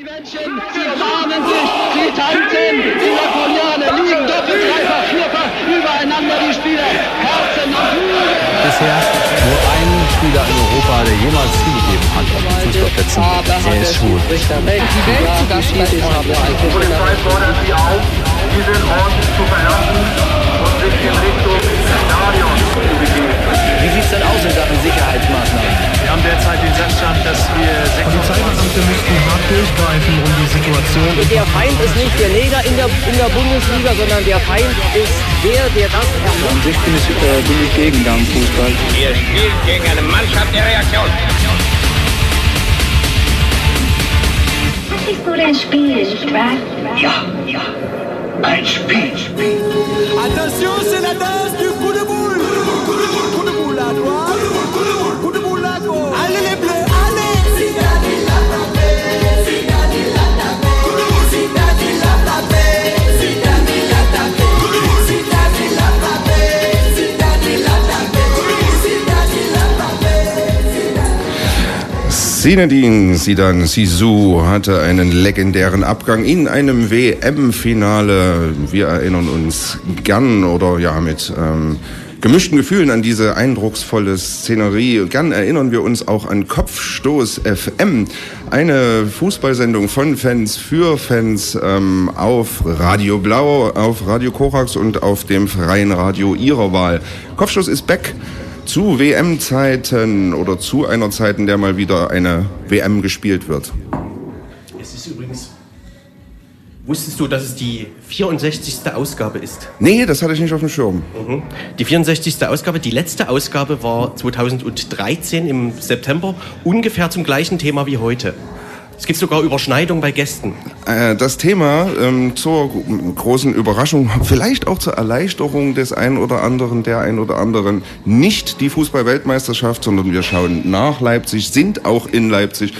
Die Menschen, sie umarmen sich, sie tanzen, die Japonianer liegen doppelt, dreifach, vierfach übereinander, die Spieler, Herzen Blut. Bisher nur ein Spieler in Europa, der jemals zugegeben hat auf den Fußballplätzen. Er ist schwul. Die Welt zu Gast bei Die Polizei fordert Sie auf, diesen Ort zu verlassen und sich in Richtung Stadion. Wie sieht es denn aus in Sachen Sicherheitsmaßnahmen? Wir haben derzeit den Sachstand, dass wir Polizeibeamte müssten hart durchgreifen, um die Situation. Der Feind ist nicht der Neger in der, in der Bundesliga, sondern der Feind ist der, der das ermacht. An sich bin ich, äh, bin ich gegen Damenfußball. Wir spielen gegen eine Mannschaft der Reaktion. Das ist nur ein Spiel, nicht wahr? Ja, ja, ein Spiel. Attention, c'est la danse du coup de boule. Zinedine Sidan Sisu hatte einen legendären Abgang in einem WM-Finale. Wir erinnern uns gern oder ja mit ähm, gemischten Gefühlen an diese eindrucksvolle Szenerie. Gern erinnern wir uns auch an Kopfstoß FM, eine Fußballsendung von Fans für Fans ähm, auf Radio Blau, auf Radio Korax und auf dem freien Radio ihrer Wahl. Kopfstoß ist back zu WM-Zeiten oder zu einer Zeit, in der mal wieder eine WM gespielt wird. Es ist übrigens. Wusstest du, dass es die 64. Ausgabe ist? Nee, das hatte ich nicht auf dem Schirm. Mhm. Die 64. Ausgabe, die letzte Ausgabe war 2013 im September, ungefähr zum gleichen Thema wie heute. Es gibt sogar Überschneidung bei Gästen. Äh, Das Thema ähm, zur gro- großen Überraschung, vielleicht auch zur Erleichterung des einen oder anderen, der einen oder anderen, nicht die Fußball-Weltmeisterschaft, sondern wir schauen nach Leipzig, sind auch in Leipzig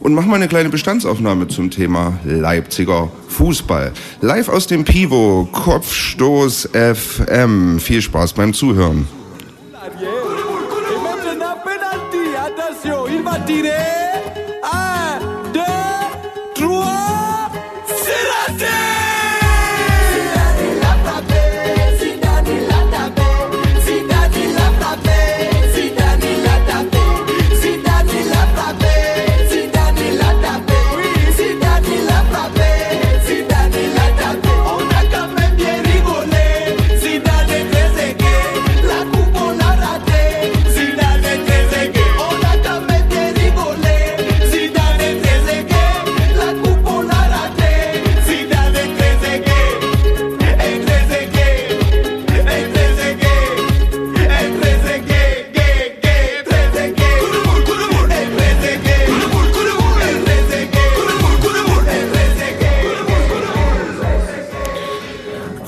und machen mal eine kleine Bestandsaufnahme zum Thema Leipziger Fußball. Live aus dem Pivo, Kopfstoß FM. Viel Spaß beim Zuhören.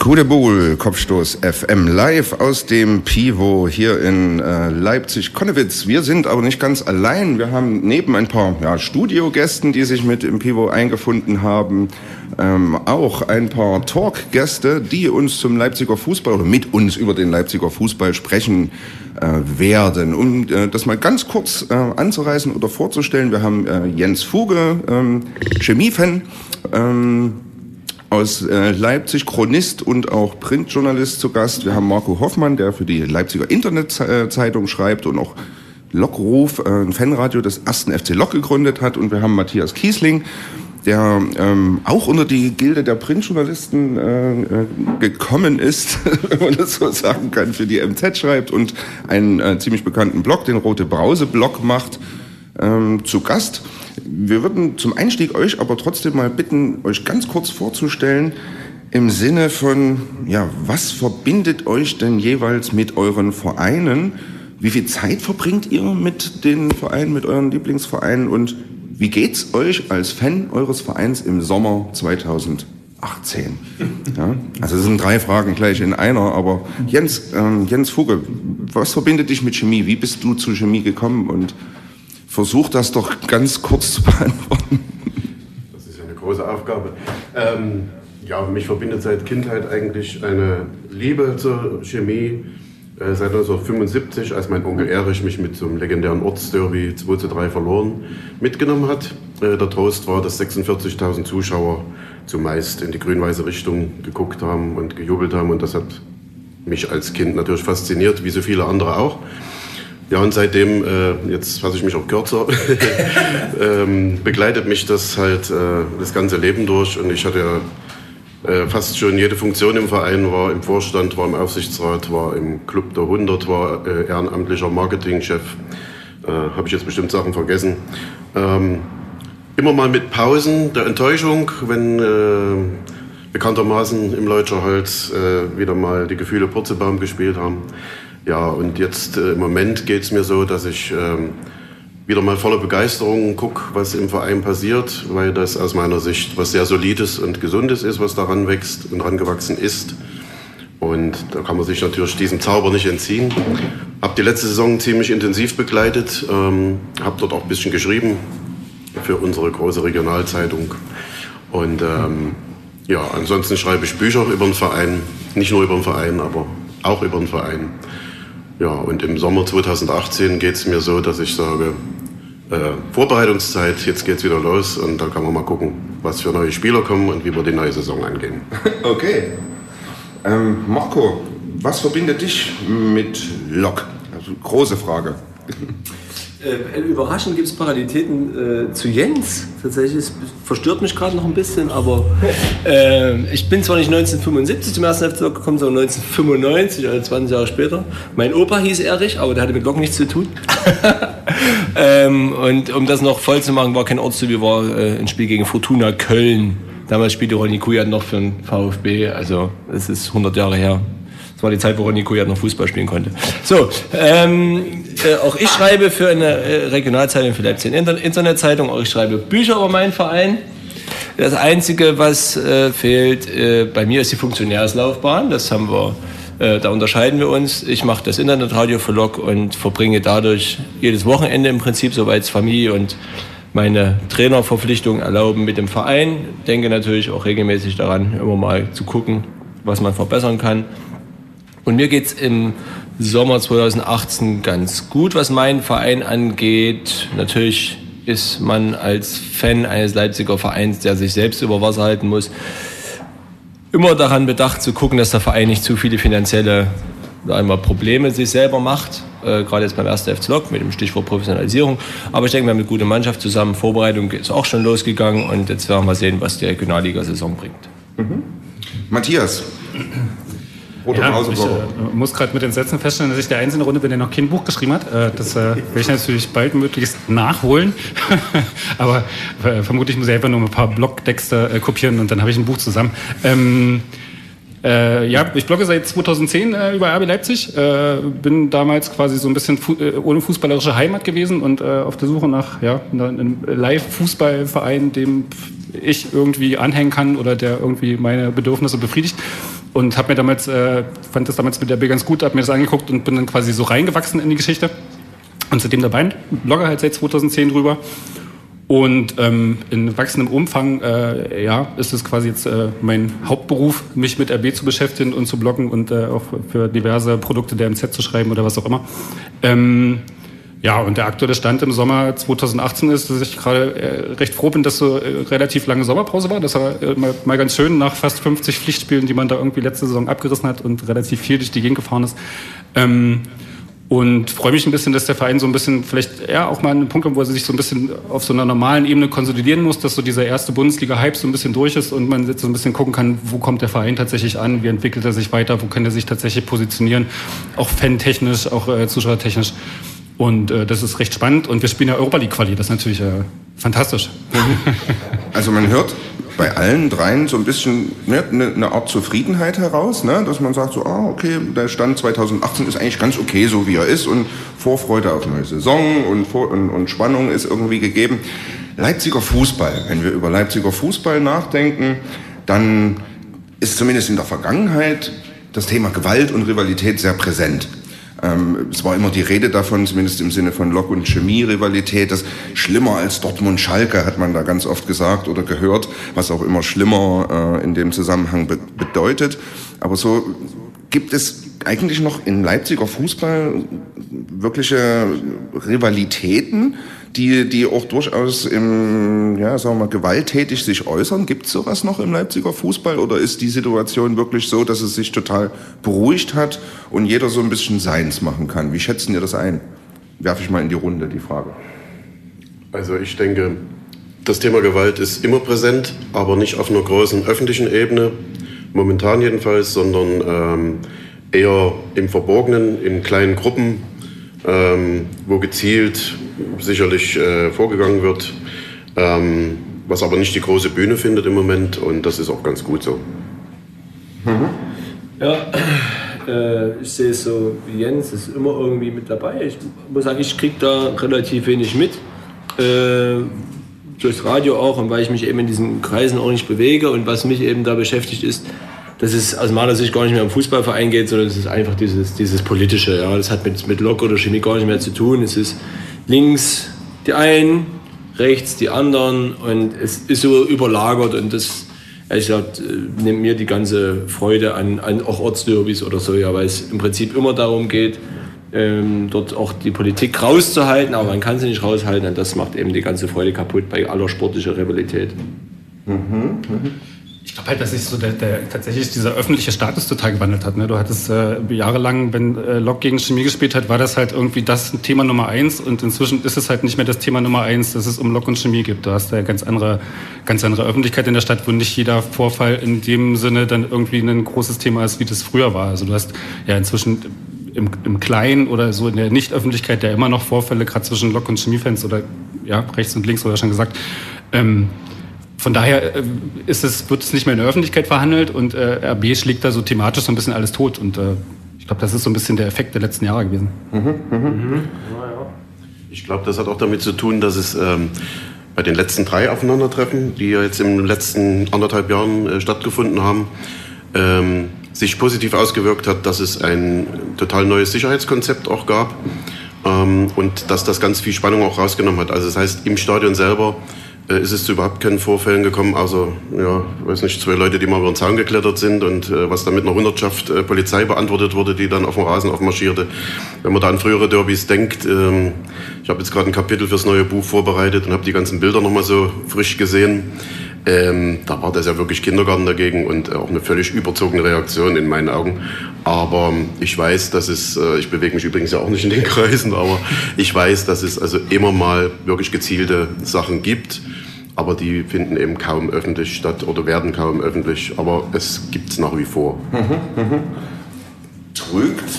Aigué. Kudebuhl, Kopfstoß FM, live aus dem Pivo hier in äh, Leipzig-Konnewitz. Wir sind aber nicht ganz allein. Wir haben neben ein paar ja, Studiogästen, die sich mit im Pivo eingefunden haben, ähm, auch ein paar Talkgäste, die uns zum Leipziger Fußball oder mit uns über den Leipziger Fußball sprechen äh, werden. Um äh, das mal ganz kurz äh, anzureißen oder vorzustellen, wir haben äh, Jens Fuge, ähm, Chemiefan, ähm, aus äh, Leipzig, Chronist und auch Printjournalist zu Gast. Wir haben Marco Hoffmann, der für die Leipziger Internetzeitung schreibt und auch Lockruf, äh, ein Fanradio des ersten FC Lok gegründet hat. Und wir haben Matthias Kiesling, der ähm, auch unter die Gilde der Printjournalisten äh, äh, gekommen ist, wenn man das so sagen kann, für die MZ schreibt und einen äh, ziemlich bekannten Blog, den Rote Brause Blog macht, ähm, zu Gast. Wir würden zum Einstieg euch aber trotzdem mal bitten, euch ganz kurz vorzustellen, im Sinne von, ja, was verbindet euch denn jeweils mit euren Vereinen? Wie viel Zeit verbringt ihr mit den Vereinen, mit euren Lieblingsvereinen und wie geht's euch als Fan eures Vereins im Sommer 2018? Ja, also es sind drei Fragen gleich in einer, aber Jens, ähm, Jens Fuge, was verbindet dich mit Chemie? Wie bist du zu Chemie gekommen und versuch das doch ganz kurz zu beantworten. Das ist ja eine große Aufgabe. Ähm, ja, mich verbindet seit Kindheit eigentlich eine Liebe zur Chemie. Äh, seit 1975, als mein Onkel Erich mich mit einem legendären Ortsderby 2 zu 3 verloren mitgenommen hat. Äh, der Trost war, dass 46.000 Zuschauer zumeist in die grün-weiße Richtung geguckt haben und gejubelt haben. Und das hat mich als Kind natürlich fasziniert, wie so viele andere auch. Ja, und seitdem, äh, jetzt fasse ich mich auch kürzer, ähm, begleitet mich das halt äh, das ganze Leben durch. Und ich hatte äh, fast schon jede Funktion im Verein, war im Vorstand, war im Aufsichtsrat, war im Club der 100, war äh, ehrenamtlicher Marketingchef. Äh, Habe ich jetzt bestimmt Sachen vergessen. Ähm, immer mal mit Pausen der Enttäuschung, wenn äh, bekanntermaßen im Leutscher Holz wieder mal die Gefühle Purzelbaum gespielt haben. Ja, und jetzt äh, im Moment geht es mir so, dass ich ähm, wieder mal voller Begeisterung gucke, was im Verein passiert, weil das aus meiner Sicht was sehr Solides und Gesundes ist, was daran wächst und rangewachsen ist. Und da kann man sich natürlich diesem Zauber nicht entziehen. Habe die letzte Saison ziemlich intensiv begleitet, ähm, habe dort auch ein bisschen geschrieben für unsere große Regionalzeitung. Und ähm, ja, ansonsten schreibe ich Bücher über den Verein, nicht nur über den Verein, aber auch über den Verein. Ja, und im Sommer 2018 geht es mir so, dass ich sage, äh, Vorbereitungszeit, jetzt geht's wieder los und da kann man mal gucken, was für neue Spieler kommen und wie wir die neue Saison angehen. Okay. Ähm, Marco, was verbindet dich mit Lok? Also große Frage. Äh, überraschend gibt es Parallelitäten äh, zu Jens. Tatsächlich es verstört mich gerade noch ein bisschen, aber äh, ich bin zwar nicht 1975 zum ersten FC Lok gekommen, sondern 1995, also 20 Jahre später. Mein Opa hieß Erich, aber der hatte mit Lok nichts zu tun. ähm, und um das noch voll zu machen, war kein Ortsdebüt, war äh, ein Spiel gegen Fortuna Köln. Damals spielte Ronny Kujat noch für den VfB, also es ist 100 Jahre her. Das war die Zeit, wo Ronny Kujat noch Fußball spielen konnte. So, ähm, äh, auch ich schreibe für eine äh, Regionalzeitung für Leipzig Inter Internetzeitung, auch ich schreibe Bücher über meinen Verein. Das Einzige, was äh, fehlt, äh, bei mir ist die Funktionärslaufbahn. Das haben wir, äh, da unterscheiden wir uns. Ich mache das Internetradio für Lok und verbringe dadurch jedes Wochenende im Prinzip, soweit es Familie und meine Trainerverpflichtungen erlauben mit dem Verein. Denke natürlich auch regelmäßig daran, immer mal zu gucken, was man verbessern kann. Und mir geht's im Sommer 2018 ganz gut, was meinen Verein angeht. Natürlich ist man als Fan eines Leipziger Vereins, der sich selbst über Wasser halten muss, immer daran bedacht zu gucken, dass der Verein nicht zu viele finanzielle einmal Probleme sich selber macht. Äh, gerade jetzt beim 1. FC Lok mit dem Stichwort Professionalisierung. Aber ich denke, wir haben eine gute Mannschaft zusammen. Vorbereitung ist auch schon losgegangen und jetzt werden wir sehen, was die Regionalliga-Saison bringt. Mhm. Matthias, Rote Ja, ich äh, muss gerade mit den Sätzen feststellen, dass ich der Einzige Runde bin, der noch kein Buch geschrieben hat. Äh, das äh, werde ich natürlich baldmöglichst nachholen. Aber äh, vermutlich muss ich einfach nur ein paar Blogtexte äh, kopieren und dann habe ich ein Buch zusammen. Ähm, äh, ja, ich blogge seit 2010 äh, über RB Leipzig. Äh, bin damals quasi so ein bisschen fu äh, ohne fußballerische Heimat gewesen und auf der Suche nach ja, einem Live-Fußballverein, dem ich irgendwie anhängen kann oder der irgendwie meine Bedürfnisse befriedigt. Und habe mir damals, äh, fand das damals mit der B ganz gut, habe mir das angeguckt und bin dann quasi so reingewachsen in die Geschichte. Und seitdem dabei, blogge halt seit 2010 drüber. Und ähm, in wachsendem Umfang äh, ja, ist es quasi jetzt äh, mein Hauptberuf, mich mit RB zu beschäftigen und zu bloggen und äh, auch für diverse Produkte der MZ zu schreiben oder was auch immer. Ähm, ja, und der aktuelle Stand im Sommer 2018 ist, dass ich gerade äh, recht froh bin, dass so äh, relativ lange Sommerpause war. Das war äh, mal, ganz schön nach fast 50 Pflichtspielen, die man da irgendwie letzte Saison abgerissen hat und relativ viel durch die Gegend gefahren ist. Ähm, und freue mich ein bisschen, dass der Verein so ein bisschen vielleicht ja auch mal einen Punkt kommt, wo er sich so ein bisschen auf so einer normalen Ebene konsolidieren muss, dass so dieser erste Bundesliga-Hype so ein bisschen durch ist und man jetzt so ein bisschen gucken kann, wo kommt der Verein tatsächlich an, wie entwickelt er sich weiter, wo kann er sich tatsächlich positionieren, auch fantechnisch, auch äh, zuschauertechnisch. Und äh, das ist recht spannend und wir spielen ja Europa League Quali, das ist natürlich äh, fantastisch. Also man hört bei allen dreien so ein bisschen ne, eine ne Art Zufriedenheit heraus, ne? dass man sagt so, ah, okay, der Stand 2018 ist eigentlich ganz okay, so wie er ist und Vorfreude auf neue Saison und, Vor und, und Spannung ist irgendwie gegeben. Leipziger Fußball, wenn wir über Leipziger Fußball nachdenken, dann ist zumindest in der Vergangenheit das Thema Gewalt und Rivalität sehr präsent. Ähm, es war immer die Rede davon, zumindest im Sinne von Lok- und Chemie-Rivalität, das schlimmer als Dortmund-Schalke, hat man da ganz oft gesagt oder gehört, was auch immer schlimmer äh, in dem Zusammenhang be bedeutet. Aber so Gibt es eigentlich noch in Leipziger Fußball wirkliche Rivalitäten, die, die auch durchaus im, ja, sagen wir mal, gewalttätig sich äußern? Gibt es sowas noch im Leipziger Fußball oder ist die Situation wirklich so, dass es sich total beruhigt hat und jeder so ein bisschen Seins machen kann? Wie schätzen ihr das ein? Werfe ich mal in die Runde die Frage. Also ich denke, das Thema Gewalt ist immer präsent, aber nicht auf einer großen öffentlichen Ebene, momentan jedenfalls, sondern ähm, eher im Verborgenen, in kleinen Gruppen, ähm, wo gezielt sicherlich äh, vorgegangen wird, ähm, was aber nicht die große Bühne findet im Moment und das ist auch ganz gut so. Mhm. Ja, äh, ich sehe es so Jens, ist immer irgendwie mit dabei. Ich muss sagen, ich kriege da relativ wenig mit. Äh, durchs Radio auch und weil ich mich eben in diesen Kreisen auch nicht bewege und was mich eben da beschäftigt ist, dass es aus meiner Sicht gar nicht mehr um Fußballverein geht, sondern es ist einfach dieses, dieses Politische. Ja. Das hat mit, mit Lok oder Chemie gar nicht mehr zu tun. Es ist links die einen, rechts die anderen und es ist so überlagert und das ehrlich gesagt, äh, nimmt mir die ganze Freude an, an auch Ortsderbys oder so, ja, weil es im Prinzip immer darum geht, ähm, dort auch die Politik rauszuhalten, aber man kann sie nicht raushalten und das macht eben die ganze Freude kaputt bei aller sportlicher Rivalität. Mhm, mhm. Ich glaube halt, dass sich so der, der, tatsächlich dieser öffentliche Status total gewandelt hat. Ne? Du hattest äh, jahrelang, wenn äh, Lok gegen Chemie gespielt hat, war das halt irgendwie das Thema Nummer eins und inzwischen ist es halt nicht mehr das Thema Nummer eins, dass es um Lok und Chemie gibt. Du hast ja ganz andere, ganz andere Öffentlichkeit in der Stadt, wo nicht jeder Vorfall in dem Sinne dann irgendwie ein großes Thema ist, wie das früher war. Also du hast ja inzwischen im, im Kleinen oder so in der Nicht-Öffentlichkeit ja immer noch Vorfälle, gerade zwischen Lok und Chemiefans oder ja, rechts und links, oder schon gesagt. Ähm, von daher äh, ist es, wird es nicht mehr in der Öffentlichkeit verhandelt und äh, RB schlägt da so thematisch so ein bisschen alles tot. Und äh, ich glaube, das ist so ein bisschen der Effekt der letzten Jahre gewesen. Mhm, mhm. Ich glaube, das hat auch damit zu tun, dass es ähm, bei den letzten drei Aufeinandertreffen, die ja jetzt in den letzten anderthalb Jahren äh, stattgefunden haben, ähm, sich positiv ausgewirkt hat, dass es ein total neues Sicherheitskonzept auch gab ähm, und dass das ganz viel Spannung auch rausgenommen hat. Also das heißt, im Stadion selber ist es zu überhaupt keinen Vorfällen gekommen, außer, ja, weiß nicht, zwei Leute, die mal über den Zaun geklettert sind und äh, was dann mit einer Hundertschaft äh, Polizei beantwortet wurde, die dann auf dem Rasen aufmarschierte. Wenn man da an frühere Derbys denkt, ähm, ich habe jetzt gerade ein Kapitel fürs neue Buch vorbereitet und habe die ganzen Bilder nochmal so frisch gesehen. Ähm, da war das ja wirklich Kindergarten dagegen und auch eine völlig überzogene Reaktion in meinen Augen. Aber ähm, ich weiß, dass es, äh, ich bewege mich übrigens ja auch nicht in den Kreisen, aber ich weiß, dass es also immer mal wirklich gezielte Sachen gibt aber die finden eben kaum öffentlich statt oder werden kaum öffentlich. Aber es gibt es nach wie vor. Mhm, mhm. Trügt,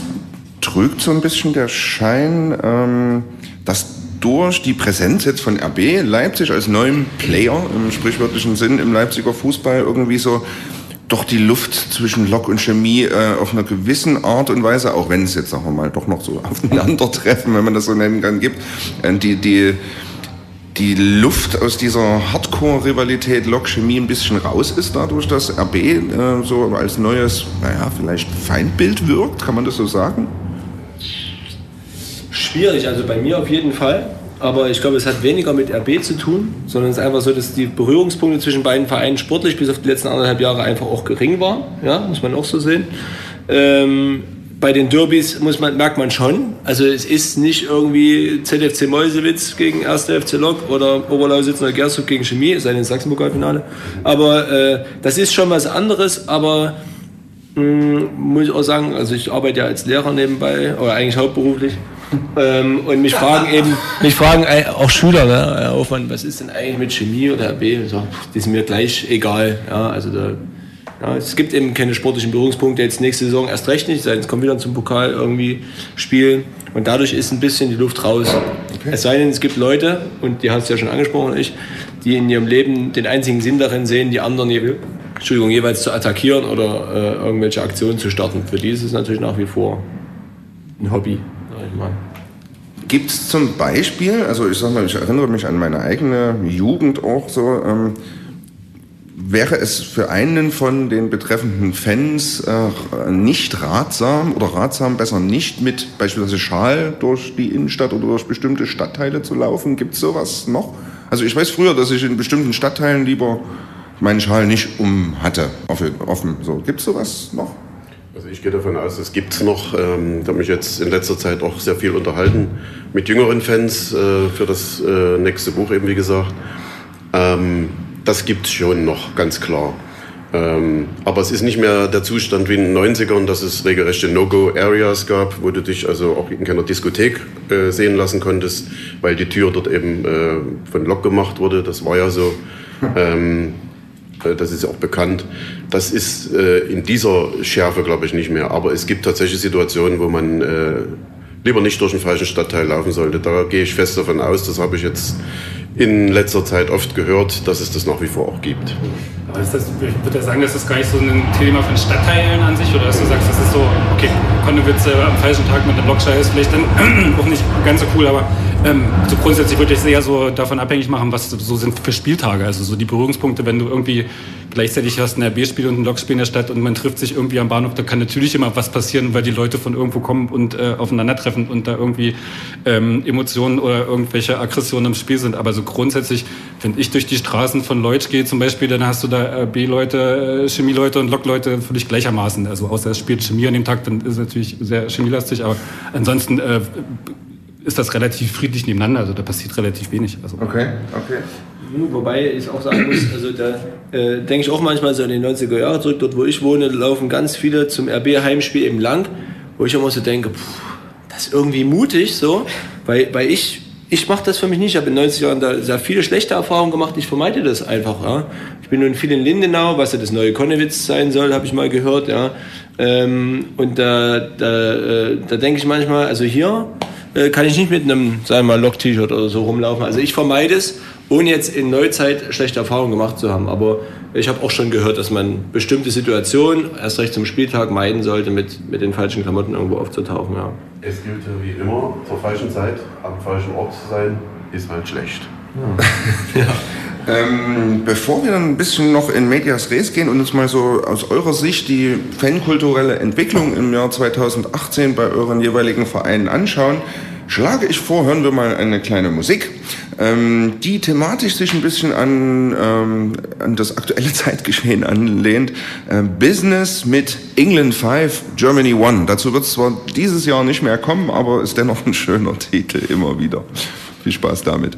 trügt so ein bisschen der Schein, ähm, dass durch die Präsenz jetzt von RB Leipzig als neuem Player im sprichwörtlichen Sinn im Leipziger Fußball irgendwie so doch die Luft zwischen Lok und Chemie äh, auf einer gewissen Art und Weise, auch wenn es jetzt sagen wir mal doch noch so aufeinandertreffen, wenn man das so nennen kann, gibt, äh, die, die die Luft aus dieser Hardcore-Rivalität Lok-Chemie ein bisschen raus ist, dadurch, dass RB äh, so als neues, naja, vielleicht Feindbild wirkt? Kann man das so sagen? Schwierig, also bei mir auf jeden Fall. Aber ich glaube, es hat weniger mit RB zu tun, sondern es ist einfach so, dass die Berührungspunkte zwischen beiden Vereinen sportlich bis auf die letzten anderthalb Jahre einfach auch gering waren. Ja, muss man auch so sehen. Ähm, bei den Derbys muss man, merkt man schon, also es ist nicht irgendwie ZFC Mäusewitz gegen 1. FC Lok oder Oberlausitz oder Gershof gegen Chemie, sei denn Sachsen-Pokalfinale. Aber äh, das ist schon was anderes, aber mh, hm, muss ich auch sagen, also ich arbeite ja als Lehrer nebenbei, oder eigentlich hauptberuflich. Ähm, und mich fragen eben, mich fragen auch Schüler, ne, Herr Hoffmann, was ist denn eigentlich mit Chemie oder? Ich sag, das ist mir gleich egal. Ja, also da ja, es gibt eben keine sportlichen Berührungspunkte jetzt nächste Saison erst recht nicht, es kommt wieder zum Pokal irgendwie spielen und dadurch ist ein bisschen die Luft raus. Okay. Es sei denn, es gibt Leute, und die hast du ja schon angesprochen, ich, die in ihrem Leben den einzigen Sinn darin sehen, die anderen Entschuldigung, jeweils zu attackieren oder äh, irgendwelche Aktionen zu starten. Für die ist es natürlich nach wie vor ein Hobby, mal. Gibt es zum Beispiel, also ich sag mal, ich erinnere mich an meine eigene Jugend auch so, ähm, wäre es für einen von den betreffenden Fans äh, nicht ratsam oder ratsam besser nicht mit beispielsweise Schal durch die Innenstadt oder durch bestimmte Stadtteile zu laufen? Gibt es sowas noch? Also ich weiß früher, dass ich in bestimmten Stadtteilen lieber meinen Schal nicht um hatte, offen. So, gibt es sowas noch? Also ich gehe davon aus, es gibt es noch. Ähm, ich habe mich jetzt in letzter Zeit auch sehr viel unterhalten mit jüngeren Fans äh, für das äh, nächste Buch eben, wie gesagt. Ähm, das gibt es schon noch, ganz klar. Ähm, aber es ist nicht mehr der Zustand wie in den 90ern, dass es regelrechte No-Go-Areas gab, wo du dich also auch in keiner Diskothek äh, sehen lassen konntest, weil die Tür dort eben äh, von Lock gemacht wurde. Das war ja so. Ähm, äh, das ist auch bekannt. Das ist äh, in dieser Schärfe, glaube ich, nicht mehr. Aber es gibt tatsächlich Situationen, wo man äh, lieber nicht durch den falschen Stadtteil laufen sollte. Da gehe ich fest davon aus, das habe ich jetzt in letzter Zeit oft gehört, dass es das nach wie vor auch gibt. Aber ist das, ich würde sagen, das ist gar nicht so ein Thema von Stadtteilen an sich, oder dass du sagst, das ist so, okay, Konnewitz äh, am falschen Tag mit der Blockschei ist vielleicht dann auch nicht ganz so cool, aber ähm, so grundsätzlich würde ich es eher so davon abhängig machen, was so sind für Spieltage, also so die Berührungspunkte, wenn du irgendwie gleichzeitig hast ein RB-Spiel und ein Lokspiel in der Stadt und man trifft sich irgendwie am Bahnhof, da kann natürlich immer was passieren, weil die Leute von irgendwo kommen und äh, aufeinandertreffen und da irgendwie ähm, Emotionen oder irgendwelche Aggressionen im Spiel sind. Aber so grundsätzlich, wenn ich durch die Straßen von Leutsch gehe zum Beispiel, dann hast du da RB-Leute, äh, Chemieleute und Lokleute völlig gleichermaßen. Also außer es spielt Chemie an dem Tag, dann ist es natürlich sehr chemielastig, aber ansonsten äh, ist das relativ friedlich nebeneinander, also da passiert relativ wenig. Also. Okay, okay. Wobei ich auch sagen muss, also da äh, denke ich auch manchmal so in die 90er Jahre zurück, dort wo ich wohne, laufen ganz viele zum RB-Heimspiel eben lang, wo ich immer so denke, pff, das ist irgendwie mutig so, weil, weil ich, ich mache das für mich nicht. Ich habe in den 90er Jahren da sehr viele schlechte Erfahrungen gemacht, ich vermeide das einfach. Ja. Ich bin nun viel in Lindenau, was ja das neue Konnewitz sein soll, habe ich mal gehört. Ja. Ähm, und da, da, äh, da denke ich manchmal, also hier äh, kann ich nicht mit einem, sagen wir mal, Lock-T-Shirt oder so rumlaufen. Also ich vermeide es ohne jetzt in Neuzeit schlechte Erfahrungen gemacht zu haben. Aber ich habe auch schon gehört, dass man bestimmte Situationen, erst recht zum Spieltag, meiden sollte, mit, mit den falschen Klamotten irgendwo aufzutauchen. Ja. Es gilt wie immer, zur falschen Zeit am falschen Ort zu sein, ist halt schlecht. Ja. Ähm, bevor wir dann ein bisschen noch in Medias Res gehen und uns mal so aus eurer Sicht die fankulturelle Entwicklung im Jahr 2018 bei euren jeweiligen Vereinen anschauen, schlage ich vor, hören wir mal eine kleine Musik, ähm, die thematisch sich ein bisschen an, ähm, an das aktuelle Zeitgeschehen anlehnt. Äh, Business mit England 5, Germany 1. Dazu wird es zwar dieses Jahr nicht mehr kommen, aber ist dennoch ein schöner Titel immer wieder. Viel Spaß damit.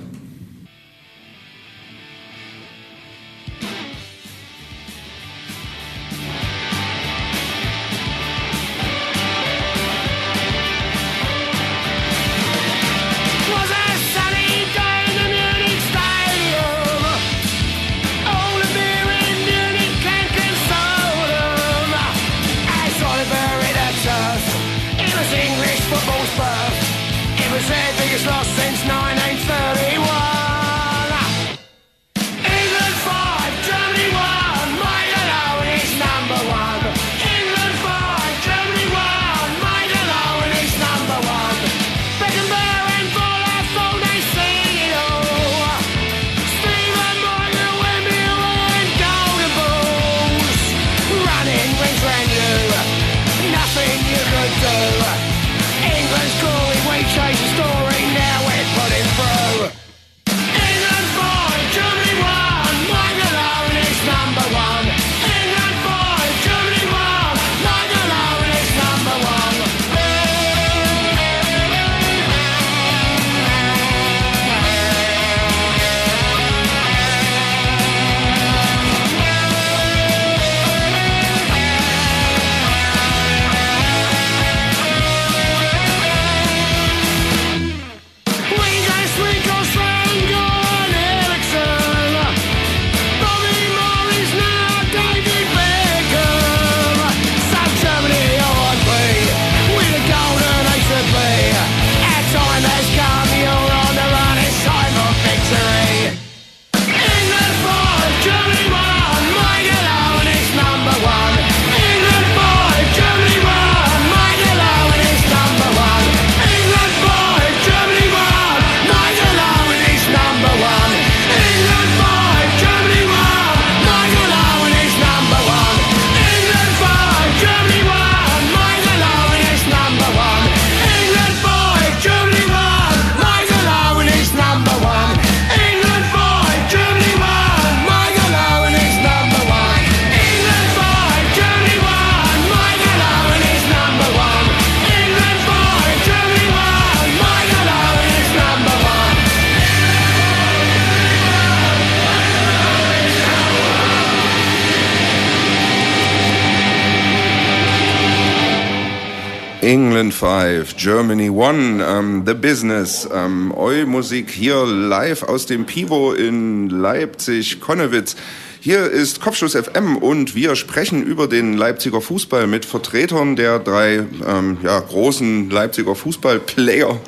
Germany 1, ähm, The Business, ähm, Eu Musik hier live aus dem Pivo in Leipzig-Konnewitz. Hier ist Kopfschuss FM und wir sprechen über den Leipziger Fußball mit Vertretern der drei ähm, ja, großen Leipziger Fußballplayer,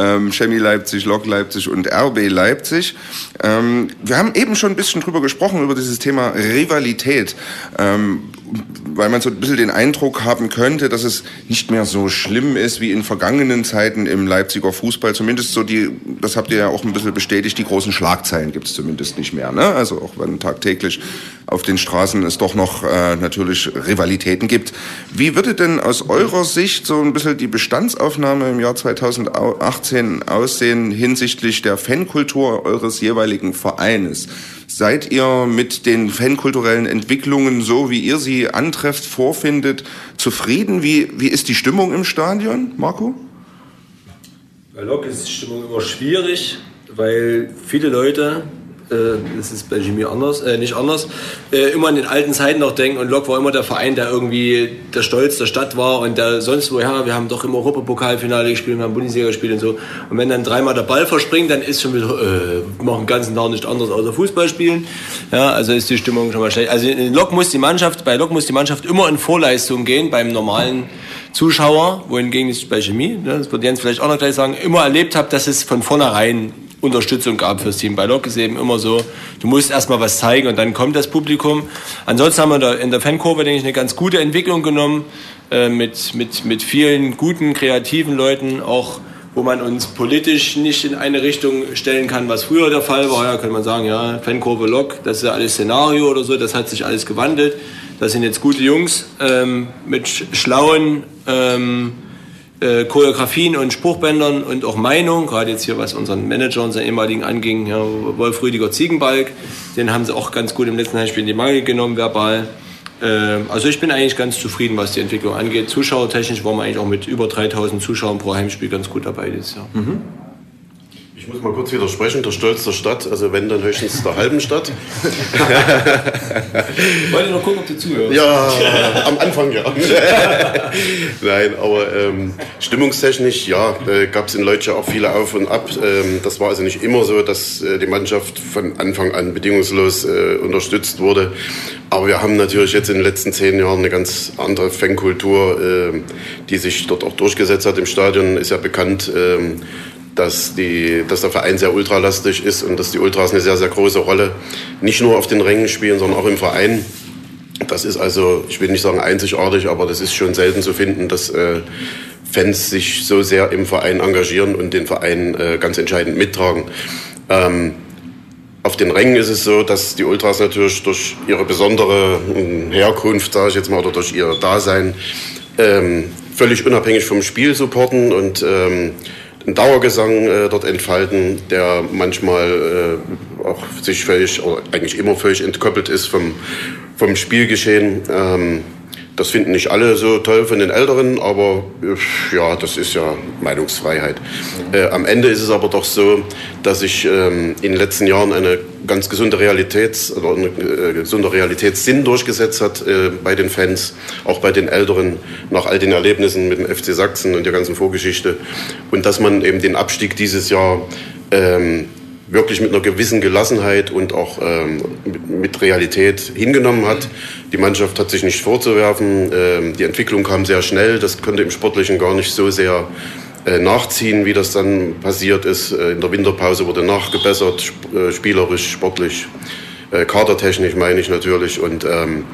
ähm, Chemie Leipzig, Lok Leipzig und RB Leipzig. Ähm, wir haben eben schon ein bisschen drüber gesprochen, über dieses Thema Rivalität. Ähm, weil man so ein bisschen den Eindruck haben könnte, dass es nicht mehr so schlimm ist wie in vergangenen Zeiten im Leipziger Fußball. Zumindest so die, das habt ihr ja auch ein bisschen bestätigt, die großen Schlagzeilen gibt es zumindest nicht mehr. Ne? Also auch wenn tagtäglich auf den Straßen es doch noch äh, natürlich Rivalitäten gibt. Wie würde denn aus eurer Sicht so ein bisschen die Bestandsaufnahme im Jahr 2018 aussehen hinsichtlich der Fankultur eures jeweiligen Vereines? Seid ihr mit den fankulturellen Entwicklungen, so wie ihr sie antrefft, vorfindet, zufrieden? Wie, wie ist die Stimmung im Stadion, Marco? Bei Lok ist die Stimmung immer schwierig, weil viele Leute das ist bei Jimmy anders, äh, nicht anders, äh, immer an den alten Zeiten noch denken und Lok war immer der Verein, der irgendwie der Stolz der Stadt war und der sonst woher, wir haben doch im Europapokalfinale gespielt, wir haben Bundesliga gespielt und so. Und wenn dann dreimal der Ball verspringt, dann ist schon wieder, äh, machen den ganzen Tag nicht anders außer Fußball spielen. Ja, also ist die Stimmung schon mal schlecht. Also in Lok muss die Mannschaft, bei Lok muss die Mannschaft immer in Vorleistung gehen, beim normalen Zuschauer, wohingegen ich bei Chemie, ne, das wird Jens vielleicht auch noch gleich sagen, immer erlebt habe, dass es von vornherein Unterstützung gab fürs Team. Bei Lok ist eben immer so, du musst erstmal was zeigen und dann kommt das Publikum. Ansonsten haben wir in der Fankurve, denke ich, eine ganz gute Entwicklung genommen äh, mit, mit, mit vielen guten, kreativen Leuten, auch wo man uns politisch nicht in eine Richtung stellen kann, was früher der Fall war. Ja, könnte man sagen, ja, Fankurve Lok, das ist ja alles Szenario oder so, das hat sich alles gewandelt. Das sind jetzt gute Jungs ähm, mit schlauen ähm, äh, Choreografien und Spruchbändern und auch Meinung, gerade jetzt hier was unseren Manager, unseren ehemaligen anging, ja, Wolf Rüdiger Ziegenbalg, den haben sie auch ganz gut im letzten Heimspiel in die Mangel genommen, verbal. Äh, also ich bin eigentlich ganz zufrieden, was die Entwicklung angeht. Zuschauertechnisch waren wir eigentlich auch mit über 3000 Zuschauern pro Heimspiel ganz gut dabei dieses Jahr. Mhm. Ich muss mal kurz widersprechen, der Stolz der Stadt, also wenn dann höchstens der halben Stadt. Wollt ihr noch gucken, ob du zuhörst? Ja, am Anfang ja. Nein, aber ähm, stimmungstechnisch, ja, äh, gab es in Leutsch auch viele Auf und Ab. Ähm, das war also nicht immer so, dass äh, die Mannschaft von Anfang an bedingungslos äh, unterstützt wurde. Aber wir haben natürlich jetzt in den letzten zehn Jahren eine ganz andere Fankultur, äh, die sich dort auch durchgesetzt hat im Stadion, ist ja bekannt. Ähm, dass, die, dass der Verein sehr ultralastig ist und dass die Ultras eine sehr, sehr große Rolle nicht nur auf den Rängen spielen, sondern auch im Verein. Das ist also, ich will nicht sagen einzigartig, aber das ist schon selten zu finden, dass äh, Fans sich so sehr im Verein engagieren und den Verein äh, ganz entscheidend mittragen. Ähm, auf den Rängen ist es so, dass die Ultras natürlich durch ihre besondere hm, Herkunft, sage ich jetzt mal, oder durch ihr Dasein ähm, völlig unabhängig vom Spiel supporten und ähm, einen Dauergesang äh, dort entfalten, der manchmal äh, auch sich völlig, oder eigentlich immer völlig entkoppelt ist vom, vom Spielgeschehen. Ähm, das finden nicht alle so toll von den Älteren, aber äh, ja, das ist ja Meinungsfreiheit. Äh, am Ende ist es aber doch so, dass sich ähm, in den letzten Jahren eine ganz gesunde Realitäts- oder ein äh, gesunder Realitätssinn durchgesetzt hat äh, bei den Fans, auch bei den Älteren, nach all den Erlebnissen mit dem FC Sachsen und der ganzen Vorgeschichte. Und dass man eben den Abstieg dieses Jahr ähm, wirklich mit einer gewissen Gelassenheit und auch ähm, mit Realität hingenommen hat. Die Mannschaft hat sich nicht vorzuwerfen. Ähm, die Entwicklung kam sehr schnell. Das konnte im Sportlichen gar nicht so sehr äh, nachziehen, wie das dann passiert ist. Äh, in der Winterpause wurde nachgebessert, sp äh, spielerisch, sportlich, äh, kadertechnisch meine ich natürlich. Und ähm,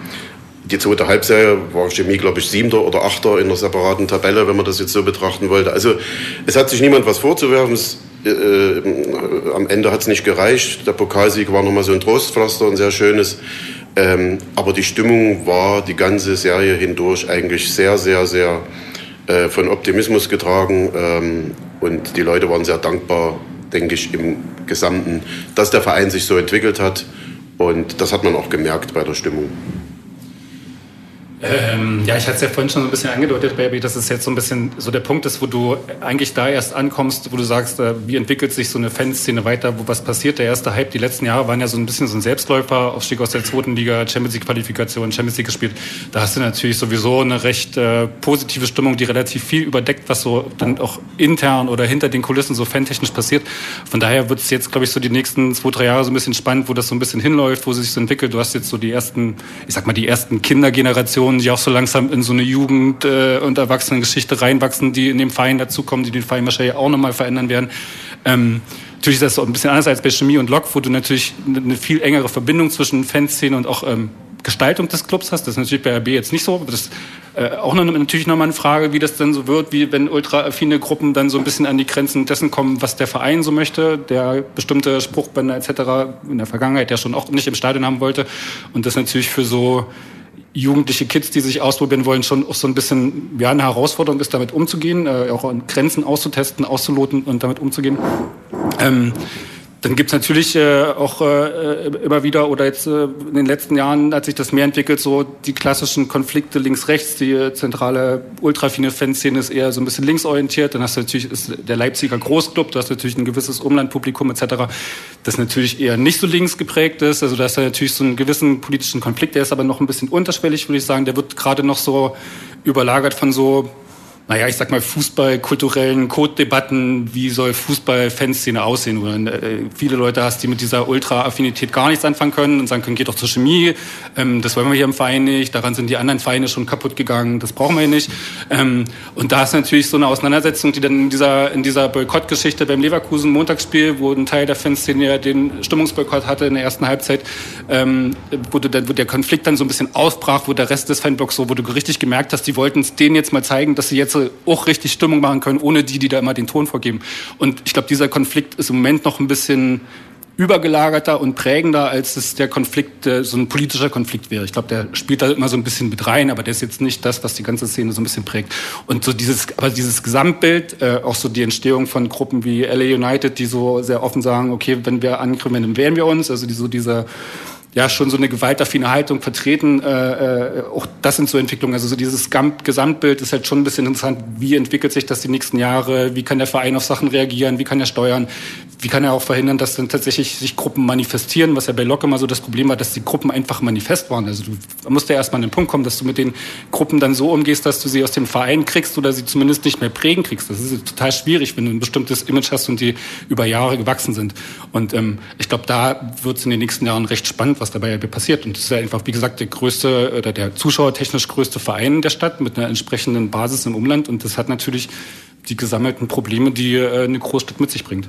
die zweite Halbserie war Chemie, glaube ich, siebter oder achter in der separaten Tabelle, wenn man das jetzt so betrachten wollte. Also es hat sich niemand was vorzuwerfen. Es, äh, äh, am Ende hat es nicht gereicht. Der Pokalsieg war nochmal so ein Trostpflaster, ein sehr schönes. Ähm, aber die Stimmung war die ganze Serie hindurch eigentlich sehr, sehr, sehr äh, von Optimismus getragen. Ähm, und die Leute waren sehr dankbar, denke ich, im Gesamten, dass der Verein sich so entwickelt hat. Und das hat man auch gemerkt bei der Stimmung. Ähm, ja, ich hatte es ja vorhin schon so ein bisschen angedeutet, Baby, dass es jetzt so ein bisschen so der Punkt ist, wo du eigentlich da erst ankommst, wo du sagst, äh, wie entwickelt sich so eine Fanszene weiter, wo was passiert. Der erste Hype, die letzten Jahre waren ja so ein bisschen so ein Selbstläufer, Aufstieg aus der zweiten Liga, Champions League Qualifikation, Champions League gespielt. Da hast du natürlich sowieso eine recht äh, positive Stimmung, die relativ viel überdeckt, was so dann auch intern oder hinter den Kulissen so fantechnisch passiert. Von daher wird es jetzt, glaube ich, so die nächsten zwei, drei Jahre so ein bisschen spannend, wo das so ein bisschen hinläuft, wo sich so entwickelt. Du hast jetzt so die ersten, ich sag mal, die ersten Kindergenerationen, die auch so langsam in so eine Jugend- äh, und Erwachsenengeschichte reinwachsen, die in dem Verein dazukommen, die den Verein wahrscheinlich auch nochmal verändern werden. Ähm, natürlich ist das so ein bisschen anders als bei Chemie und Lok, wo du natürlich eine viel engere Verbindung zwischen Fanszene und auch ähm, Gestaltung des Clubs hast. Das ist natürlich bei RB jetzt nicht so. Das ist äh, auch noch, natürlich nochmal eine Frage, wie das dann so wird, wie wenn ultra-affine Gruppen dann so ein bisschen an die Grenzen dessen kommen, was der Verein so möchte, der bestimmte Spruchbänder etc. in der Vergangenheit ja schon auch nicht im Stadion haben wollte. Und das natürlich für so jugendliche Kids, die sich ausprobieren wollen, schon auch so ein bisschen ja, eine Herausforderung ist, damit umzugehen, äh, auch Grenzen auszutesten, auszuloten und damit umzugehen. Ähm, dann gibt's natürlich äh, auch äh, immer wieder oder jetzt äh, in den letzten Jahren hat sich das mehr entwickelt, so die klassischen Konflikte links-rechts, die äh, zentrale ultrafine Fanszene ist eher so ein bisschen linksorientiert. Dann hast du natürlich ist der Leipziger Großclub, du hast natürlich ein gewisses Umlandpublikum etc., das natürlich eher nicht so links geprägt ist. Also da ist natürlich so einen gewissen politischen Konflikt, der ist aber noch ein bisschen unterschwellig, würde ich sagen. Der wird gerade noch so überlagert von so naja, ich sag mal, Fußballkulturellen Codedebatten, wie soll Fußball-Fanszene aussehen, dann äh, viele Leute hast, die mit dieser Ultra-Affinität gar nichts anfangen können und sagen können, geht doch zur Chemie, ähm, das wollen wir hier im Verein nicht, daran sind die anderen Vereine schon kaputt gegangen, das brauchen wir hier nicht. Ähm, und da ist natürlich so eine Auseinandersetzung, die dann in dieser, in dieser Boykottgeschichte beim Leverkusen-Montagsspiel, wo ein Teil der Fanszene ja den Stimmungsboykott hatte in der ersten Halbzeit, ähm, wo, dann, wo der Konflikt dann so ein bisschen ausbrach, wo der Rest des Fanblocks so, wo du richtig gemerkt hast, die wollten es denen jetzt mal zeigen, dass sie jetzt auch richtig Stimmung machen können, ohne die, die da immer den Ton vorgeben. Und ich glaube, dieser Konflikt ist im Moment noch ein bisschen übergelagerter und prägender, als es der Konflikt, äh, so ein politischer Konflikt wäre. Ich glaube, der spielt da immer so ein bisschen mit rein, aber der ist jetzt nicht das, was die ganze Szene so ein bisschen prägt. Und so dieses, aber dieses Gesamtbild, äh, auch so die Entstehung von Gruppen wie LA United, die so sehr offen sagen, okay, wenn wir angreifen, dann wehren wir uns, also die, so diese ja schon so eine gewaltaffine Haltung vertreten. Äh, äh, auch das sind so Entwicklungen. Also so dieses Gesamtbild ist halt schon ein bisschen interessant. Wie entwickelt sich das die nächsten Jahre? Wie kann der Verein auf Sachen reagieren? Wie kann er steuern? Wie kann er auch verhindern, dass dann tatsächlich sich Gruppen manifestieren? Was ja bei Lok immer so das Problem war, dass die Gruppen einfach manifest waren. Also du musst ja erstmal an den Punkt kommen, dass du mit den Gruppen dann so umgehst, dass du sie aus dem Verein kriegst oder sie zumindest nicht mehr prägen kriegst. Das ist total schwierig, wenn du ein bestimmtes Image hast und die über Jahre gewachsen sind. Und ähm, ich glaube, da wird es in den nächsten Jahren recht spannend, was dabei passiert. Und das ist ja einfach, wie gesagt, der größte oder der zuschauertechnisch größte Verein der Stadt mit einer entsprechenden Basis im Umland. Und das hat natürlich die gesammelten Probleme, die äh, eine Großstadt mit sich bringt.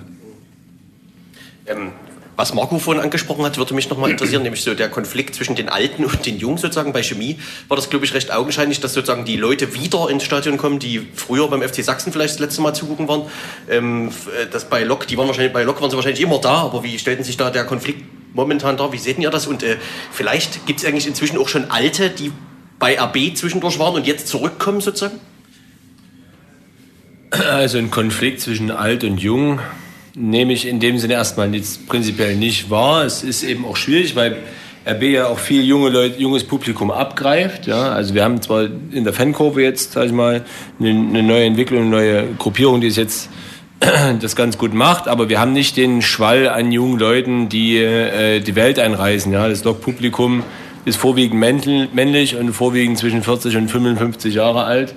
Ähm, was Marco vorhin angesprochen hat, würde mich nochmal interessieren, nämlich so der Konflikt zwischen den Alten und den Jungen sozusagen. Bei Chemie war das, glaube ich, recht augenscheinlich, dass sozusagen die Leute wieder ins Stadion kommen, die früher beim FC Sachsen vielleicht das letzte Mal zugucken waren. Ähm, das bei Lok, die waren wahrscheinlich, bei Lok waren sie wahrscheinlich immer da, aber wie stellten sich da der Konflikt momentan da? Wie seht ihr das? Und äh, vielleicht gibt es eigentlich inzwischen auch schon Alte, die bei RB zwischendurch waren und jetzt zurückkommen sozusagen? Also ein Konflikt zwischen alt und jung nehme ich in dem Sinne erstmal jetzt prinzipiell nicht wahr. Es ist eben auch schwierig, weil RB ja auch viel junge Leute, junges Publikum abgreift. Ja, also wir haben zwar in der Fankurve jetzt, sag ich mal, eine, eine neue Entwicklung, eine neue Gruppierung, die es jetzt das ganz gut macht, aber wir haben nicht den Schwall an jungen Leuten, die äh, die Welt einreisen. Ja, das Log-Publikum ist vorwiegend männlich und vorwiegend zwischen 40 und 55 Jahre alt.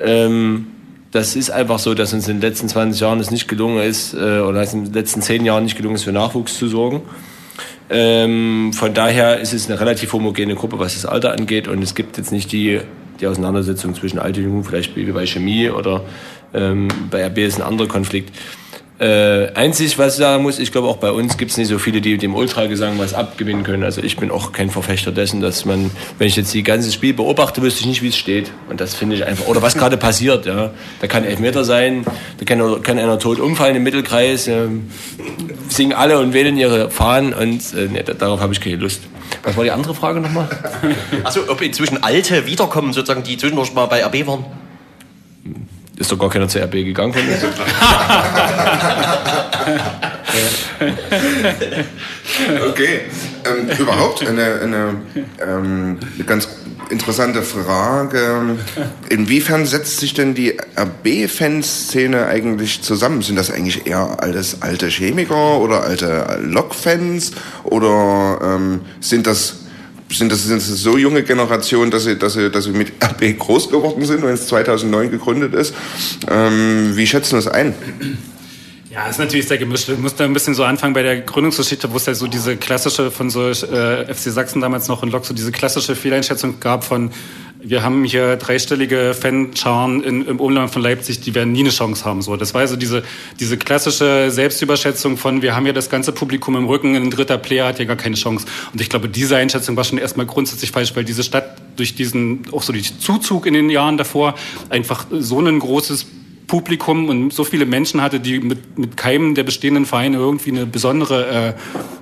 Ähm, das ist einfach so, dass uns in den letzten 20 Jahren es nicht gelungen ist, äh, oder in den letzten 10 Jahren nicht gelungen ist, für Nachwuchs zu sorgen. Ähm, von daher ist es eine relativ homogene Gruppe, was das Alter angeht. Und es gibt jetzt nicht die, die Auseinandersetzung zwischen Alt und Jung, vielleicht wie bei Chemie oder ähm, bei RB ist ein anderer Konflikt. Äh, einzig, was ich sagen muss, ich glaube auch bei uns gibt es nicht so viele, die dem Ultragesang was abgewinnen können. Also ich bin auch kein Verfechter dessen, dass man, wenn ich jetzt die ganze Spiel beobachte, wüsste ich nicht, wie es steht. Und das finde ich einfach, oder was gerade passiert. Ja. Da kann Elfmeter sein, da kann, kann einer tot umfallen im Mittelkreis, äh, singen alle und wählen ihre Fahnen und äh, nee, darauf habe ich keine Lust. Was war die andere Frage nochmal? Also ob inzwischen Alte wiederkommen, sozusagen, die zwischendurch mal bei RB waren? Ist doch gar keiner zur RB gegangen von uns. okay. Ähm, überhaupt eine, eine, ähm, eine ganz interessante Frage. Inwiefern setzt sich denn die RB-Fanszene eigentlich zusammen? Sind das eigentlich eher alles alte Chemiker oder alte Lok-Fans? Oder ähm, sind das sind das, sind das so junge Generationen, dass sie, dass sie, dass sie mit RB groß geworden sind, wenn es 2009 gegründet ist? Ähm, wie schätzen das ein? Ja, ist natürlich sehr gemischt. Ich muss da ein bisschen so anfangen bei der Gründungsgeschichte, wo es ja so diese klassische von so äh, FC Sachsen damals noch in Lok so diese klassische Fehleinschätzung gab von wir haben hier dreistellige Fanscharen im Umland von Leipzig, die werden nie eine Chance haben. So, das war also diese, diese klassische Selbstüberschätzung von, wir haben ja das ganze Publikum im Rücken, ein dritter Player hat ja gar keine Chance. Und ich glaube, diese Einschätzung war schon erstmal grundsätzlich falsch, weil diese Stadt durch diesen, auch so den Zuzug in den Jahren davor, einfach so ein großes Publikum und so viele Menschen hatte, die mit, mit keinem der bestehenden Vereine irgendwie eine besondere äh,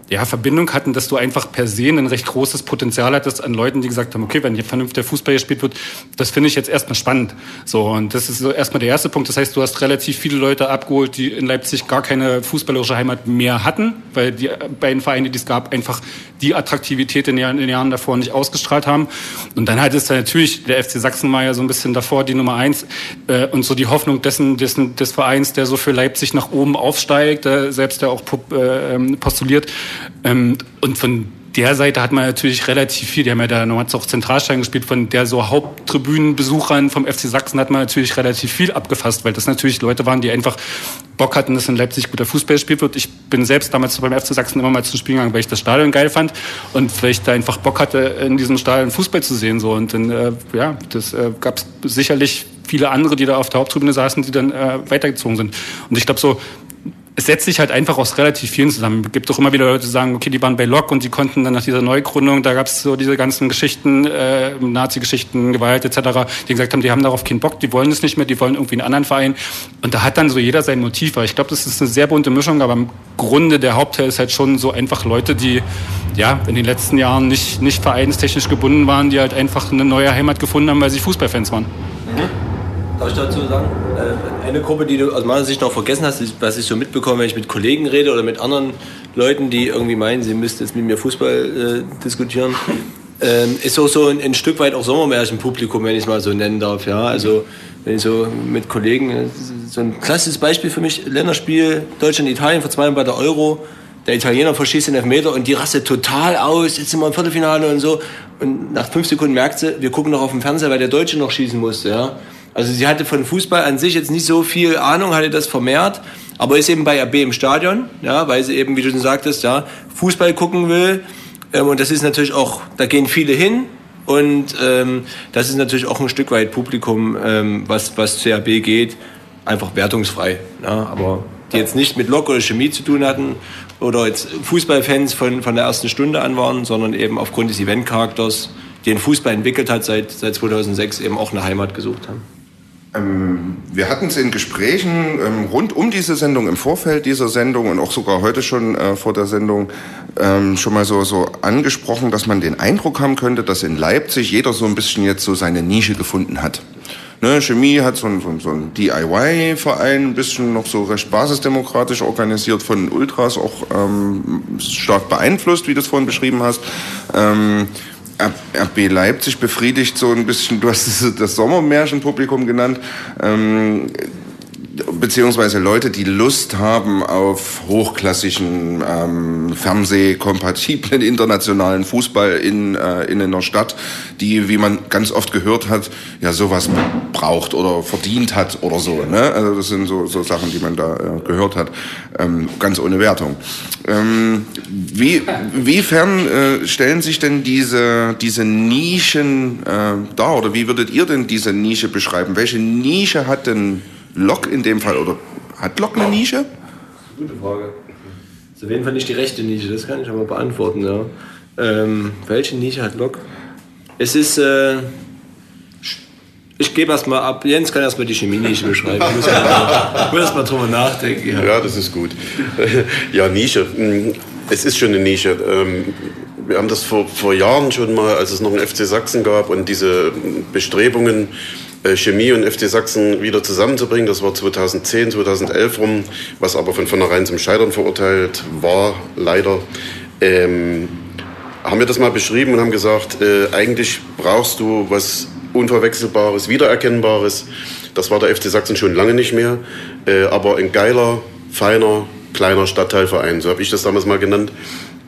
ja, Verbindung hatten, dass du einfach per se ein recht großes Potenzial hattest an Leuten, die gesagt haben, okay, wenn hier vernünftiger Fußball gespielt wird, das finde ich jetzt erstmal spannend. So, und das ist so erstmal der erste Punkt. Das heißt, du hast relativ viele Leute abgeholt, die in Leipzig gar keine fußballerische Heimat mehr hatten, weil die beiden Vereine, die es gab, einfach die Attraktivität in den, Jahren, davor nicht ausgestrahlt haben. Und dann hat es dann natürlich, der FC Sachsen war so ein bisschen davor die Nummer eins äh, und so die Hoffnung dessen, dessen, des Vereins, der so für Leipzig nach oben aufsteigt, äh, selbst der auch äh, ähm, postuliert, ähm, und von der Seite hat man natürlich relativ viel. Die haben ja da noch auch Zentralstein gespielt. Von der so Haupttribünenbesuchern vom FC Sachsen hat man natürlich relativ viel abgefasst, weil das natürlich Leute waren, die einfach Bock hatten, dass in Leipzig guter Fußball gespielt wird. Ich bin selbst damals beim FC Sachsen immer mal zum Spiel gegangen, weil ich das Stadion geil fand und weil ich da einfach Bock hatte, in diesem Stadion Fußball zu sehen. So. Und dann, äh, ja, das äh, gab es sicherlich viele andere, die da auf der Haupttribüne saßen, die dann äh, weitergezogen sind. Und ich glaube so, es setzt sich halt einfach aus relativ vielen zusammen. Es gibt doch immer wieder Leute, die sagen, okay, die waren bei Lok und die konnten dann nach dieser Neugründung, da gab es so diese ganzen Geschichten, äh, Nazi-Geschichten, Gewalt etc., die gesagt haben, die haben darauf keinen Bock, die wollen es nicht mehr, die wollen irgendwie einen anderen Verein. Und da hat dann so jeder sein Motiv. Ich glaube, das ist eine sehr bunte Mischung, aber im Grunde der Hauptteil ist halt schon so einfach Leute, die ja in den letzten Jahren nicht, nicht vereinstechnisch gebunden waren, die halt einfach eine neue Heimat gefunden haben, weil sie Fußballfans waren. Mhm. Darf ich dazu sagen? Äh, eine Gruppe, die du aus meiner Sicht noch vergessen hast, was ich so mitbekomme, wenn ich mit Kollegen rede oder mit anderen Leuten, die irgendwie meinen, sie müssten jetzt mit mir Fußball äh, diskutieren, ähm, ist auch so ein, ein, Stück weit auch Sommermärchenpublikum, wenn ich es mal so nennen darf. Ja? Also wenn ich so mit Kollegen, so ein klassisches Beispiel für mich, Länderspiel Deutschland-Italien vor zwei Jahren bei der Euro, der Italiener verschießt den Elfmeter und die rastet total aus, jetzt sind wir im Viertelfinale und so. Und nach fünf Sekunden merkt sie, wir gucken noch auf den Fernseher, weil der Deutsche noch schießen musste. Ja? Also sie hatte von Fußball an sich jetzt nicht so viel Ahnung, hatte das vermehrt, aber ist eben bei RB im Stadion, ja, weil sie eben, wie du schon sagtest, ja, Fußball gucken will. Ähm, und das ist natürlich auch, da gehen viele hin. Und ähm, das ist natürlich auch ein Stück weit Publikum, ähm, was, was zu RB geht, einfach wertungsfrei. Ja, aber die jetzt nicht mit Lok oder Chemie zu tun hatten oder jetzt Fußballfans von, von der ersten Stunde an waren, sondern eben aufgrund des Eventcharakters, den Fußball entwickelt hat seit, seit 2006, eben auch eine Heimat gesucht haben. Ähm, wir hatten es in Gesprächen ähm, rund um diese Sendung, im Vorfeld dieser Sendung und auch sogar heute schon äh, vor der Sendung ähm, schon mal so, so angesprochen, dass man den Eindruck haben könnte, dass in Leipzig jeder so ein bisschen jetzt so seine Nische gefunden hat. Ne, Chemie hat so so, so ein DIY-Verein, ein bisschen noch so recht basisdemokratisch organisiert von Ultras, auch ähm, stark beeinflusst, wie du es vorhin beschrieben hast. Ähm, RB Leipzig befriedigt so ein bisschen, du hast das Sommermärchenpublikum genannt, ähm, beziehungsweise Leute, die Lust haben auf hochklassischen, ähm, fernsehkompatiblen internationalen Fußball in, äh, in einer Stadt, die, wie man ganz oft gehört hat, ja sowas braucht oder verdient hat oder so. Ne? Also das sind so, so Sachen, die man da äh, gehört hat, ähm, ganz ohne Wertung. Ähm, wie, wiefern äh, stellen sich denn diese, diese Nischen äh, dar oder wie würdet ihr denn diese Nische beschreiben? Welche Nische hat denn Lok in dem Fall oder hat Lok eine Nische? Gute Frage. Das ist auf jeden Fall nicht die rechte Nische, das kann ich aber beantworten. Ja. Ähm, welche Nische hat Lok? Es ist. Äh, ich gebe erstmal ab. Jens kann erstmal die Chemie-Nische beschreiben. Ich muss erstmal drüber nachdenken. Ja. ja, das ist gut. Ja, Nische. Hm, es ist schon eine Nische. Ähm, wir haben das vor, vor Jahren schon mal, als es noch einen FC Sachsen gab und diese Bestrebungen Chemie und FC Sachsen wieder zusammenzubringen. Das war 2010, 2011 rum, was aber von vornherein zum Scheitern verurteilt war, leider. Ähm, haben wir das mal beschrieben und haben gesagt, äh, eigentlich brauchst du was Unverwechselbares, Wiedererkennbares. Das war der FC Sachsen schon lange nicht mehr, äh, aber ein geiler, feiner, kleiner Stadtteilverein, so habe ich das damals mal genannt.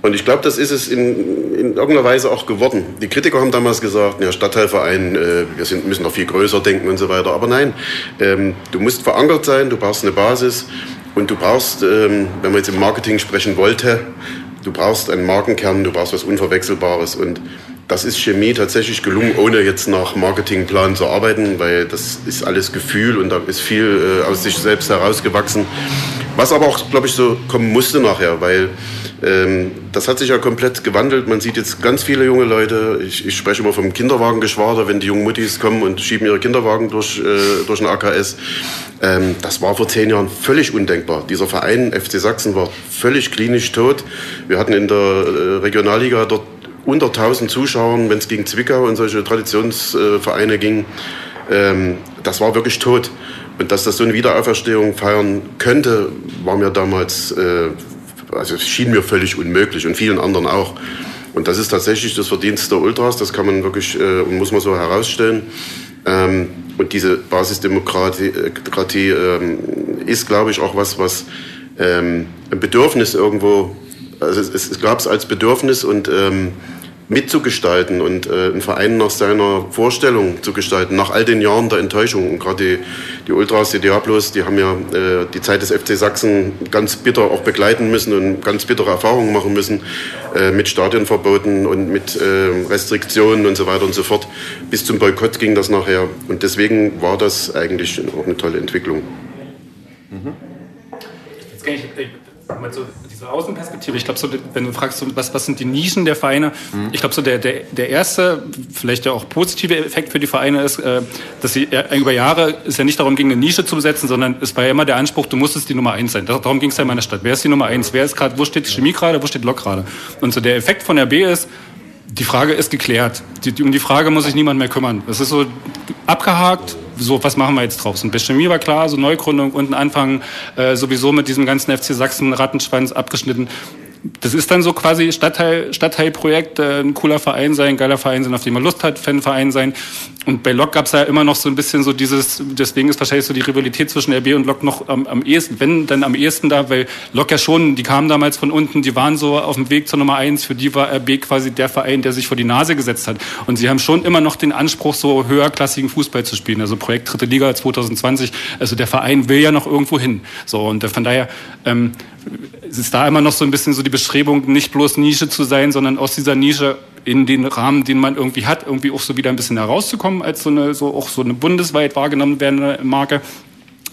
Und ich glaube, das ist es in, in irgendeiner Weise auch geworden. Die Kritiker haben damals gesagt, ja, Stadtteilverein, äh, wir sind, müssen noch viel größer denken und so weiter. Aber nein, ähm, du musst verankert sein, du brauchst eine Basis und du brauchst, ähm, wenn man jetzt im Marketing sprechen wollte, du brauchst einen Markenkern, du brauchst was Unverwechselbares. Und das ist Chemie tatsächlich gelungen, ohne jetzt nach Marketingplan zu arbeiten, weil das ist alles Gefühl und da ist viel äh, aus sich selbst herausgewachsen. Was aber auch, glaube ich, so kommen musste nachher, weil das hat sich ja komplett gewandelt. Man sieht jetzt ganz viele junge Leute. Ich, ich spreche immer vom Kinderwagengeschwader, wenn die jungen Muttis kommen und schieben ihre Kinderwagen durch, äh, durch den AKS. Ähm, das war vor zehn Jahren völlig undenkbar. Dieser Verein FC Sachsen war völlig klinisch tot. Wir hatten in der äh, Regionalliga dort unter 1000 Zuschauern, wenn es gegen Zwickau und solche Traditionsvereine äh, ging. Ähm, das war wirklich tot. Und dass das so eine Wiederauferstehung feiern könnte, war mir damals, äh, also es schien mir völlig unmöglich und vielen anderen auch. Und das ist tatsächlich das Verdienst der Ultras, das kann man wirklich, äh, muss man so herausstellen. Ähm, und diese Basisdemokratie äh, ähm, ist, glaube ich, auch was, was ähm, ein Bedürfnis irgendwo, also es, es gab es als Bedürfnis und ähm, mitzugestalten und äh, einen Verein nach seiner Vorstellung zu gestalten, nach all den Jahren der Enttäuschung. Und gerade die, die Ultras, die Diablos, die haben ja äh, die Zeit des FC Sachsen ganz bitter auch begleiten müssen und ganz bittere Erfahrungen machen müssen äh, mit Stadionverboten und mit äh, Restriktionen und so weiter und so fort. Bis zum Boykott ging das nachher. Und deswegen war das eigentlich auch eine tolle Entwicklung. Mhm. Jetzt kann ich, mal so diese Außenperspektive. Ich glaube, so, wenn du fragst, was, was sind die Nischen der Vereine, mhm. ich glaube, so der, der, der erste, vielleicht ja auch positive Effekt für die Vereine ist, äh, dass sie äh, über Jahre ist ja nicht darum ging, eine Nische zu besetzen, sondern es war ja immer der Anspruch, du musstest die Nummer eins sein. Darum ging es ja in meiner Stadt. Wer ist die Nummer eins? Wer ist gerade, wo steht Chemie gerade, wo steht Lok gerade? Und so der Effekt von RB ist, die Frage ist geklärt. Die, um die Frage muss sich niemand mehr kümmern. Das ist so abgehakt. So, was machen wir jetzt drauf? So ein Chemie war klar, so Neugründung, unten anfangen, äh, sowieso mit diesem ganzen FC Sachsen Rattenschwanz abgeschnitten das ist dann so quasi Stadtteil, Stadtteilprojekt, äh, ein cooler Verein sein, ein geiler Verein sein, auf den man Lust hat, Fanverein sein. Und bei Lok gab es ja immer noch so ein bisschen so dieses, deswegen ist wahrscheinlich so die Rivalität zwischen RB und Lok noch am, am ehesten, wenn dann am ehesten da, weil Lok ja schon, die kamen damals von unten, die waren so auf dem Weg zur Nummer eins, für die war RB quasi der Verein, der sich vor die Nase gesetzt hat. Und sie haben schon immer noch den Anspruch, so höherklassigen Fußball zu spielen. Also Projekt Dritte Liga 2020, also der Verein will ja noch irgendwo hin. So, und von daher, ähm, es ist da immer noch so ein bisschen so die Bestrebung, nicht bloß Nische zu sein, sondern aus dieser Nische in den Rahmen, den man irgendwie hat, irgendwie auch so wieder ein bisschen herauszukommen als so eine, so auch so eine bundesweit wahrgenommen werdende Marke.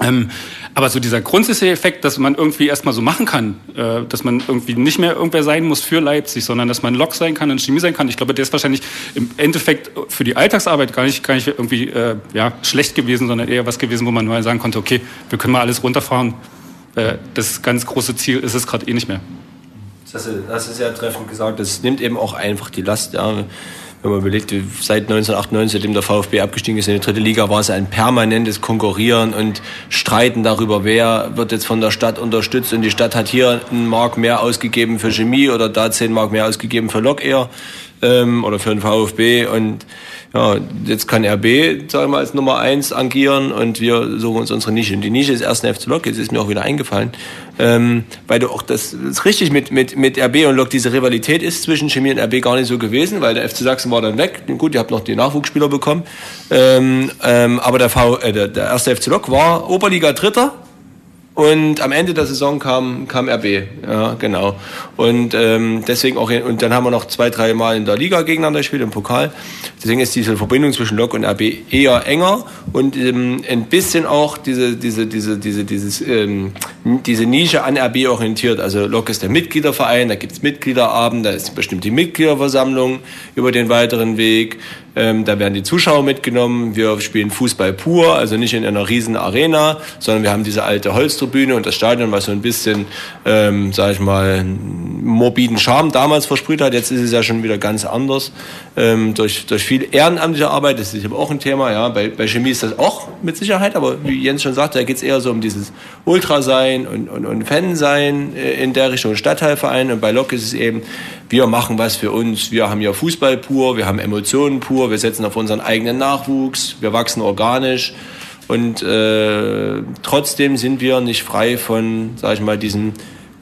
Ähm, aber so dieser grundsätzliche Effekt, dass man irgendwie erstmal so machen kann, äh, dass man irgendwie nicht mehr irgendwer sein muss für Leipzig, sondern dass man Lok sein kann und Chemie sein kann. Ich glaube, der ist wahrscheinlich im Endeffekt für die Alltagsarbeit gar nicht, gar nicht irgendwie äh, ja, schlecht gewesen, sondern eher was gewesen, wo man mal sagen konnte, okay, wir können mal alles runterfahren, äh, das ganz große Ziel ist es gerade eh nicht mehr. Das ist, das ist ja treffend gesagt. Das nimmt eben auch einfach die Last. Ja. Wenn man überlegt, seit 1998, seitdem der VfB abgestiegen ist in die dritte Liga, war es ein permanentes Konkurrieren und Streiten darüber, wer wird jetzt von der Stadt unterstützt. Und die Stadt hat hier einen Mark mehr ausgegeben für Chemie oder da zehn Mark mehr ausgegeben für Lok eher ähm, oder für den VfB. Und ja, jetzt kann RB, sagen wir als Nummer eins agieren und wir suchen uns unsere Nische. Und die Nische ist erst ein FC Lok, jetzt ist mir auch wieder eingefallen, ähm, weil du auch das, das ist richtig mit, mit, mit RB und Lok, diese Rivalität ist zwischen Chemie und RB gar nicht so gewesen, weil der FC Sachsen war dann weg. Gut, ihr habt noch die Nachwuchsspieler bekommen. Ähm, ähm, aber der, v, äh, der, der erste FC Lok war Oberliga Dritter und am Ende der Saison kam, kam RB, ja, genau. Und ähm, deswegen auch, und dann haben wir noch zwei, drei Mal in der Liga gegeneinander gespielt, im Pokal. Deswegen ist diese Verbindung zwischen Lok und RB eher enger und ähm, ein bisschen auch diese, diese, diese, diese, dieses, ähm, diese Nische an RB orientiert. Also Lok ist der Mitgliederverein, da gibt's Mitgliederabend, da ist bestimmt die Mitgliederversammlung über den weiteren Weg. Ähm, da werden die Zuschauer mitgenommen. Wir spielen Fußball pur, also nicht in einer riesen Arena, sondern wir haben diese alte Holztribüne und das Stadion, was so ein bisschen, ähm, sag ich mal, morbiden Charme damals versprüht hat. Jetzt ist es ja schon wieder ganz anders. Ähm, durch, durch viel ehrenamtliche Arbeit, das ist aber auch ein Thema. Ja, bei, bei Chemie ist das auch mit Sicherheit, aber wie Jens schon sagte, da geht es eher so um dieses Ultrasein und, und, und Fan-Sein äh, in der Richtung Stadtteilverein. Und bei Lok ist es eben wir machen was für uns. Wir haben ja Fußball pur, wir haben Emotionen pur, wir setzen auf unseren eigenen Nachwuchs, wir wachsen organisch. Und äh, trotzdem sind wir nicht frei von, sag ich mal, diesem,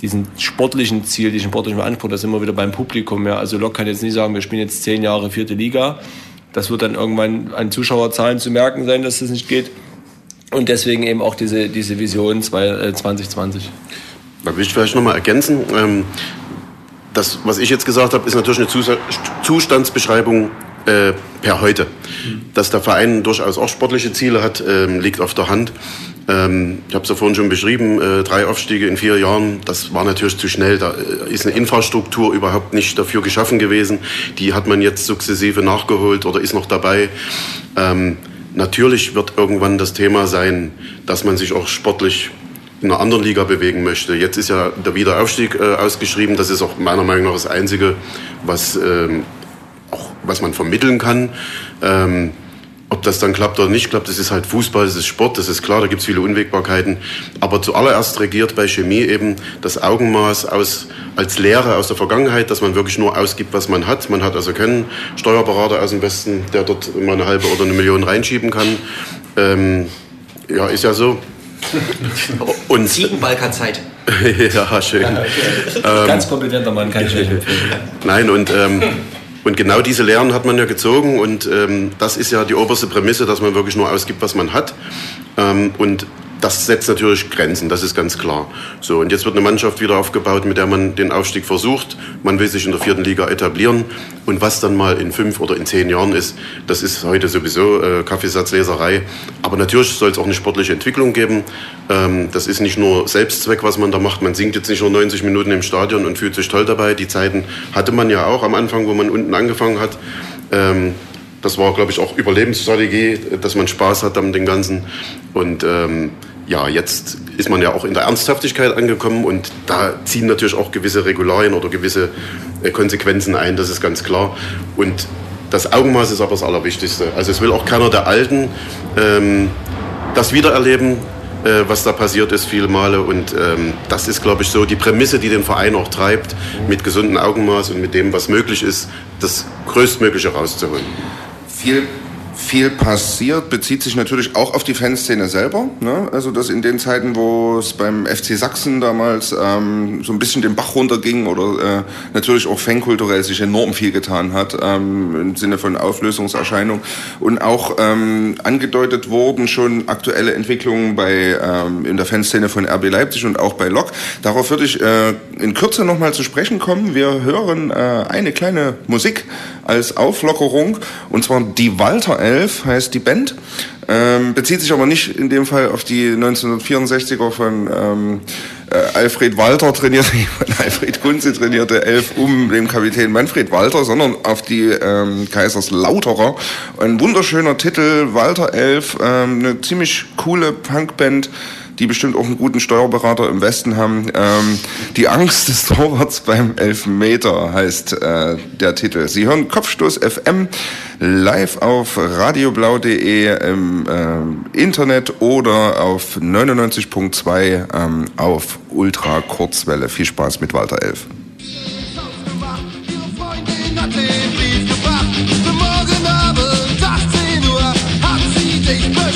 diesen sportlichen Ziel, diesen sportlichen Anspruch. Da sind wir wieder beim Publikum. Ja. Also Lok kann jetzt nicht sagen, wir spielen jetzt zehn Jahre vierte Liga. Das wird dann irgendwann an Zuschauerzahlen zu merken sein, dass das nicht geht. Und deswegen eben auch diese, diese Vision 2020. Da will ich vielleicht nochmal ergänzen. Ähm, das, was ich jetzt gesagt habe, ist natürlich eine Zustandsbeschreibung äh, per heute. Dass der Verein durchaus auch sportliche Ziele hat, ähm, liegt auf der Hand. Ähm, ich habe es ja vorhin schon beschrieben, äh, drei Aufstiege in vier Jahren, das war natürlich zu schnell. Da äh, ist eine Infrastruktur überhaupt nicht dafür geschaffen gewesen. Die hat man jetzt sukzessive nachgeholt oder ist noch dabei. Ähm, natürlich wird irgendwann das Thema sein, dass man sich auch sportlich in einer anderen Liga bewegen möchte. Jetzt ist ja der Wiederaufstieg äh, ausgeschrieben. Das ist auch meiner Meinung nach das Einzige, was, ähm, auch, was man vermitteln kann. Ähm, ob das dann klappt oder nicht klappt, das ist halt Fußball, das ist Sport, das ist klar, da gibt es viele Unwägbarkeiten. Aber zuallererst regiert bei Chemie eben das Augenmaß aus, als Lehre aus der Vergangenheit, dass man wirklich nur ausgibt, was man hat. Man hat also keinen Steuerberater aus dem Westen, der dort mal eine halbe oder eine Million reinschieben kann. Ähm, ja, ist ja so. Und Sieben Balkanzeit. ja, schön. Ähm, Ganz kompetenter Mann, kann ich nicht Nein, und ähm, und genau diese Lehren hat man ja gezogen und ähm, das ist ja die oberste Prämisse, dass man wirklich nur ausgibt, was man hat. Ähm, und das setzt natürlich Grenzen, das ist ganz klar. So, und jetzt wird eine Mannschaft wieder aufgebaut, mit der man den Aufstieg versucht. Man will sich in der vierten Liga etablieren. Und was dann mal in fünf oder in zehn Jahren ist, das ist heute sowieso äh, Kaffeesatzleserei. Aber natürlich soll es auch eine sportliche Entwicklung geben. Ähm, das ist nicht nur Selbstzweck, was man da macht. Man singt jetzt nicht nur 90 Minuten im Stadion und fühlt sich toll dabei. Die Zeiten hatte man ja auch am Anfang, wo man unten angefangen hat. Ähm, das war, glaube ich, auch Überlebensstrategie, dass man Spaß hat an dem Ganzen. Und ähm, ja, jetzt ist man ja auch in der Ernsthaftigkeit angekommen und da ziehen natürlich auch gewisse Regularien oder gewisse äh, Konsequenzen ein, das ist ganz klar. Und das Augenmaß ist aber das Allerwichtigste. Also es will auch keiner der Alten ähm, das wiedererleben, äh, was da passiert ist viele Male. Und ähm, das ist, glaube ich, so die Prämisse, die den Verein auch treibt, mit gesundem Augenmaß und mit dem, was möglich ist, das Größtmögliche rauszuholen. Viel viel passiert, bezieht sich natürlich auch auf die Fanszene selber. Ne? Also dass in den Zeiten, wo es beim FC Sachsen damals ähm, so ein bisschen den Bach runterging oder äh, natürlich auch fankulturell sich enorm viel getan hat ähm, im Sinne von Auflösungserscheinung und auch ähm, angedeutet wurden schon aktuelle Entwicklungen bei ähm, in der Fanszene von RB Leipzig und auch bei Lok. Darauf würde ich äh, in Kürze nochmal zu sprechen kommen. Wir hören äh, eine kleine Musik als Auflockerung und zwar die Walter 11 heißt die Band. Ähm, bezieht sich aber nicht in dem Fall auf die 1964er von ähm, äh, Alfred Walter trainierte, von Alfred Kunze trainierte Elf um den Kapitän Manfred Walter, sondern auf die ähm, Kaiserslauterer. Ein wunderschöner Titel, Walter 11, ähm, eine ziemlich coole Punkband die bestimmt auch einen guten Steuerberater im Westen haben. Ähm, die Angst des Torwarts beim Elfmeter heißt äh, der Titel. Sie hören Kopfstoß FM live auf radioblau.de im äh, Internet oder auf 99.2 ähm, auf Ultra Kurzwelle. Viel Spaß mit Walter Elf. Will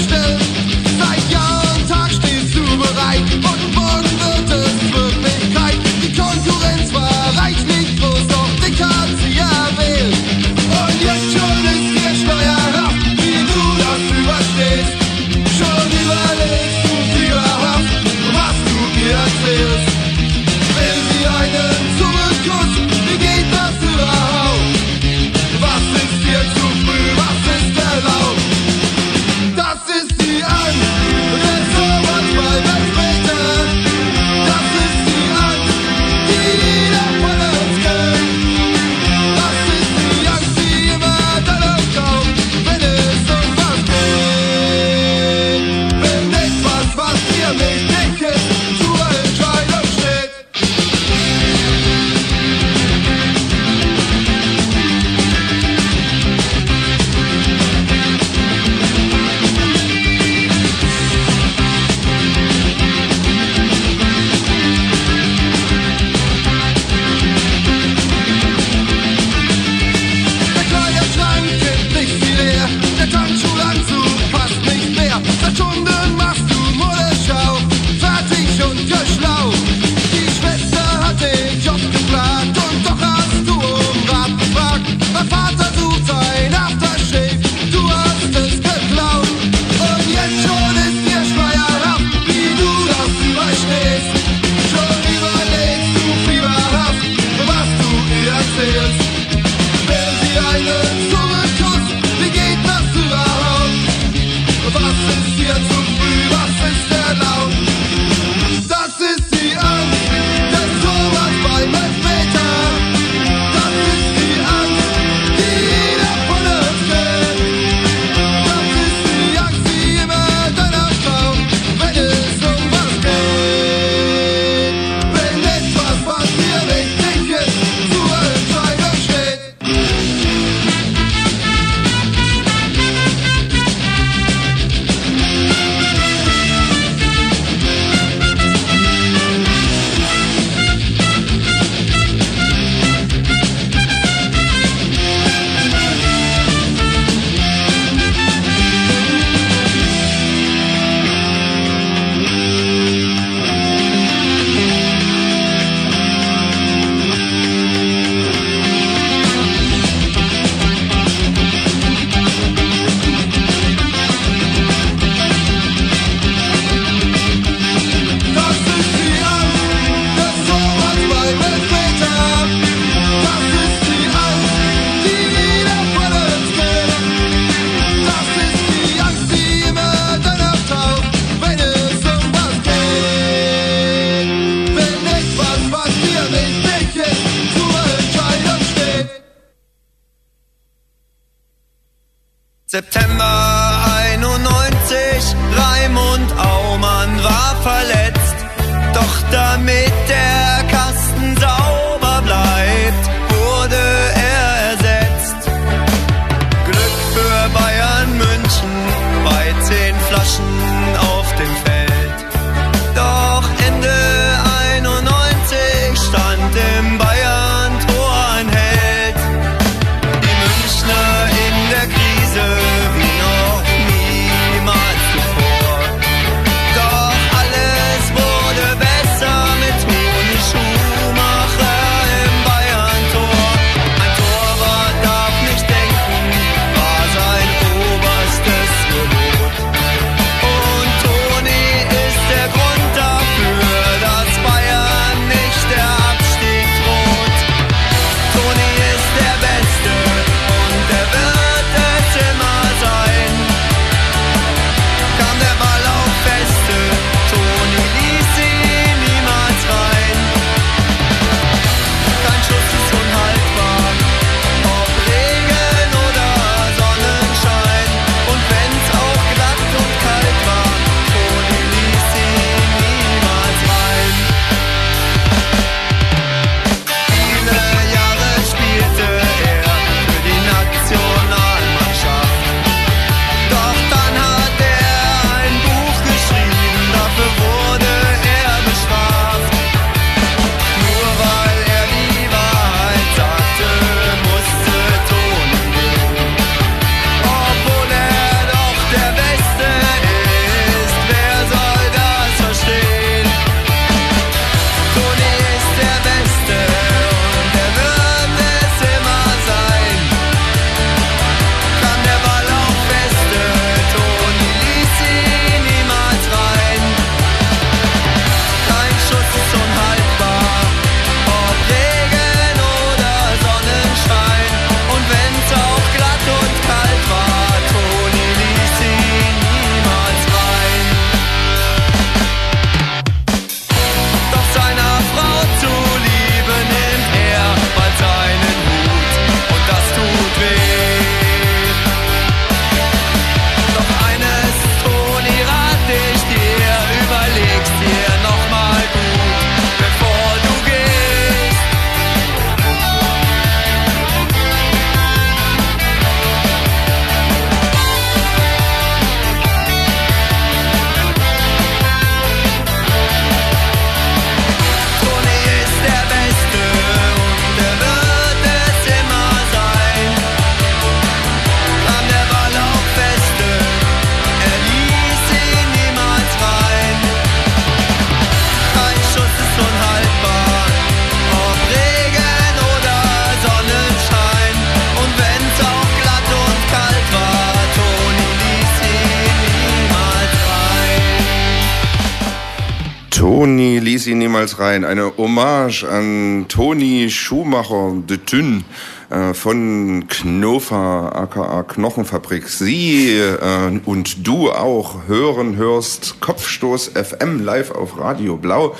rein. Eine Hommage an Toni Schumacher de Thun äh, von Knofa aka Knochenfabrik. Sie äh, und du auch hören, hörst Kopfstoß FM live auf Radio Blau.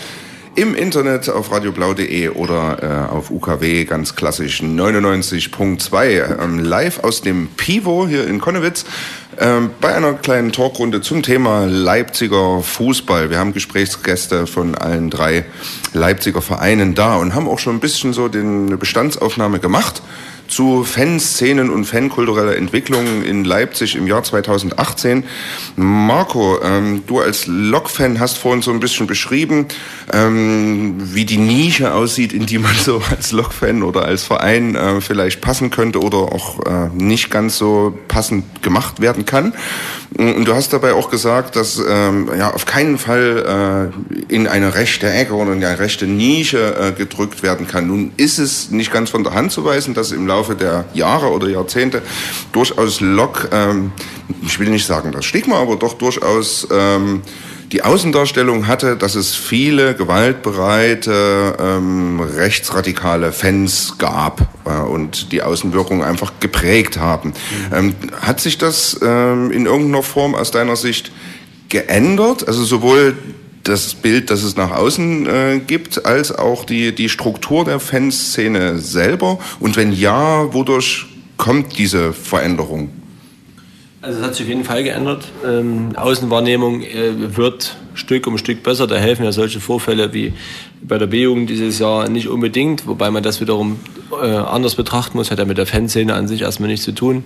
Im Internet auf radioblau.de oder äh, auf UKW ganz klassisch 99.2 ähm, live aus dem Pivo hier in Konnewitz ähm, bei einer kleinen Talkrunde zum Thema Leipziger Fußball. Wir haben Gesprächsgäste von allen drei Leipziger Vereinen da und haben auch schon ein bisschen so den, eine Bestandsaufnahme gemacht zu Fanszenen und fankultureller Entwicklung in Leipzig im Jahr 2018. Marco, ähm, du als Lok-Fan hast vorhin so ein bisschen beschrieben, ähm, wie die Nische aussieht, in die man so als Lok-Fan oder als Verein äh, vielleicht passen könnte oder auch äh, nicht ganz so passend gemacht werden kann. Und du hast dabei auch gesagt, dass ähm, ja auf keinen Fall äh, in eine rechte Ecke oder in eine rechte Nische äh, gedrückt werden kann. Nun ist es nicht ganz von der Hand zu weisen, dass im Laufe der Jahre oder Jahrzehnte durchaus Lok, ähm, ich will nicht sagen das Stigma, aber doch durchaus ähm, die Außendarstellung hatte, dass es viele gewaltbereite, ähm, rechtsradikale Fans gab äh, und die Außenwirkung einfach geprägt haben. Ähm, hat sich das ähm, in irgendeiner Form aus deiner Sicht geändert? Also sowohl das Bild, das es nach außen äh, gibt, als auch die, die Struktur der Fanszene selber? Und wenn ja, wodurch kommt diese Veränderung? Also es hat sich auf jeden Fall geändert. Ähm, Außenwahrnehmung äh, wird Stück um Stück besser. Da helfen ja solche Vorfälle wie bei der B-Jugend dieses Jahr nicht unbedingt, wobei man das wiederum äh, anders betrachten muss, hat ja mit der Fanszene an sich erstmal nichts zu tun.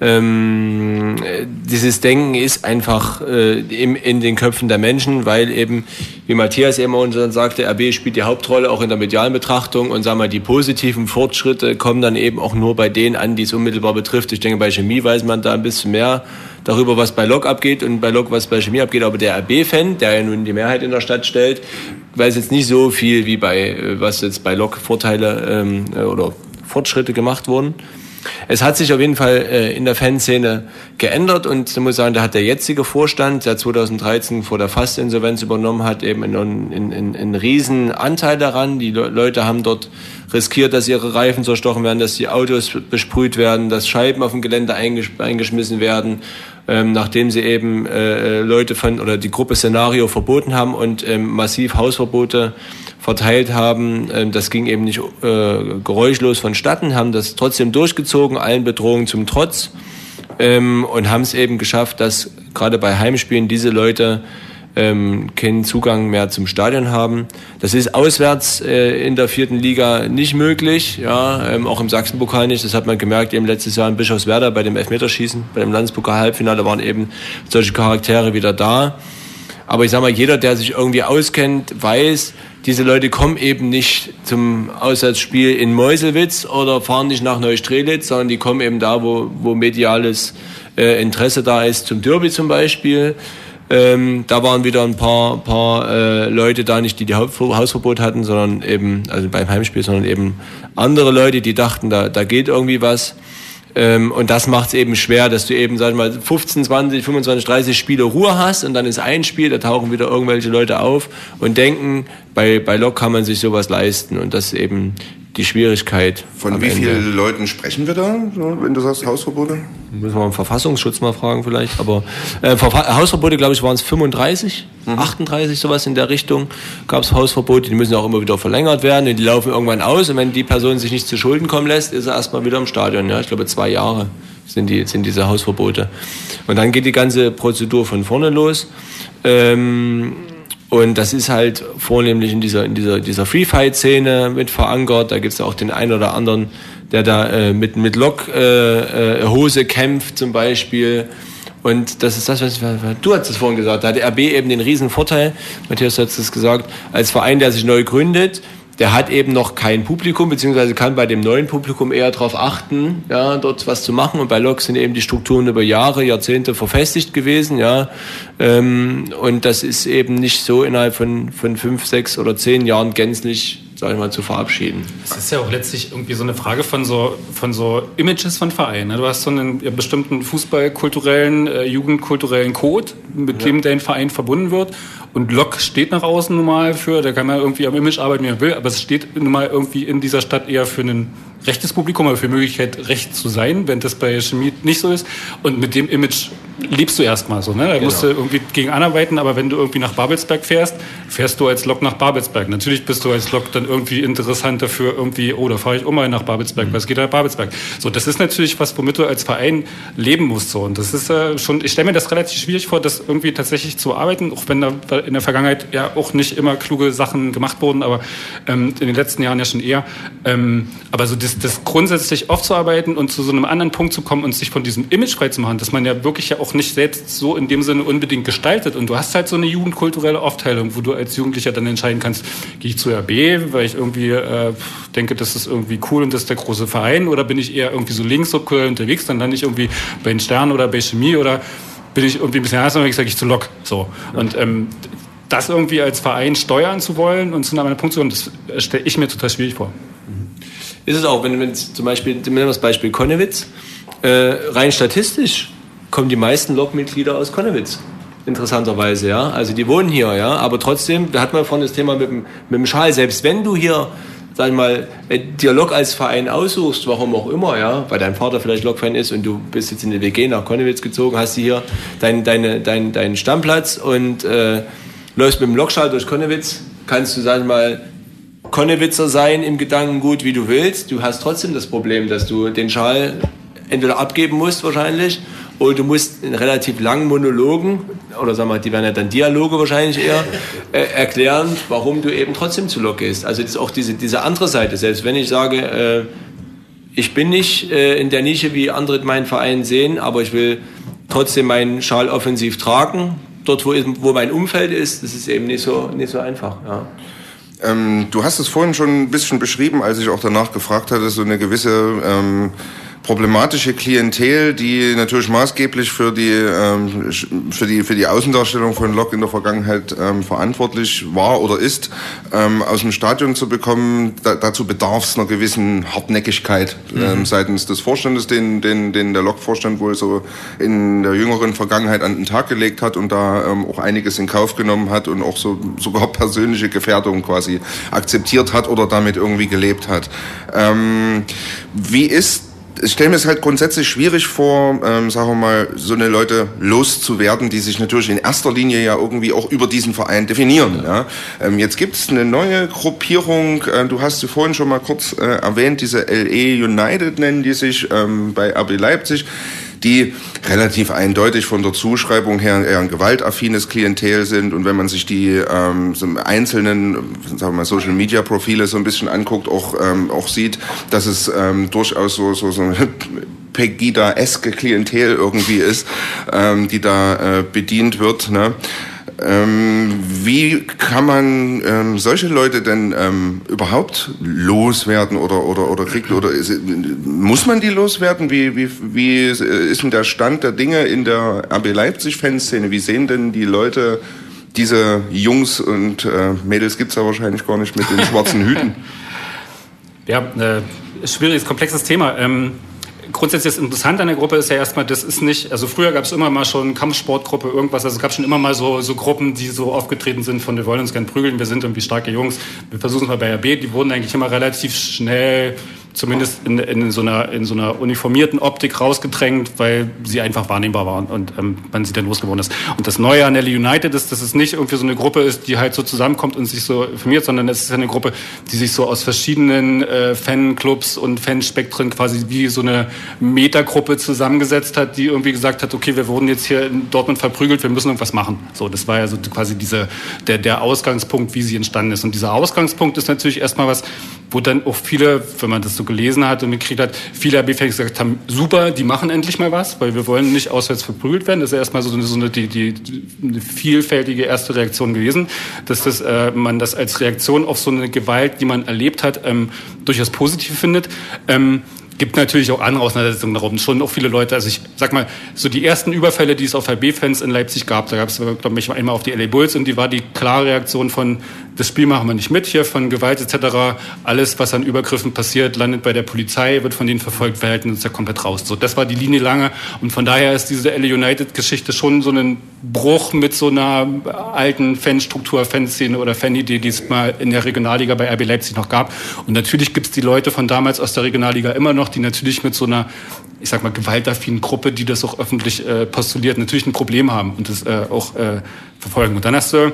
Ähm, äh, dieses Denken ist einfach äh, im, in den Köpfen der Menschen, weil eben, wie Matthias eben auch schon sagte, RB spielt die Hauptrolle auch in der medialen Betrachtung und sagen wir, die positiven Fortschritte kommen dann eben auch nur bei denen an, die es unmittelbar betrifft. Ich denke, bei Chemie weiß man da ein bisschen mehr darüber, was bei Lok abgeht und bei Lok, was bei Chemie abgeht. Aber der RB-Fan, der ja nun die Mehrheit in der Stadt stellt, weiß jetzt nicht so viel, wie bei, äh, was jetzt bei Lok Vorteile ähm, äh, oder Fortschritte gemacht wurden. Es hat sich auf jeden Fall äh, in der Fanszene geändert und ich muss sagen, da hat der jetzige Vorstand, der 2013 vor der Fastinsolvenz übernommen hat, eben einen, einen, einen riesen Anteil daran. Die Le Leute haben dort riskiert, dass ihre Reifen zerstochen werden, dass die Autos besprüht werden, dass Scheiben auf dem Gelände eingesch eingeschmissen werden, ähm, nachdem sie eben äh, Leute von oder die Gruppe Szenario verboten haben und ähm, massiv Hausverbote verteilt haben. Ähm, das ging eben nicht äh, geräuschlos vonstatten, haben das trotzdem durchgezogen, allen Bedrohungen zum Trotz ähm, und haben es eben geschafft, dass gerade bei Heimspielen diese Leute ähm, keinen Zugang mehr zum Stadion haben. Das ist auswärts äh, in der vierten Liga nicht möglich, ja, ähm, auch im Sachsenpokal nicht. Das hat man gemerkt eben letztes Jahr in Bischofswerda bei dem Elfmeterschießen, bei dem Landespokal-Halbfinale waren eben solche Charaktere wieder da. Aber ich sage mal, jeder, der sich irgendwie auskennt, weiß, diese Leute kommen eben nicht zum Auswärtsspiel in Meuselwitz oder fahren nicht nach Neustrelitz, sondern die kommen eben da, wo, wo mediales äh, Interesse da ist, zum Derby zum Beispiel. Ähm, da waren wieder ein paar, paar äh, Leute da, nicht die die Hausverbot hatten, sondern eben, also beim Heimspiel, sondern eben andere Leute, die dachten, da, da geht irgendwie was. Ähm, und das macht es eben schwer, dass du eben, sag ich mal, 15, 20, 25, 30 Spiele Ruhe hast und dann ist ein Spiel, da tauchen wieder irgendwelche Leute auf und denken, bei, bei Lok kann man sich sowas leisten und das ist eben die Schwierigkeit. Von wie vielen Leuten sprechen wir da, wenn du sagst Hausverbote? Müssen wir den Verfassungsschutz mal fragen vielleicht. Aber äh, Hausverbote, glaube ich, waren es 35, mhm. 38, sowas in der Richtung. Gab es Hausverbote, die müssen auch immer wieder verlängert werden und die laufen irgendwann aus. Und wenn die Person sich nicht zu Schulden kommen lässt, ist er erstmal wieder im Stadion. Ja, ich glaube, zwei Jahre sind, die, sind diese Hausverbote. Und dann geht die ganze Prozedur von vorne los. Ähm, und das ist halt vornehmlich in dieser, in dieser, dieser Free-Fight-Szene mit verankert. Da gibt es auch den einen oder anderen, der da äh, mit, mit Lockhose äh, kämpft zum Beispiel. Und das ist das, was du hast es vorhin gesagt. Da hat der RB eben den riesen Vorteil, Matthias hat es gesagt, als Verein, der sich neu gründet, der hat eben noch kein Publikum, beziehungsweise kann bei dem neuen Publikum eher darauf achten, ja, dort was zu machen. Und bei Lok sind eben die Strukturen über Jahre, Jahrzehnte verfestigt gewesen, ja. Ähm, und das ist eben nicht so innerhalb von, von fünf, sechs oder zehn Jahren gänzlich sag ich mal, zu verabschieden. Es ist ja auch letztlich irgendwie so eine Frage von so, von so Images von Vereinen. Ne? Du hast so einen bestimmten fußballkulturellen, äh, jugendkulturellen Code, mit ja. dem dein Verein verbunden wird. Und Lok steht nach außen nun mal für, da kann man irgendwie am Image arbeiten, wie man will, aber es steht nun mal irgendwie in dieser Stadt eher für einen rechtes Publikum, aber für Möglichkeit, recht zu sein, wenn das bei Chemie nicht so ist. Und mit dem Image lebst du erstmal so. Ne? Da genau. musst du irgendwie gegen anarbeiten, aber wenn du irgendwie nach Babelsberg fährst, fährst du als Lok nach Babelsberg. Natürlich bist du als Lok dann irgendwie interessant dafür, irgendwie, oh, da fahre ich auch mal nach Babelsberg, mhm. was geht da nach Babelsberg? So, das ist natürlich was, womit du als Verein leben musst. So. Und das ist äh, schon, ich stelle mir das relativ schwierig vor, das irgendwie tatsächlich zu arbeiten, auch wenn da in der Vergangenheit ja auch nicht immer kluge Sachen gemacht wurden, aber ähm, in den letzten Jahren ja schon eher. Ähm, aber so das, das grundsätzlich aufzuarbeiten und zu so einem anderen Punkt zu kommen und sich von diesem Image frei zu machen, dass man ja wirklich ja auch nicht selbst so in dem Sinne unbedingt gestaltet. Und du hast halt so eine jugendkulturelle Aufteilung, wo du als Jugendlicher dann entscheiden kannst, gehe ich zu RB, weil ich irgendwie äh, denke, das ist irgendwie cool und das ist der große Verein, oder bin ich eher irgendwie so links so cool unterwegs, dann lande ich irgendwie bei den Sternen oder bei Chemie oder bin ich irgendwie ein bisschen anders unterwegs, sage ich zu Lok. So. Und ähm, das irgendwie als Verein steuern zu wollen und zu einem Punkt zu kommen, das stelle ich mir total schwierig vor. Ist es auch, wenn wir zum Beispiel, nehmen wir das Beispiel Konnewitz, äh, rein statistisch kommen die meisten Lokmitglieder aus Konnewitz. Interessanterweise, ja. Also die wohnen hier, ja. Aber trotzdem, da hat man vorhin das Thema mit dem, mit dem Schal. Selbst wenn du hier, sag mal, äh, dir Lok als Verein aussuchst, warum auch immer, ja, weil dein Vater vielleicht Lokfan ist und du bist jetzt in die WG nach Konnewitz gezogen, hast du hier deinen dein, dein, dein Stammplatz und äh, läufst mit dem Lokschal durch Konnewitz, kannst du, sag mal, Konnewitzer sein im Gedankengut, wie du willst. Du hast trotzdem das Problem, dass du den Schal entweder abgeben musst wahrscheinlich oder du musst in relativ langen Monologen, oder sagen wir, die werden ja dann Dialoge wahrscheinlich eher, äh, erklären, warum du eben trotzdem zu Lok gehst. Also das ist auch diese, diese andere Seite. Selbst wenn ich sage, äh, ich bin nicht äh, in der Nische, wie andere meinen Verein sehen, aber ich will trotzdem meinen Schal offensiv tragen. Dort, wo, wo mein Umfeld ist, das ist eben nicht so, nicht so einfach. Ja. Ähm, du hast es vorhin schon ein bisschen beschrieben, als ich auch danach gefragt hatte, so eine gewisse ähm, problematische Klientel, die natürlich maßgeblich für die, ähm, für die, für die Außendarstellung von Lok in der Vergangenheit ähm, verantwortlich war oder ist, ähm, aus dem Stadion zu bekommen. Da, dazu bedarf es einer gewissen Hartnäckigkeit ähm, Mhm. seitens des Vorstandes, den, den, den der Lok-Vorstand wohl so in der jüngeren Vergangenheit an den Tag gelegt hat und da ähm, auch einiges in Kauf genommen hat und auch so sogar persönliche Gefährdung quasi akzeptiert hat oder damit irgendwie gelebt hat. Ähm, wie ist ich stelle mir es halt grundsätzlich schwierig vor, ähm, sagen wir mal, so eine Leute loszuwerden, die sich natürlich in erster Linie ja irgendwie auch über diesen Verein definieren. Ja? Ähm, jetzt gibt es eine neue Gruppierung, äh, du hast sie vorhin schon mal kurz äh, erwähnt, diese LE United nennen die sich ähm, bei RB Leipzig die relativ eindeutig von der Zuschreibung her eher ein gewaltaffines Klientel sind. Und wenn man sich die ähm, so einzelnen sagen wir mal, Social Media Profile so ein bisschen anguckt, auch, ähm, auch sieht, dass es ähm, durchaus so, so, so eine Pegida-eske Klientel irgendwie ist, ähm, die da äh, bedient wird. Ne? Ähm, wie kann man ähm, solche Leute denn ähm, überhaupt loswerden oder oder oder kriegt oder ist, muss man die loswerden? Wie wie wie ist denn der Stand der Dinge in der RB Leipzig Fanszene? Wie sehen denn die Leute diese Jungs und äh, Mädels gibt's ja wahrscheinlich gar nicht mit den schwarzen Hüten? Ja, äh, schwieriges, komplexes Thema. Ähm, grundsätzlich das Interessante an der Gruppe ist ja erstmal, das ist nicht, also früher gab es immer mal schon Kampfsportgruppe, irgendwas, also es gab schon immer mal so, so Gruppen, die so aufgetreten sind von wir wollen uns gern prügeln, wir sind irgendwie starke Jungs, wir versuchen es mal bei RB, die wurden eigentlich immer relativ schnell zumindest in, in, so einer, in so einer uniformierten Optik rausgedrängt, weil sie einfach wahrnehmbar waren und ähm, man sie dann losgeworden ist. Und das Neue an Nelly United ist, dass es nicht irgendwie so eine Gruppe ist, die halt so zusammenkommt und sich so informiert, sondern es ist eine Gruppe, die sich so aus verschiedenen äh, Fanclubs und Fanspektren quasi wie so eine Metagruppe zusammengesetzt hat, die irgendwie gesagt hat, okay, wir wurden jetzt hier in Dortmund verprügelt, wir müssen irgendwas machen. So, das war ja so quasi diese, der, der Ausgangspunkt, wie sie entstanden ist. Und dieser Ausgangspunkt ist natürlich erstmal was, wo dann auch viele, wenn man das so gelesen hat und gekriegt hat, viele RB-Fans gesagt haben, super, die machen endlich mal was, weil wir wollen nicht auswärts verprügelt werden. Das ist erstmal so eine, so eine, die, die, eine vielfältige erste Reaktion gewesen, dass das, äh, man das als Reaktion auf so eine Gewalt, die man erlebt hat, ähm, durchaus positiv findet. Ähm, gibt natürlich auch andere Auseinandersetzungen darum. Schon auch viele Leute, also ich sag mal, so die ersten Überfälle, die es auf RB-Fans in Leipzig gab, da gab es, glaube ich, einmal auf die LA Bulls und die war die klare Reaktion von, das Spiel machen wir nicht mit hier, von Gewalt etc. Alles, was an Übergriffen passiert, landet bei der Polizei, wird von denen verfolgt, wir uns da komplett raus. So, das war die Linie lange und von daher ist diese LA United-Geschichte schon so ein Bruch mit so einer alten Fanstruktur, Fanszene oder Fanidee, die es mal in der Regionalliga bei RB Leipzig noch gab. Und natürlich gibt es die Leute von damals aus der Regionalliga immer noch, die natürlich mit so einer, ich sag mal, gewaltaffinen Gruppe, die das auch öffentlich äh, postuliert, natürlich ein Problem haben und das äh, auch äh, verfolgen. Und dann hast du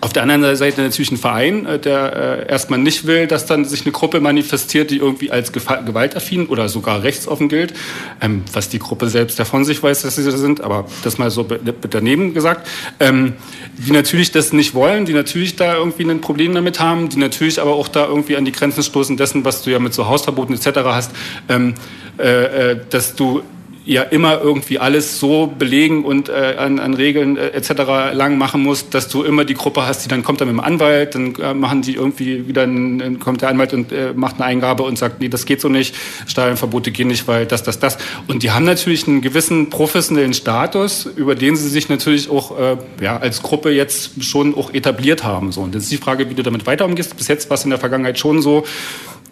auf der anderen Seite natürlich ein Verein, äh, der äh, erstmal nicht will, dass dann sich eine Gruppe manifestiert, die irgendwie als gewaltaffin oder sogar rechtsoffen gilt, ähm, was die Gruppe selbst davon sich weiß, dass sie das sind, aber das mal so be- be- daneben gesagt, ähm, die natürlich das nicht wollen, die natürlich da irgendwie ein Problem damit haben, die natürlich aber auch da irgendwie an die Grenzen stoßen dessen, was du ja mit so Hausverboten etc. hast, ähm, äh, äh, dass du ja immer irgendwie alles so belegen und äh, an, an Regeln äh, etc. lang machen musst, dass du immer die Gruppe hast, die dann kommt dann mit dem Anwalt, dann äh, machen die irgendwie wieder, ein, dann kommt der Anwalt und äh, macht eine Eingabe und sagt, nee, das geht so nicht, Stadionverbote gehen nicht, weil das, das, das. Und die haben natürlich einen gewissen professionellen Status, über den sie sich natürlich auch äh, ja, als Gruppe jetzt schon auch etabliert haben. So. Und das ist die Frage, wie du damit weiter umgehst. Bis jetzt war es in der Vergangenheit schon so,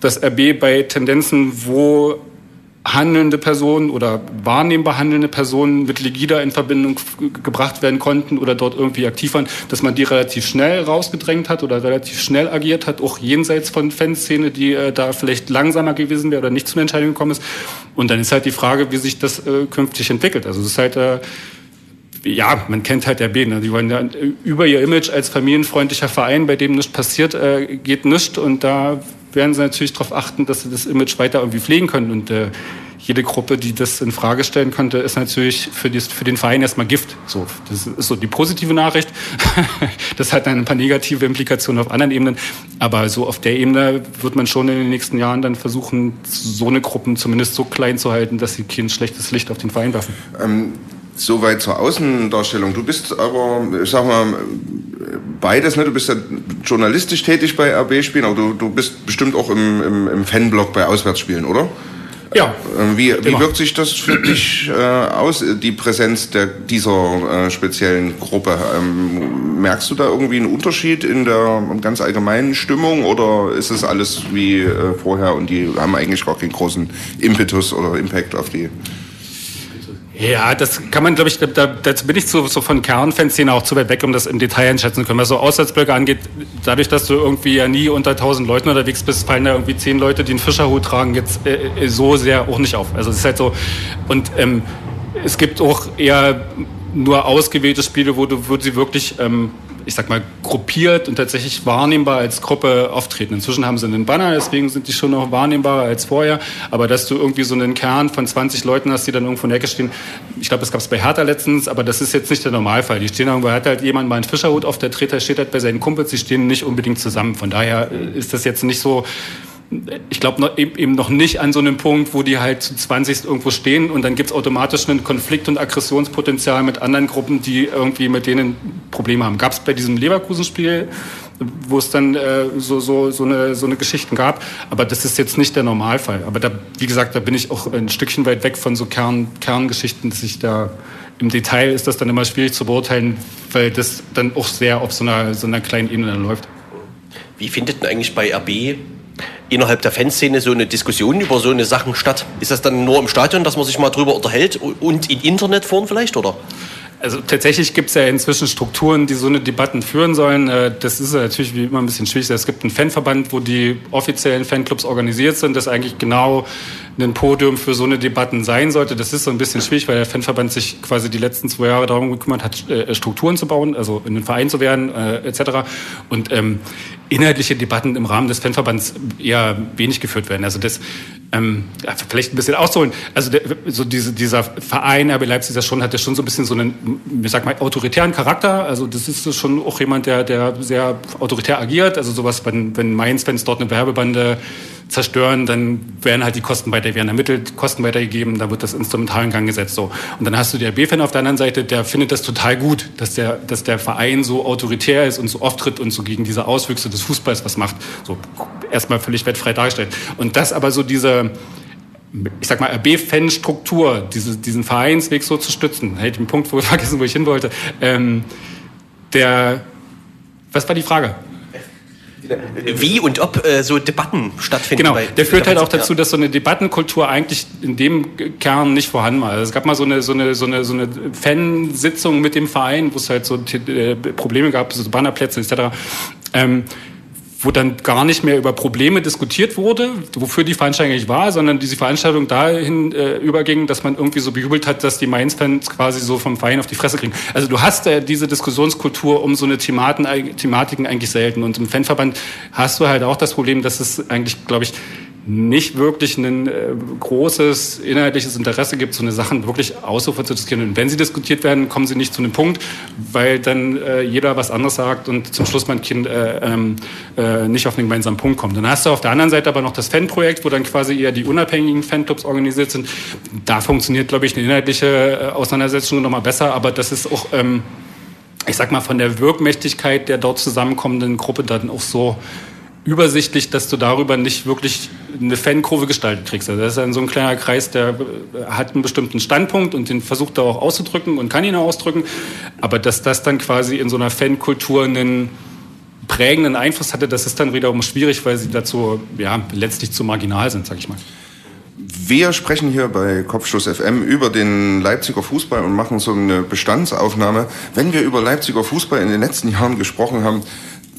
dass RB bei Tendenzen, wo handelnde Personen oder wahrnehmbar handelnde Personen mit Legida in Verbindung gebracht werden konnten oder dort irgendwie aktiv waren, dass man die relativ schnell rausgedrängt hat oder relativ schnell agiert hat, auch jenseits von Fanszene, die äh, da vielleicht langsamer gewesen wäre oder nicht zu einer Entscheidung gekommen ist. Und dann ist halt die Frage, wie sich das äh, künftig entwickelt. Also es ist halt äh, ja, man kennt halt der B. Ne? Die wollen ja äh, über ihr Image als familienfreundlicher Verein, bei dem nichts passiert, äh, geht nichts. Und da werden sie natürlich darauf achten, dass sie das Image weiter irgendwie pflegen können. Und äh, jede Gruppe, die das in Frage stellen könnte, ist natürlich für, dies, für den Verein erstmal Gift. So, das ist so die positive Nachricht. das hat dann ein paar negative Implikationen auf anderen Ebenen. Aber so auf der Ebene wird man schon in den nächsten Jahren dann versuchen, so eine Gruppen zumindest so klein zu halten, dass sie kein schlechtes Licht auf den Verein werfen. Ähm, Soweit zur Außendarstellung. Du bist aber, ich sag mal, beides, ne? Du bist ja journalistisch tätig bei RB-Spielen, aber du, du bist bestimmt auch im, im, im Fanblog bei Auswärtsspielen, oder? Ja. Ähm, Wie, wie wirkt sich das für dich äh, aus, die Präsenz der, dieser äh, speziellen Gruppe? Ähm, merkst du da irgendwie einen Unterschied in der ganz allgemeinen Stimmung oder ist es alles wie äh, vorher und die haben eigentlich gar keinen großen Impetus oder Impact auf die? Ja, das kann man, glaube ich, da, dazu bin ich so, so von Kernfanszene auch zu weit weg, um das im Detail einschätzen zu können. Was so Auswärtsblöcke angeht, dadurch, dass du irgendwie ja nie unter 1000 Leuten unterwegs bist, fallen da irgendwie 10 Leute, die einen Fischerhut tragen, jetzt äh, so sehr auch nicht auf. Also es ist halt so, und ähm, es gibt auch eher nur ausgewählte Spiele, wo du, wo sie wirklich ähm, ich sag mal, gruppiert und tatsächlich wahrnehmbar als Gruppe auftreten. Inzwischen haben sie einen Banner, deswegen sind die schon noch wahrnehmbarer als vorher. Aber dass du irgendwie so einen Kern von 20 Leuten hast, die dann irgendwo in der Ecke stehen, ich glaube, das gab es bei Hertha letztens, aber das ist jetzt nicht der Normalfall. Die stehen irgendwo, hat halt jemand mal einen Fischerhut auf, der Treter steht halt bei seinen Kumpels, die stehen nicht unbedingt zusammen. Von daher ist das jetzt nicht so, ich glaube eben noch nicht an so einem Punkt, wo die halt zu 20 irgendwo stehen und dann gibt es automatisch einen Konflikt- und Aggressionspotenzial mit anderen Gruppen, die irgendwie mit denen Probleme haben. Gab es bei diesem Leverkusen-Spiel, wo es dann äh, so, so, so, eine, so eine Geschichten gab, aber das ist jetzt nicht der Normalfall. Aber da, wie gesagt, da bin ich auch ein Stückchen weit weg von so Kern, Kerngeschichten, dass ich da im Detail ist das dann immer schwierig zu beurteilen, weil das dann auch sehr auf so einer, so einer kleinen Ebene läuft. Wie findet denn eigentlich bei RB innerhalb der Fanszene so eine Diskussion über so eine Sachen statt? Ist das dann nur im Stadion, dass man sich mal drüber unterhält und in Internetform vielleicht, oder? Also tatsächlich gibt es ja inzwischen Strukturen, die so eine Debatten führen sollen. Äh, Das ist natürlich wie immer ein bisschen schwierig. Es gibt einen Fanverband, wo die offiziellen Fanclubs organisiert sind, das eigentlich genau ein Podium für so eine Debatten sein sollte. Das ist so ein bisschen schwierig, weil der Fanverband sich quasi die letzten zwei Jahre darum gekümmert hat, äh, Strukturen zu bauen, also in den Verein zu werden, äh, etc. Und ähm, inhaltliche Debatten im Rahmen des Fanverbands eher wenig geführt werden. Also das ähm, ja, vielleicht ein bisschen auszuholen. Also der, so diese, dieser Verein RB Leipzig das schon hat ja schon so ein bisschen so einen, wie sag mal, autoritären Charakter. Also das ist schon auch jemand, der, der sehr autoritär agiert. Also sowas, wenn, wenn Mainz-Fans dort eine Werbebande zerstören, dann werden halt die Kosten weiter, werden ermittelt, Kosten weitergegeben, dann wird das Instrumental in Gang gesetzt. So. Und dann hast du der B-Fan auf der anderen Seite, der findet das total gut, dass der, dass der Verein so autoritär ist und so oft tritt und so gegen diese Auswüchse des Fußballs was macht. So erstmal völlig wettfrei dargestellt. Und das aber so diese, ich sag mal, RB-Fan-Struktur, diese, diesen Vereinsweg so zu stützen, hätte ich den Punkt vergessen, wo ich hin wollte. Ähm, der, was war die Frage? Wie und ob äh, so Debatten stattfinden. Genau, bei- der führt halt auch dazu, dass so eine Debattenkultur eigentlich in dem Kern nicht vorhanden war. Also es gab mal so eine, so eine, so eine, so eine Fansitzung mit dem Verein, wo es halt so äh, Probleme gab, so Bannerplätze etc. Ähm, wo dann gar nicht mehr über Probleme diskutiert wurde, wofür die Veranstaltung eigentlich war, sondern diese Veranstaltung dahin äh, überging, dass man irgendwie so bejubelt hat, dass die Mainz-Fans quasi so vom Verein auf die Fresse kriegen. Also du hast äh, diese Diskussionskultur um so eine Thematen, Thematiken eigentlich selten. Und im Fanverband hast du halt auch das Problem, dass es eigentlich, glaube ich, nicht wirklich ein äh, großes inhaltliches Interesse gibt, so eine Sachen wirklich ausufern zu diskutieren. Und wenn sie diskutiert werden, kommen sie nicht zu einem Punkt, weil dann äh, jeder was anderes sagt und zum Schluss mein Kind äh, ähm, äh, nicht auf einen gemeinsamen Punkt kommt. Dann hast du auf der anderen Seite aber noch das Fanprojekt, wo dann quasi eher die unabhängigen Fanclubs organisiert sind. Da funktioniert, glaube ich, eine inhaltliche äh, Auseinandersetzung nochmal besser, aber das ist auch, ähm, ich sag mal, von der Wirkmächtigkeit der dort zusammenkommenden Gruppe dann auch so übersichtlich, dass du darüber nicht wirklich eine Fankurve gestaltet kriegst. Also das ist dann so ein kleiner Kreis, der äh, hat einen bestimmten Standpunkt und den versucht er auch auszudrücken und kann ihn auch ausdrücken. Aber dass das dann quasi in so einer Fankultur einen prägenden Einfluss hatte, das ist dann wiederum schwierig, weil sie dazu ja letztlich zu marginal sind, sag ich mal. Wir sprechen hier bei Kopfschuss FM über den Leipziger Fußball und machen so eine Bestandsaufnahme. Wenn wir über Leipziger Fußball in den letzten Jahren gesprochen haben,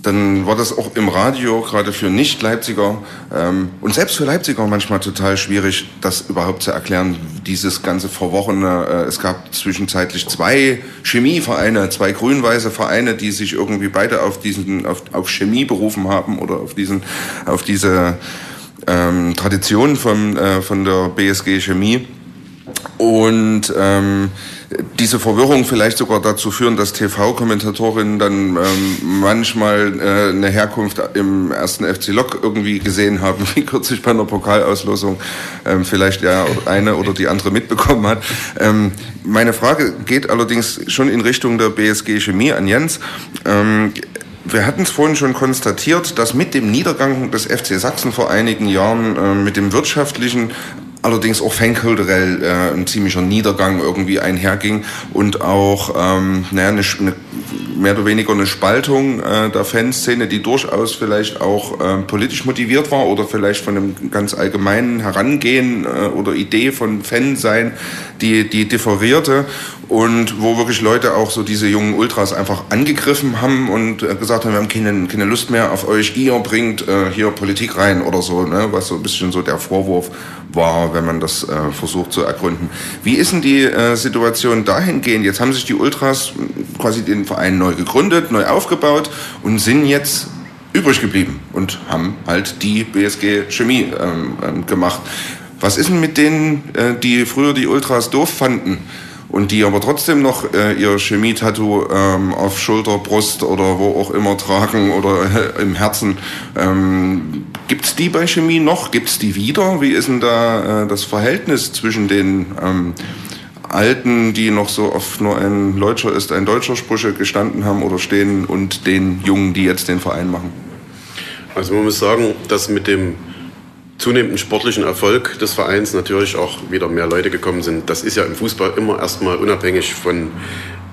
dann war das auch im Radio, gerade für Nicht-Leipziger ähm, und selbst für Leipziger manchmal total schwierig, das überhaupt zu erklären, dieses ganze Verworrene. Äh, es gab zwischenzeitlich zwei Chemievereine, zwei grün-weiße Vereine, die sich irgendwie beide auf diesen, auf, auf Chemie berufen haben oder auf diesen, auf diese ähm, Tradition von, äh, von der BSG Chemie. Und ähm, diese Verwirrung vielleicht sogar dazu führen, dass TV-Kommentatorinnen dann ähm, manchmal äh, eine Herkunft im ersten FC Lok irgendwie gesehen haben, wie kürzlich bei einer Pokalauslosung ähm, vielleicht ja eine oder die andere mitbekommen hat. Ähm, meine Frage geht allerdings schon in Richtung der BSG Chemie an Jens. Ähm, wir hatten es vorhin schon konstatiert, dass mit dem Niedergang des FC Sachsen vor einigen Jahren, äh, mit dem wirtschaftlichen allerdings auch fankulturell äh, ein ziemlicher Niedergang irgendwie einherging und auch ähm, naja, eine, eine, mehr oder weniger eine Spaltung äh, der Fanszene, die durchaus vielleicht auch äh, politisch motiviert war oder vielleicht von einem ganz allgemeinen Herangehen äh, oder Idee von Fansein, die, die differierte und wo wirklich Leute auch so diese jungen Ultras einfach angegriffen haben und äh, gesagt haben, wir haben keine, keine Lust mehr auf euch, ihr bringt äh, hier Politik rein oder so, ne? was so ein bisschen so der Vorwurf war, wenn man das äh, versucht zu ergründen. Wie ist denn die äh, Situation dahingehend? Jetzt haben sich die Ultras quasi den Verein neu gegründet, neu aufgebaut und sind jetzt übrig geblieben und haben halt die BSG Chemie ähm, ähm, gemacht. Was ist denn mit denen, äh, die früher die Ultras doof fanden? Und die aber trotzdem noch äh, ihr Chemie-Tattoo ähm, auf Schulter, Brust oder wo auch immer tragen oder äh, im Herzen. Ähm, Gibt es die bei Chemie noch? Gibt es die wieder? Wie ist denn da äh, das Verhältnis zwischen den ähm, Alten, die noch so oft nur ein Deutscher ist, ein deutscher Sprüche gestanden haben oder stehen und den Jungen, die jetzt den Verein machen? Also man muss sagen, dass mit dem zunehmenden sportlichen Erfolg des Vereins natürlich auch wieder mehr Leute gekommen sind. Das ist ja im Fußball immer erstmal unabhängig von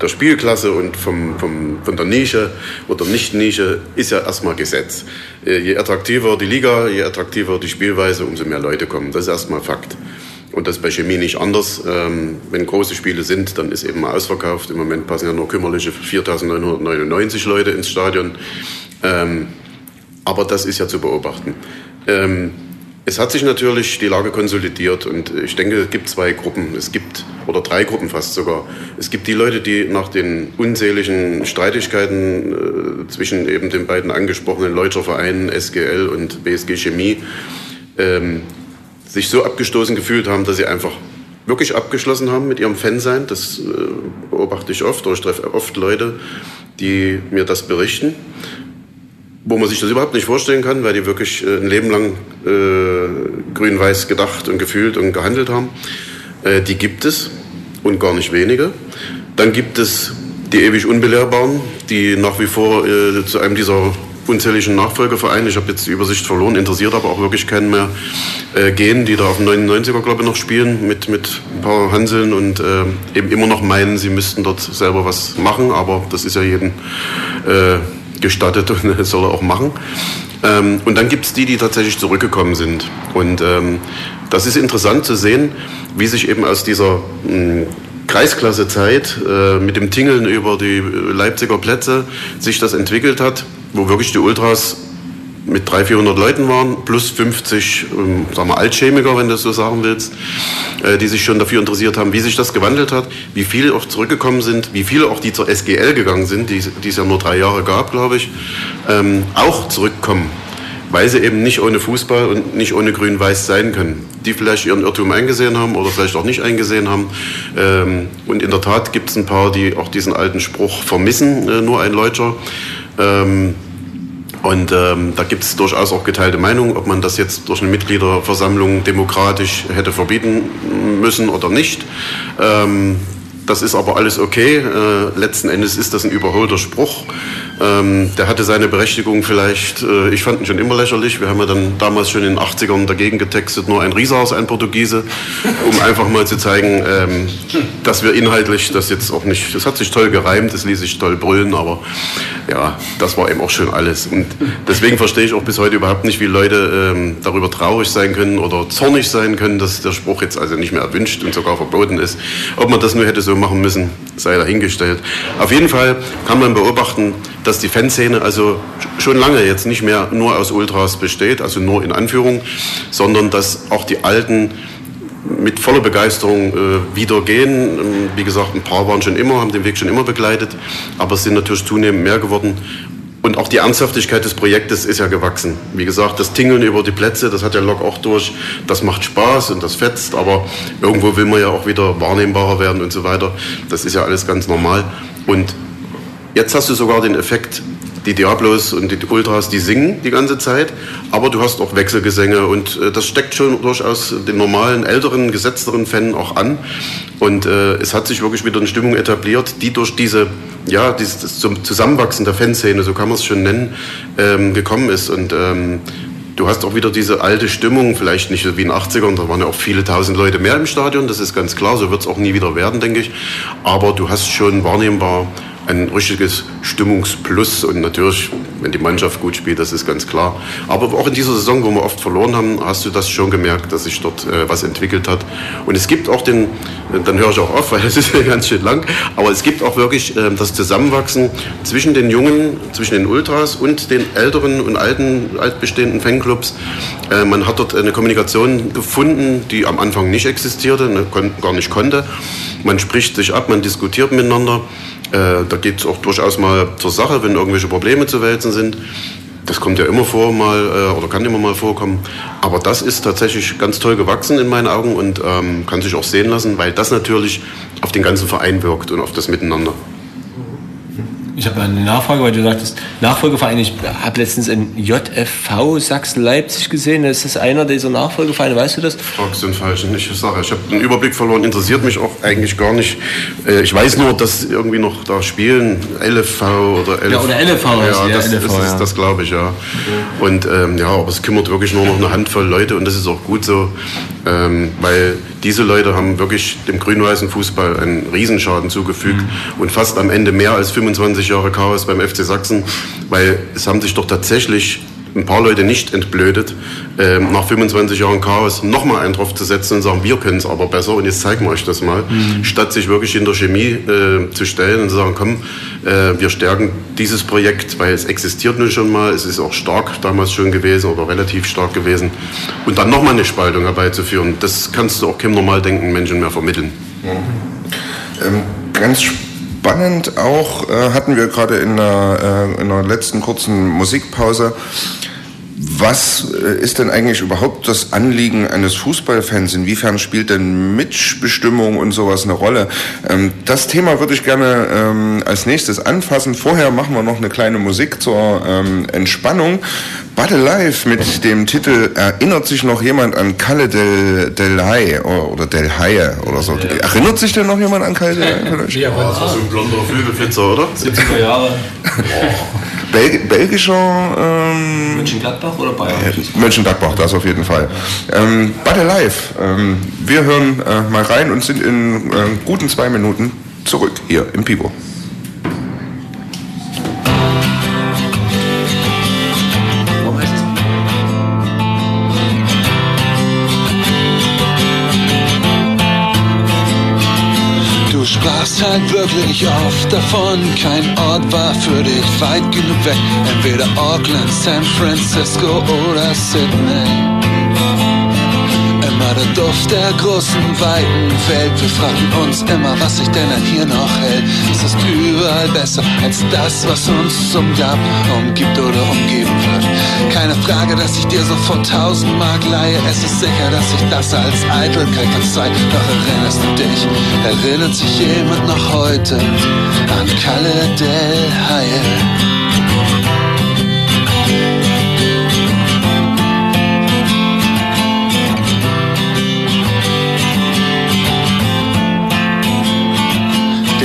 der Spielklasse und vom, vom, von der Nische oder Nicht-Nische ist ja erstmal Gesetz. Äh, je attraktiver die Liga, je attraktiver die Spielweise, umso mehr Leute kommen. Das ist erstmal Fakt. Und das ist bei Chemie nicht anders. Ähm, wenn große Spiele sind, dann ist eben mal ausverkauft. Im Moment passen ja nur kümmerliche 4.999 Leute ins Stadion. Ähm, aber das ist ja zu beobachten. Ähm, es hat sich natürlich die Lage konsolidiert und ich denke, es gibt zwei Gruppen. Es gibt, oder drei Gruppen fast sogar. Es gibt die Leute, die nach den unzähligen Streitigkeiten äh, zwischen eben den beiden angesprochenen Leutscher Vereinen, SGL und BSG Chemie, ähm, sich so abgestoßen gefühlt haben, dass sie einfach wirklich abgeschlossen haben mit ihrem Fansein. Das äh, beobachte ich oft oder ich treffe oft Leute, die mir das berichten wo man sich das überhaupt nicht vorstellen kann, weil die wirklich äh, ein Leben lang äh, grün-weiß gedacht und gefühlt und gehandelt haben. Äh, die gibt es und gar nicht wenige. Dann gibt es die ewig Unbelehrbaren, die nach wie vor äh, zu einem dieser unzähligen Nachfolgevereine, ich habe jetzt die Übersicht verloren, interessiert aber auch wirklich keinen mehr, äh, gehen, die da auf dem 99er, glaube ich, noch spielen mit, mit ein paar Hanseln und äh, eben immer noch meinen, sie müssten dort selber was machen, aber das ist ja jedem äh, gestattet und das soll er auch machen. Ähm, und dann gibt es die, die tatsächlich zurückgekommen sind. Und ähm, das ist interessant zu sehen, wie sich eben aus dieser mh, Kreisklasse-Zeit äh, mit dem Tingeln über die Leipziger Plätze sich das entwickelt hat, wo wirklich die Ultras mit 300, 400 Leuten waren, plus 50 ähm, sagen wir, Altchemiker, wenn du das so sagen willst, äh, die sich schon dafür interessiert haben, wie sich das gewandelt hat, wie viele auch zurückgekommen sind, wie viele auch die zur SGL gegangen sind, die, die es ja nur drei Jahre gab, glaube ich, ähm, auch zurückkommen, weil sie eben nicht ohne Fußball und nicht ohne Grün-Weiß sein können. Die vielleicht ihren Irrtum eingesehen haben oder vielleicht auch nicht eingesehen haben. Ähm, und in der Tat gibt es ein paar, die auch diesen alten Spruch vermissen, äh, nur ein Leutscher. Ähm, und ähm, da gibt es durchaus auch geteilte Meinungen, ob man das jetzt durch eine Mitgliederversammlung demokratisch hätte verbieten müssen oder nicht. Ähm, das ist aber alles okay. Äh, letzten Endes ist das ein überholter Spruch. Ähm, der hatte seine Berechtigung vielleicht, äh, ich fand ihn schon immer lächerlich. Wir haben ja dann damals schon in den 80ern dagegen getextet, nur ein Rieshaus, ein Portugiese, um einfach mal zu zeigen, ähm, dass wir inhaltlich das jetzt auch nicht, das hat sich toll gereimt, das ließ sich toll brüllen, aber ja, das war eben auch schon alles. Und deswegen verstehe ich auch bis heute überhaupt nicht, wie Leute ähm, darüber traurig sein können oder zornig sein können, dass der Spruch jetzt also nicht mehr erwünscht und sogar verboten ist. Ob man das nur hätte so machen müssen, sei dahingestellt. Auf jeden Fall kann man beobachten, dass die Fanszene also schon lange jetzt nicht mehr nur aus Ultras besteht, also nur in Anführung, sondern dass auch die Alten mit voller Begeisterung äh, wieder gehen. Ähm, wie gesagt, ein paar waren schon immer, haben den Weg schon immer begleitet, aber es sind natürlich zunehmend mehr geworden. Und auch die Ernsthaftigkeit des Projektes ist ja gewachsen. Wie gesagt, das Tingeln über die Plätze, das hat der Lok auch durch. Das macht Spaß und das fetzt, aber irgendwo will man ja auch wieder wahrnehmbarer werden und so weiter. Das ist ja alles ganz normal. Und jetzt hast du sogar den Effekt, die Diablos und die Ultras, die singen die ganze Zeit, aber du hast auch Wechselgesänge und äh, das steckt schon durchaus den normalen, älteren, gesetzteren Fan auch an. Und äh, es hat sich wirklich wieder eine Stimmung etabliert, die durch diese, ja, dieses Zusammenwachsen der Fanszene, so kann man es schon nennen, ähm, gekommen ist. Und ähm, du hast auch wieder diese alte Stimmung, vielleicht nicht so wie in den 80ern, da waren ja auch viele tausend Leute mehr im Stadion, das ist ganz klar, so wird es auch nie wieder werden, denke ich. Aber du hast schon wahrnehmbar ein richtiges Stimmungsplus und natürlich, wenn die Mannschaft gut spielt, das ist ganz klar. Aber auch in dieser Saison, wo wir oft verloren haben, hast du das schon gemerkt, dass sich dort äh, was entwickelt hat. Und es gibt auch den, dann höre ich auch auf, weil es ist ja ganz schön lang, aber es gibt auch wirklich äh, das Zusammenwachsen zwischen den Jungen, zwischen den Ultras und den älteren und alten, altbestehenden Fanclubs. Äh, man hat dort eine Kommunikation gefunden, die am Anfang nicht existierte, ne, gar nicht konnte. Man spricht sich ab, man diskutiert miteinander. Äh, da geht es auch durchaus mal zur Sache, wenn irgendwelche Probleme zu wälzen sind. Das kommt ja immer vor mal äh, oder kann immer mal vorkommen. Aber das ist tatsächlich ganz toll gewachsen in meinen Augen und ähm, kann sich auch sehen lassen, weil das natürlich auf den ganzen Verein wirkt und auf das Miteinander. Ich habe eine Nachfrage, weil du sagtest, Nachfolgeverein. Ich habe letztens in JFV Sachsen-Leipzig gesehen. Ist das einer dieser Nachfolgevereine? Weißt du das? Fragst den Falschen. Ich sage, ich habe den Überblick verloren. Interessiert mich auch eigentlich gar nicht. Äh, Ich weiß nur, dass irgendwie noch da spielen. LFV oder LFV. Ja, oder LFV Ja, ja, das, LFV, ist, ja. das glaube ich, ja. Und ähm, ja, aber es kümmert wirklich nur noch eine Handvoll Leute und das ist auch gut so, ähm, weil diese Leute haben wirklich dem grün-weißen Fußball einen Riesenschaden zugefügt und fast am Ende mehr als 25 Jahre Chaos beim FC Sachsen, weil es haben sich doch tatsächlich ein paar Leute nicht entblödet, ähm, nach 25 Jahren Chaos nochmal einen drauf zu setzen und sagen, wir können es aber besser und jetzt zeigen wir euch das mal, statt sich wirklich in der Chemie äh, zu stellen und zu sagen, komm, äh, wir stärken dieses Projekt, weil es existiert nun schon mal, es ist auch stark damals schon gewesen oder relativ stark gewesen. Und dann nochmal eine Spaltung herbeizuführen, das kannst du auch keinem normal denkenden Menschen mehr vermitteln. Ähm, ganz spannend auch äh, hatten wir gerade in der, äh, in der letzten kurzen Musikpause. Was äh, ist denn eigentlich überhaupt das Anliegen eines Fußballfans? Inwiefern spielt denn Mitbestimmung und sowas eine Rolle? Ähm, das Thema würde ich gerne ähm, als nächstes anfassen. Vorher machen wir noch eine kleine Musik zur ähm, Entspannung. But Alive mit dem Titel Erinnert sich noch jemand an Kalle del, del Haie oder del Haie oder so? Erinnert sich denn noch jemand an Kalle del Haie? Ja, das war so ein blonder Flügelflitzer, oder? 70er Jahre. Bel belgischer ähm, Mönchengladbach oder Bayern? äh, Mönchengladbach, das auf jeden Fall. Ähm, But Alive, ähm, wir hören äh, mal rein und sind in äh, guten zwei Minuten zurück hier im Pivo. Halt wirklich oft davon, kein Ort war für dich weit genug weg. Entweder Auckland, San Francisco oder Sydney. Der Duft der großen, weiten Welt. Wir fragten uns immer, was sich denn hier noch hält. Ist es überall besser als das, was uns umgab, umgibt oder umgeben wird? Keine Frage, dass ich dir sofort tausend Mark leihe. Es ist sicher, dass ich das als Eitelkeit verzeihe. Doch erinnerst du dich? Erinnert sich jemand noch heute an Kalle del Haie?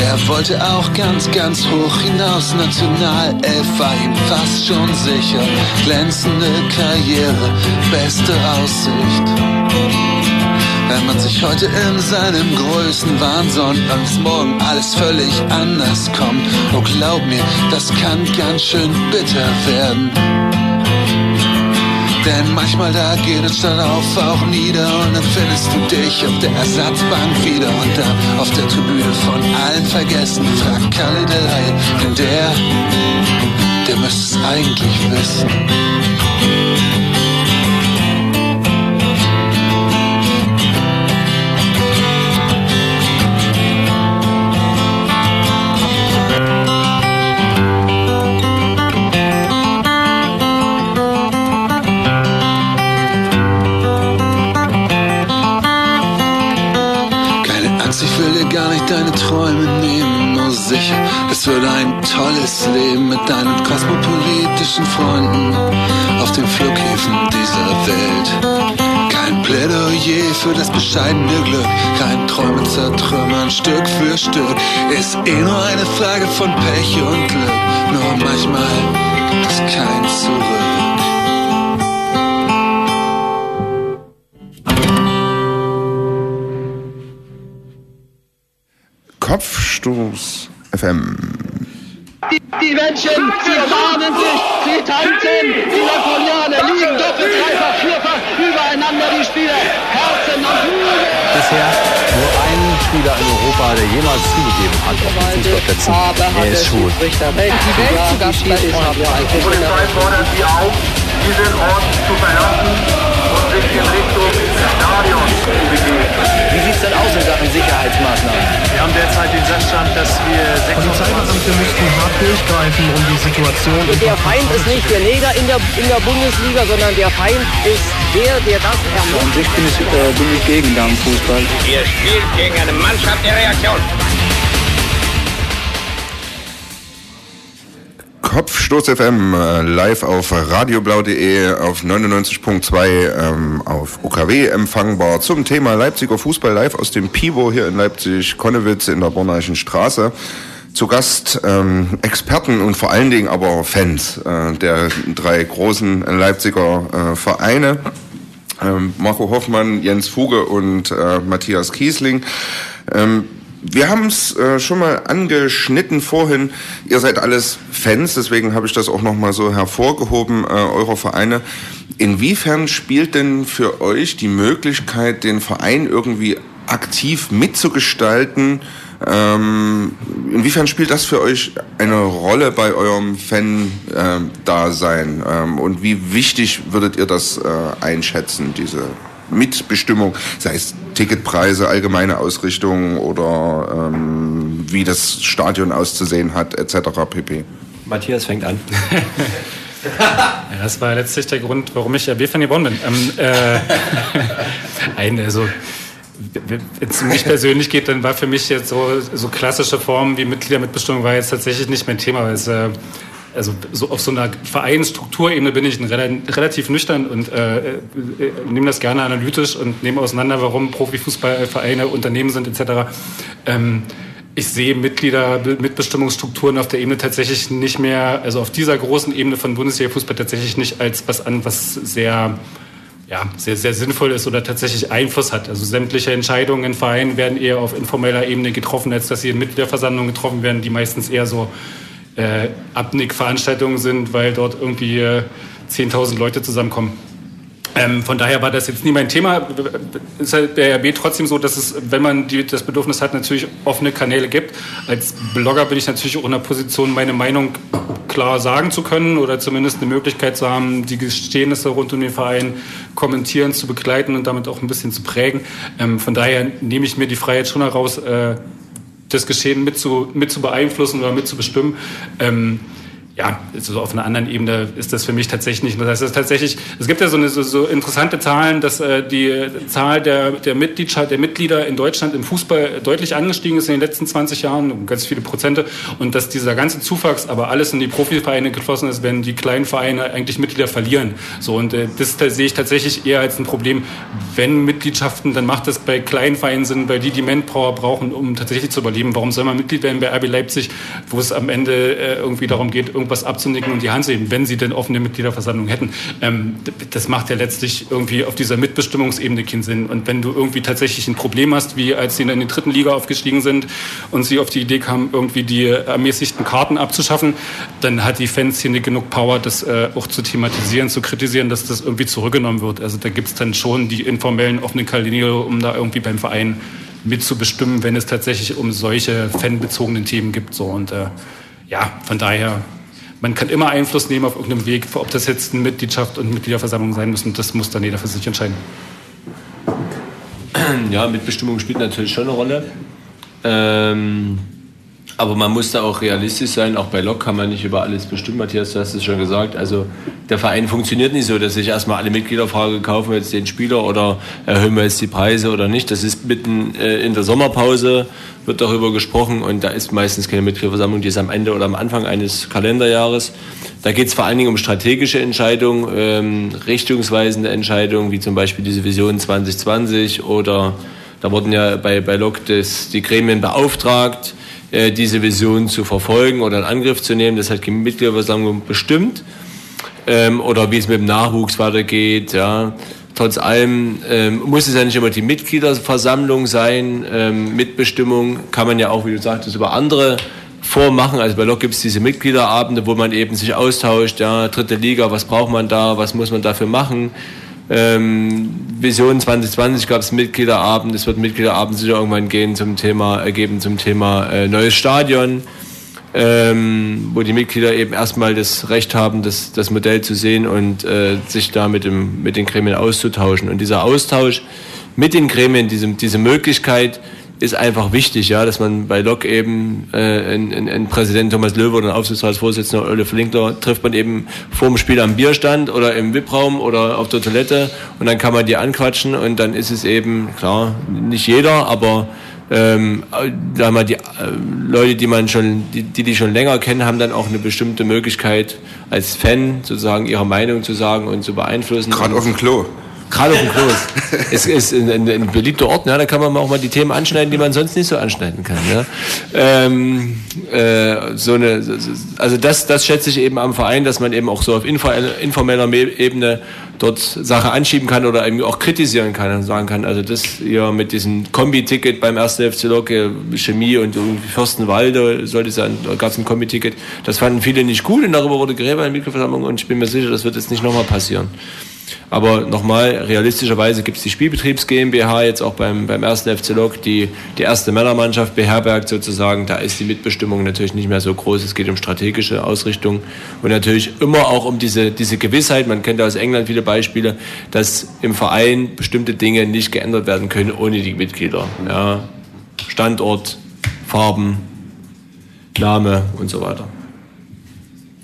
Der wollte auch ganz, ganz hoch hinaus. Nationalelf war ihm fast schon sicher. Glänzende Karriere, beste Aussicht. Wenn man sich heute in seinem größten Wahn sonnt, morgen alles völlig anders kommt. Oh, glaub mir, das kann ganz schön bitter werden. Denn manchmal da geht es dann auf auch nieder und dann findest du dich auf der Ersatzbank wieder und da auf der Tribüne von allen vergessen. Frag Kalle der Laie, denn der, der müsste es eigentlich wissen. Tolles Leben mit deinen kosmopolitischen Freunden auf den Flughäfen dieser Welt. Kein Plädoyer für das bescheidene Glück, kein Träume zertrümmern Stück für Stück. Ist eh nur eine Frage von Pech und Glück, nur manchmal ist kein Zurück. Kopfstoß FM. Die, die Menschen, sie umarmen sich, sie tanzen, die Lakonianer liegen doppelt, dreifach, vierfach übereinander, die Spieler, Herzen und Flügel. Bisher nur ein Spieler in Europa, der jemals zugegeben hat auf den Fußballplätzen. Er ist schwul. Die Welt zu Gast bei uns haben. Die Polizei fordert Sie auf, diesen Ort zu verlassen und sich in Richtung Stadion begeben. Wie sieht es denn aus in Sachen Sicherheitsmaßnahmen? Wir haben derzeit den Sachstand, dass wir 26 Polizeibeamte müssten hart durchgreifen, um die Situation Und der Feind ist nicht der Neger in der, in der Bundesliga, sondern der Feind ist der, der das An ermordet. sich bin ich, äh, bin ich gegen Damenfußball. Ihr spielt gegen eine Mannschaft der Reaktion. Kopfstoß FM äh, live auf radioblau.de auf 99.2 ähm, auf UKW empfangbar zum Thema Leipziger Fußball live aus dem Pivo hier in Leipzig Konnewitz in der Borneichen Straße. Zu Gast ähm, Experten und vor allen Dingen aber Fans äh, der drei großen Leipziger äh, Vereine. Ähm, Marco Hoffmann, Jens Fuge und äh, Matthias Kiesling. Ähm, wir haben es äh, schon mal angeschnitten vorhin. Ihr seid alles Fans, deswegen habe ich das auch noch mal so hervorgehoben, äh, eurer Vereine. Inwiefern spielt denn für euch die Möglichkeit, den Verein irgendwie aktiv mitzugestalten? Ähm, inwiefern spielt das für euch eine Rolle bei eurem Fan-Dasein? Ähm, und wie wichtig würdet ihr das äh, einschätzen, diese Mitbestimmung, sei es Ticketpreise, allgemeine Ausrichtung oder ähm, wie das Stadion auszusehen hat, etc. pp. Matthias fängt an. Ja, das war letztlich der Grund, warum ich RB-Fan geworden bin. Ähm, äh, ein, also, wenn es um mich persönlich geht, dann war für mich jetzt so, so klassische Formen wie Mitgliedermitbestimmung war jetzt tatsächlich nicht mein Thema. Weil es, äh, also so auf so einer Vereinsstrukturebene bin ich relativ nüchtern und äh, äh, nehme das gerne analytisch und nehme auseinander, warum Profifußballvereine Unternehmen sind etc. Ähm, ich sehe Mitglieder, Mitbestimmungsstrukturen auf der Ebene tatsächlich nicht mehr, also auf dieser großen Ebene von Bundesliga-Fußball tatsächlich nicht als was an, was sehr, ja, sehr, sehr sinnvoll ist oder tatsächlich Einfluss hat. Also sämtliche Entscheidungen in Vereinen werden eher auf informeller Ebene getroffen, als dass sie in Mitgliederversammlungen getroffen werden, die meistens eher so äh, Abnick-Veranstaltungen sind, weil dort irgendwie äh, 10.000 Leute zusammenkommen. Ähm, von daher war das jetzt nie mein Thema. Ist halt der RB trotzdem so, dass es, wenn man die, das Bedürfnis hat, natürlich offene Kanäle gibt. Als Blogger bin ich natürlich auch in der Position, meine Meinung klar sagen zu können oder zumindest eine Möglichkeit zu haben, die Geschehnisse rund um den Verein kommentieren, zu begleiten und damit auch ein bisschen zu prägen. Ähm, von daher nehme ich mir die Freiheit schon heraus, äh, das Geschehen mit zu, mit zu beeinflussen oder mit zu bestimmen. Ähm, ja, also auf einer anderen Ebene ist das für mich tatsächlich nicht. Das heißt, tatsächlich, es gibt ja so, eine, so, so interessante Zahlen, dass äh, die Zahl der, der, Mitgliedschaft, der Mitglieder in Deutschland im Fußball deutlich angestiegen ist in den letzten 20 Jahren, um ganz viele Prozente, und dass dieser ganze Zuwachs aber alles in die Profivereine geflossen ist, wenn die kleinen Vereine eigentlich Mitglieder verlieren. So, und äh, das, sehe ich tatsächlich eher als ein Problem, wenn Mitgliedschaften, dann macht das bei kleinen Vereinen Sinn, weil die die Manpower brauchen, um tatsächlich zu überleben. Warum soll man Mitglied werden bei RB Leipzig, wo es am Ende äh, irgendwie darum geht, irgendwas abzunicken und die Hand zu heben, wenn sie denn offene Mitgliederversammlungen hätten. Ähm, das macht ja letztlich irgendwie auf dieser Mitbestimmungsebene keinen Sinn. Und wenn du irgendwie tatsächlich ein Problem hast, wie als sie in die dritten Liga aufgestiegen sind und sie auf die Idee kamen, irgendwie die ermäßigten Karten abzuschaffen, dann hat die Fanszene genug Power, das äh, auch zu thematisieren, zu kritisieren, dass das irgendwie zurückgenommen wird. Also da gibt es dann schon die informellen offenen Kanäle, um da irgendwie beim Verein mitzubestimmen, wenn es tatsächlich um solche fanbezogenen Themen gibt. So. Und äh, ja, von daher, man kann immer Einfluss nehmen auf irgendeinem Weg, ob das jetzt eine Mitgliedschaft und Mitgliederversammlung sein müssen, das muss dann jeder für sich entscheiden. Ja, Mitbestimmung spielt natürlich schon eine Rolle. Ähm, Aber man muss da auch realistisch sein. Auch bei Lok kann man nicht über alles bestimmen. Matthias, du hast es schon gesagt. Also der Verein funktioniert nicht so, dass sich erstmal alle Mitglieder fragen, kaufen wir jetzt den Spieler oder erhöhen wir jetzt die Preise oder nicht. Das ist mitten äh, in der Sommerpause, wird darüber gesprochen und da ist meistens keine Mitgliederversammlung, die ist am Ende oder am Anfang eines Kalenderjahres. Da geht es vor allen Dingen um strategische Entscheidungen, ähm, richtungsweisende Entscheidungen, wie zum Beispiel diese Vision 2020 oder da wurden ja bei, bei Lok das, die Gremien beauftragt, diese Vision zu verfolgen oder in Angriff zu nehmen. Das hat die Mitgliederversammlung bestimmt. Ähm, oder wie es mit dem Nachwuchs weitergeht. Ja. Trotz allem ähm, muss es ja nicht immer die Mitgliederversammlung sein. Ähm, Mitbestimmung kann man ja auch, wie du sagtest, über andere vormachen. Also bei Lok gibt es diese Mitgliederabende, wo man eben sich austauscht, ja, dritte Liga, was braucht man da, was muss man dafür machen. Ähm, Vision 2020 gab es Mitgliederabend, es wird Mitgliederabend sicher irgendwann gehen zum Thema, ergeben zum Thema äh, neues Stadion, ähm, wo die Mitglieder eben erstmal das Recht haben, das, das Modell zu sehen und äh, sich da mit, dem, mit den Gremien auszutauschen. Und dieser Austausch mit den Gremien, diese, diese Möglichkeit, ist einfach wichtig, ja, dass man bei Lok eben äh, einen, einen Präsident Thomas Löwe oder einen Aufsichtsratsvorsitzenden Ole Flinkler trifft man eben vor dem Spiel am Bierstand oder im VIP-Raum oder auf der Toilette und dann kann man die anquatschen und dann ist es eben, klar, nicht jeder, aber ähm, da mal die äh, Leute, die man schon, die, die die schon länger kennen, haben dann auch eine bestimmte Möglichkeit als Fan sozusagen ihre Meinung zu sagen und zu beeinflussen. Gerade auf dem Klo. Klo. es ist ein, ein, ein, beliebter Ort, ja, da kann man auch mal die Themen anschneiden, die man sonst nicht so anschneiden kann. Ja. Ähm, äh, so eine, also das, das schätze ich eben am Verein, dass man eben auch so auf informeller Ebene dort Sache anschieben kann oder eben auch kritisieren kann und sagen kann, also das hier mit diesem Kombi-Ticket beim 1. FC Lok, Chemie und Fürstenwalde sollte ja, gab es ein Kombi-Ticket, das fanden viele nicht gut und darüber wurde geredet bei der Mikroversammlung und ich bin mir sicher, das wird jetzt nicht nochmal passieren. Aber nochmal, realistischerweise gibt es die Spielbetriebs GmbH jetzt auch beim, beim ersten FC Lok, die die erste Männermannschaft beherbergt sozusagen. Da ist die Mitbestimmung natürlich nicht mehr so groß. Es geht um strategische Ausrichtung und natürlich immer auch um diese, diese Gewissheit. Man kennt aus England viele Beispiele, dass im Verein bestimmte Dinge nicht geändert werden können ohne die Mitglieder. Ja, Standort, Farben, Name und so weiter.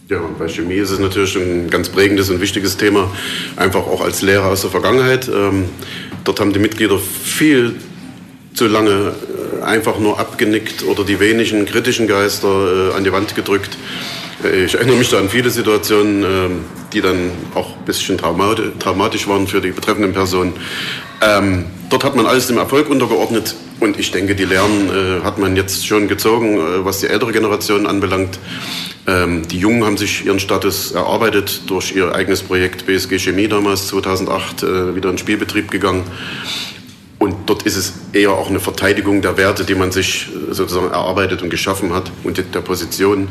Ja, und bei Chemie ist es natürlich ein ganz prägendes und wichtiges Thema, einfach auch als Lehrer aus der Vergangenheit. Ähm, dort haben die Mitglieder viel zu lange äh, einfach nur abgenickt oder die wenigen kritischen Geister äh, an die Wand gedrückt. Äh, ich erinnere mich da an viele Situationen, äh, die dann auch ein bisschen traumatisch waren für die betreffenden Personen. Ähm, dort hat man alles dem Erfolg untergeordnet und ich denke, die Lehren äh, hat man jetzt schon gezogen, äh, was die ältere Generation anbelangt. Ähm, die Jungen haben sich ihren Status erarbeitet durch ihr eigenes Projekt BSG Chemie damals 2008 äh, wieder in Spielbetrieb gegangen. Und dort ist es eher auch eine Verteidigung der Werte, die man sich äh, sozusagen erarbeitet und geschaffen hat und der Position.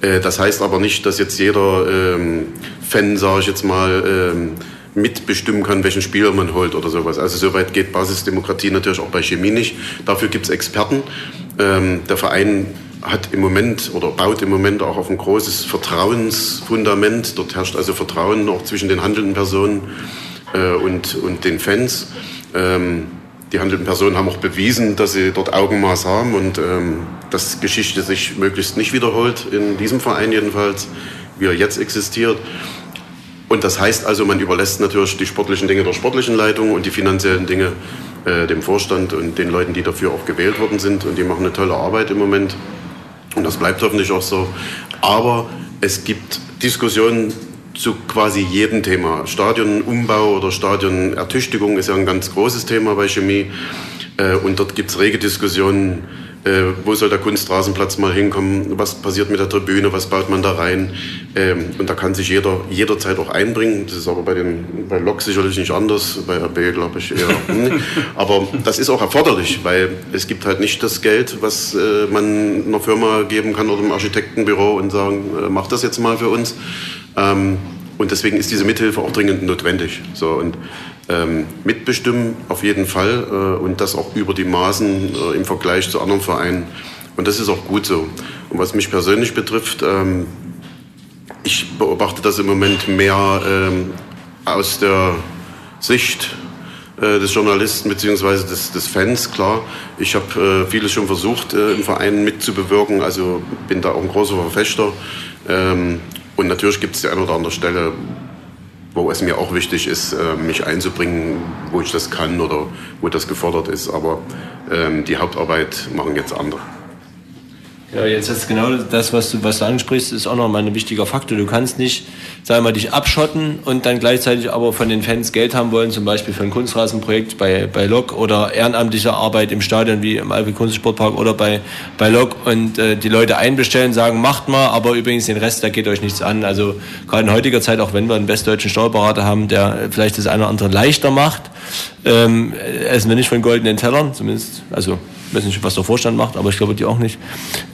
Äh, das heißt aber nicht, dass jetzt jeder ähm, Fan, sage ich jetzt mal, ähm, mitbestimmen kann, welchen Spieler man holt oder sowas. Also soweit geht Basisdemokratie natürlich auch bei Chemie nicht. Dafür gibt es Experten. Ähm, der Verein hat im Moment oder baut im Moment auch auf ein großes Vertrauensfundament. Dort herrscht also Vertrauen auch zwischen den handelnden Personen äh, und, und den Fans. Ähm, die handelnden Personen haben auch bewiesen, dass sie dort Augenmaß haben und ähm, dass Geschichte sich möglichst nicht wiederholt, in diesem Verein jedenfalls, wie er jetzt existiert. Und das heißt also, man überlässt natürlich die sportlichen Dinge der sportlichen Leitung und die finanziellen Dinge äh, dem Vorstand und den Leuten, die dafür auch gewählt worden sind. Und die machen eine tolle Arbeit im Moment. Und das bleibt hoffentlich auch so. Aber es gibt Diskussionen zu quasi jedem Thema. Stadionumbau oder Stadionertüchtigung ist ja ein ganz großes Thema bei Chemie. Äh, und dort gibt es rege Diskussionen äh, wo soll der Kunstrasenplatz mal hinkommen? Was passiert mit der Tribüne? Was baut man da rein? Ähm, und da kann sich jeder jederzeit auch einbringen. Das ist aber bei, den, bei Lok sicherlich nicht anders, bei RB glaube ich eher. aber das ist auch erforderlich, weil es gibt halt nicht das Geld, was äh, man einer Firma geben kann oder einem Architektenbüro und sagen, äh, mach das jetzt mal für uns. Ähm, und deswegen ist diese Mithilfe auch dringend notwendig. So, und ähm, mitbestimmen auf jeden Fall äh, und das auch über die Maßen äh, im Vergleich zu anderen Vereinen. Und das ist auch gut so. Und was mich persönlich betrifft, ähm, ich beobachte das im Moment mehr ähm, aus der Sicht äh, des Journalisten bzw. Des, des Fans, klar. Ich habe äh, vieles schon versucht, äh, im Verein mitzubewirken, also bin da auch ein großer Verfechter. Ähm, und natürlich gibt es die eine oder andere Stelle, wo es mir auch wichtig ist, äh, mich einzubringen, wo ich das kann oder wo das gefordert ist. Aber ähm, die Hauptarbeit machen jetzt andere. Ja, jetzt ist genau das, was du, was du ansprichst, ist auch nochmal ein wichtiger Faktor. Du kannst nicht, sagen wir mal, dich abschotten und dann gleichzeitig aber von den Fans Geld haben wollen, zum Beispiel für ein Kunstrasenprojekt bei, bei Lok oder ehrenamtliche Arbeit im Stadion wie im Alpe Kunstsportpark oder bei, bei Lok und äh, die Leute einbestellen, sagen, macht mal, aber übrigens den Rest, da geht euch nichts an. Also gerade in heutiger Zeit, auch wenn wir einen westdeutschen Steuerberater haben, der vielleicht das eine oder andere leichter macht, ähm, essen wir nicht von goldenen Tellern, zumindest, also ich weiß nicht, was der Vorstand macht, aber ich glaube die auch nicht.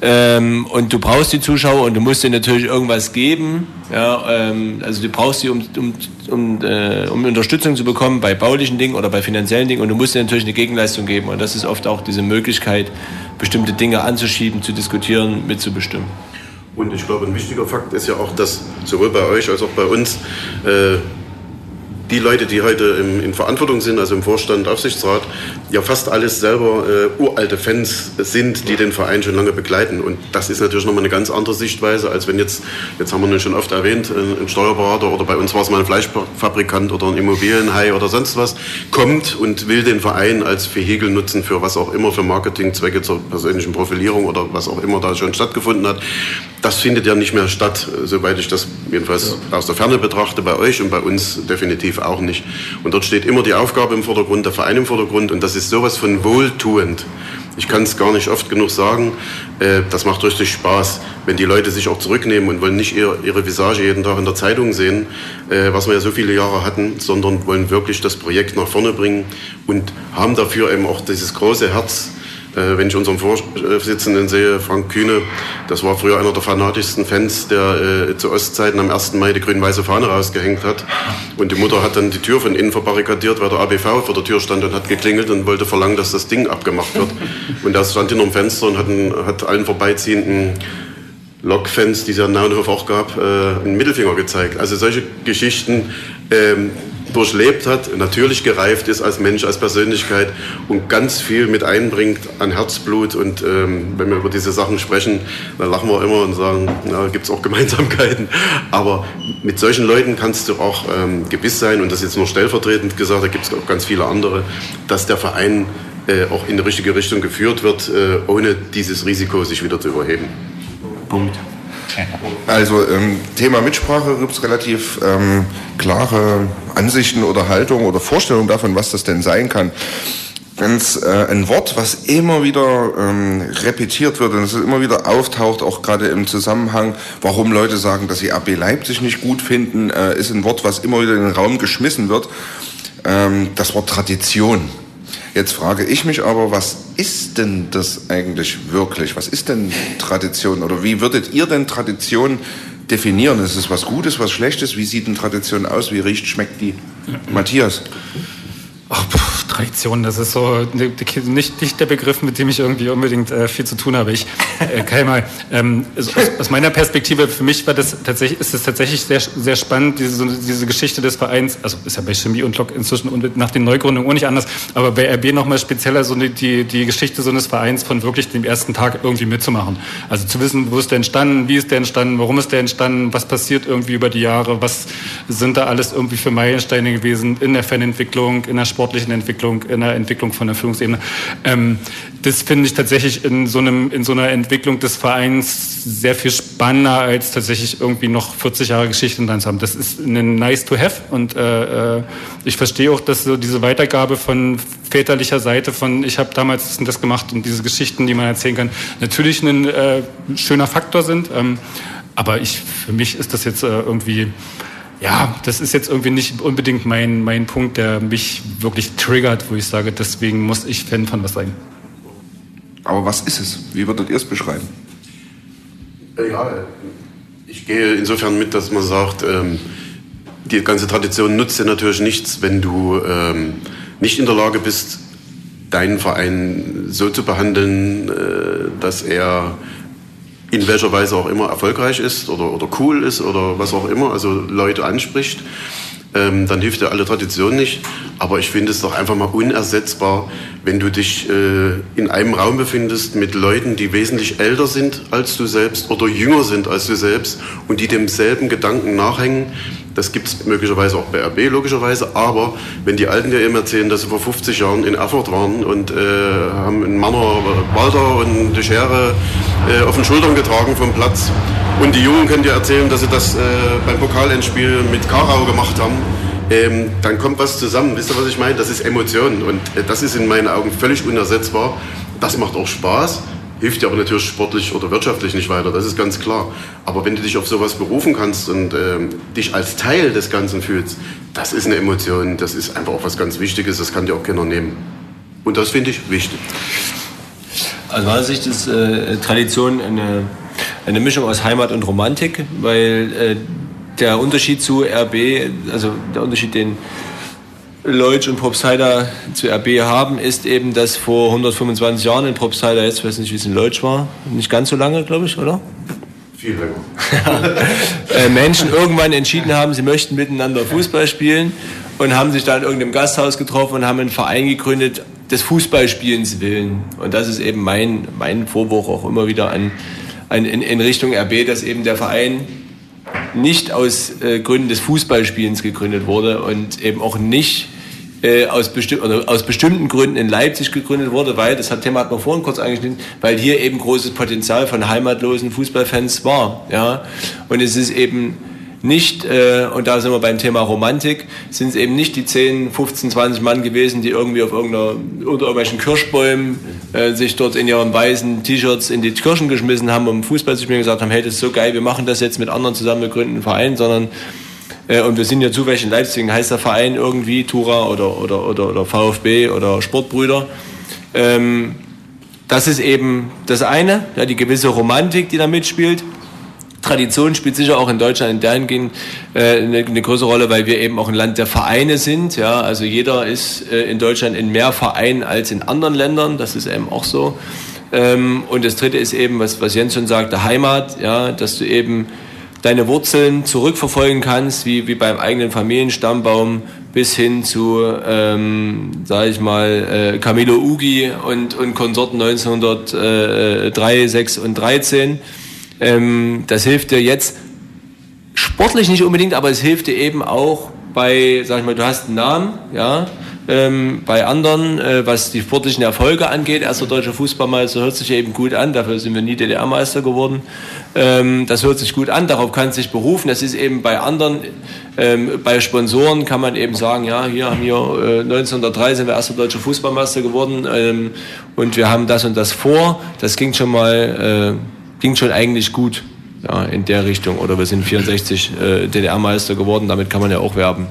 Ähm, und du brauchst die Zuschauer und du musst dir natürlich irgendwas geben. Ja, ähm, also du brauchst sie, um, um, um, äh, um Unterstützung zu bekommen bei baulichen Dingen oder bei finanziellen Dingen. Und du musst dir natürlich eine Gegenleistung geben. Und das ist oft auch diese Möglichkeit, bestimmte Dinge anzuschieben, zu diskutieren, mitzubestimmen. Und ich glaube, ein wichtiger Fakt ist ja auch, dass sowohl bei euch als auch bei uns äh, die Leute, die heute im, in Verantwortung sind, also im Vorstand, Aufsichtsrat, ja fast alles selber äh, uralte Fans sind, die den Verein schon lange begleiten. Und das ist natürlich nochmal eine ganz andere Sichtweise, als wenn jetzt, jetzt haben wir nun schon oft erwähnt, ein, ein Steuerberater oder bei uns war es mal ein Fleischfabrikant oder ein Immobilienhai oder sonst was, kommt und will den Verein als Vehikel nutzen für was auch immer, für Marketingzwecke zur persönlichen Profilierung oder was auch immer da schon stattgefunden hat. Das findet ja nicht mehr statt, soweit ich das jedenfalls ja. aus der Ferne betrachte, bei euch und bei uns definitiv auch nicht. Und dort steht immer die Aufgabe im Vordergrund, der Verein im Vordergrund und das ist sowas von wohltuend. Ich kann es gar nicht oft genug sagen. Äh, das macht richtig Spaß, wenn die Leute sich auch zurücknehmen und wollen nicht ihre, Visage jeden Tag in der Zeitung sehen, äh, was wir ja so viele Jahre hatten, sondern wollen wirklich das Projekt nach vorne bringen und haben dafür eben auch dieses große Herz, wenn ich unseren Vorsitzenden sehe, Frank Kühne, das war früher einer der fanatischsten Fans, der äh, zu Ostzeiten am 1. Mai die grün-weiße Fahne rausgehängt hat. Und die Mutter hat dann die Tür von innen verbarrikadiert, weil der ABV vor der Tür stand und hat geklingelt und wollte verlangen, dass das Ding abgemacht wird. Und er stand hinter dem Fenster und hat, einen, hat allen vorbeiziehenden Lokfans, die es ja in Naunhof auch gab, äh, einen Mittelfinger gezeigt. Also solche Geschichten ähm, durchlebt hat, natürlich gereift ist als Mensch, als Persönlichkeit und ganz viel mit einbringt an Herzblut. Und ähm, wenn wir über diese Sachen sprechen, dann lachen wir immer und sagen, ja, gibt es auch Gemeinsamkeiten. Aber mit solchen Leuten kannst du auch ähm, gewiss sein, und das jetzt nur stellvertretend gesagt, da gibt es auch ganz viele andere, dass der Verein äh, auch in die richtige Richtung geführt wird, äh, ohne dieses Risiko sich wieder zu überheben. Punkt. Also ähm, Thema Mitsprache gibt es relativ ähm, klare Ansichten oder Haltungen oder Vorstellungen davon, was das denn sein kann. Es äh, ein Wort, was immer wieder ähm, repetiert wird und es immer wieder auftaucht, auch gerade im Zusammenhang, warum Leute sagen, dass sie AB Leipzig nicht gut finden, äh, ist ein Wort, was immer wieder in den Raum geschmissen wird. Ähm, das Wort Tradition. Jetzt frage ich mich aber, was ist denn das eigentlich wirklich? Was ist denn Tradition? Oder wie würdet ihr denn Tradition definieren? Ist es was Gutes, was Schlechtes? Wie sieht denn Tradition aus? Wie riecht, schmeckt die? Matthias. Ach, Tradition, das ist so nicht, nicht der Begriff, mit dem ich irgendwie unbedingt äh, viel zu tun habe. Ich äh, kann mal, ähm, aus, aus, meiner Perspektive, für mich war das tatsächlich, ist es tatsächlich sehr, sehr spannend, diese, diese Geschichte des Vereins, also ist ja bei Chemie und Lok inzwischen und nach den Neugründungen auch nicht anders, aber bei RB nochmal spezieller so die, die, die Geschichte so eines Vereins von wirklich dem ersten Tag irgendwie mitzumachen. Also zu wissen, wo ist der entstanden, wie ist der entstanden, warum ist der entstanden, was passiert irgendwie über die Jahre, was sind da alles irgendwie für Meilensteine gewesen in der Fanentwicklung, in der sportlichen Entwicklung, in der Entwicklung von der Führungsebene. Ähm, das finde ich tatsächlich in so, einem, in so einer Entwicklung des Vereins sehr viel spannender, als tatsächlich irgendwie noch 40 Jahre Geschichte dran zu haben. Das ist ein nice to have und äh, äh, ich verstehe auch, dass so diese Weitergabe von väterlicher Seite von ich habe damals das und das gemacht und diese Geschichten, die man erzählen kann, natürlich ein äh, schöner Faktor sind. Ähm, aber ich, für mich ist das jetzt äh, irgendwie ja, das ist jetzt irgendwie nicht unbedingt mein, mein Punkt, der mich wirklich triggert, wo ich sage, deswegen muss ich Fan von was sein. Aber was ist es? Wie würdet ihr es beschreiben? Ja, ich gehe insofern mit, dass man sagt, ähm, die ganze Tradition nutzt dir natürlich nichts, wenn du ähm, nicht in der Lage bist, deinen Verein so zu behandeln, äh, dass er in welcher Weise auch immer erfolgreich ist oder, oder cool ist oder was auch immer, also Leute anspricht, ähm, dann hilft dir alle Tradition nicht. Aber ich finde es doch einfach mal unersetzbar, wenn du dich äh, in einem Raum befindest mit Leuten, die wesentlich älter sind als du selbst oder jünger sind als du selbst und die demselben Gedanken nachhängen. Das gibt es möglicherweise auch bei RB, logischerweise. Aber wenn die Alten dir eben erzählen, dass sie vor 50 Jahren in Erfurt waren und äh, haben einen Manner, Walter und die Schere äh, auf den Schultern getragen vom Platz. Und die Jungen können dir erzählen, dass sie das äh, beim Pokalendspiel mit Karau gemacht haben. Ähm, dann kommt was zusammen. Wisst ihr, was ich meine? Das ist Emotion. Und äh, das ist in meinen Augen völlig unersetzbar. Das macht auch Spaß hilft dir aber natürlich sportlich oder wirtschaftlich nicht weiter, das ist ganz klar. Aber wenn du dich auf sowas berufen kannst und ähm, dich als Teil des Ganzen fühlst, das ist eine Emotion, das ist einfach auch was ganz Wichtiges, das kann dir auch keiner nehmen. Und das finde ich wichtig. Aus meiner Sicht ist äh, Tradition eine, eine Mischung aus Heimat und Romantik, weil äh, der Unterschied zu RB, also der Unterschied, den Leutsch und Propstheida zu RB haben, ist eben, dass vor 125 Jahren in Propstheida, jetzt weiß nicht, wie es in Leutsch war, nicht ganz so lange, glaube ich, oder? Viel länger. äh, Menschen irgendwann entschieden haben, sie möchten miteinander Fußball spielen und haben sich da in irgendeinem Gasthaus getroffen und haben einen Verein gegründet, des Fußballspielens willen. Und das ist eben mein, mein Vorwurf auch immer wieder an, an in, in Richtung RB, dass eben der Verein nicht aus äh, Gründen des Fußballspielens gegründet wurde und eben auch nicht äh, aus, besti aus bestimmten Gründen in Leipzig gegründet wurde, weil, das hat Thema hat man vorhin kurz angeschnitten, weil hier eben großes Potenzial von heimatlosen Fußballfans war. Ja? Und es ist eben nicht, äh, und da sind wir beim Thema Romantik, sind es eben nicht die 10, 15, 20 Mann gewesen, die irgendwie auf irgendeiner, unter irgendwelchen Kirschbäumen äh, sich dort in ihren weißen T-Shirts in die Kirschen geschmissen haben, um Fußball zu spielen und gesagt haben, hey, das ist so geil, wir machen das jetzt mit anderen zusammen, wir gründen einen sondern und wir sind ja zufällig in Leipzig, heißt der Verein irgendwie Tura oder, oder, oder, oder VfB oder Sportbrüder. Ähm, das ist eben das eine, ja, die gewisse Romantik, die da mitspielt. Tradition spielt sicher auch in Deutschland in dahingehend äh, eine, eine größere Rolle, weil wir eben auch ein Land der Vereine sind. Ja, also jeder ist äh, in Deutschland in mehr Vereinen als in anderen Ländern. Das ist eben auch so. Ähm, und das Dritte ist eben, was, was Jens schon sagte, Heimat. Ja, dass du eben deine Wurzeln zurückverfolgen kannst, wie, wie beim eigenen Familienstammbaum bis hin zu, ähm, sage ich mal, äh, Camilo Ugi und, und Konsorten 1903, 6 und 13. Ähm, das hilft dir jetzt sportlich nicht unbedingt, aber es hilft dir eben auch bei, sag ich mal, du hast einen Namen, ja, ähm, bei anderen, äh, was die sportlichen Erfolge angeht, erster deutscher Fußballmeister hört sich eben gut an, dafür sind wir nie DDR-Meister geworden. Ähm, das hört sich gut an, darauf kann sich berufen. Das ist eben bei anderen, ähm, bei Sponsoren kann man eben sagen, ja, hier haben wir äh, 1903 sind wir erster deutscher Fußballmeister geworden ähm, und wir haben das und das vor. Das ging schon mal, äh, ging schon eigentlich gut ja, in der Richtung. Oder wir sind 64 äh, DDR-Meister geworden, damit kann man ja auch werben.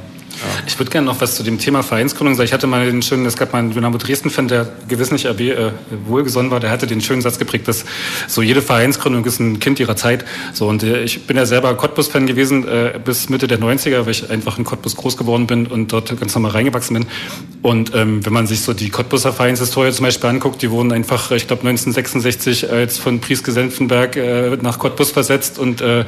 Ich würde gerne noch was zu dem Thema Vereinsgründung sagen. Ich hatte mal den schönen, es gab mal einen Dynamo Dresden-Fan, der gewiss nicht RB äh, wohlgesonnen war, der hatte den schönen Satz geprägt, dass so jede Vereinsgründung ist ein Kind ihrer Zeit. So, und äh, ich bin ja selber Cottbus-Fan gewesen äh, bis Mitte der 90er, weil ich einfach in Cottbus groß geworden bin und dort ganz normal reingewachsen bin. Und ähm, wenn man sich so die Cottbuser Vereinshistorie zum Beispiel anguckt, die wurden einfach, ich glaube 1966 als von Prieske Senfenberg äh, nach Cottbus versetzt und äh,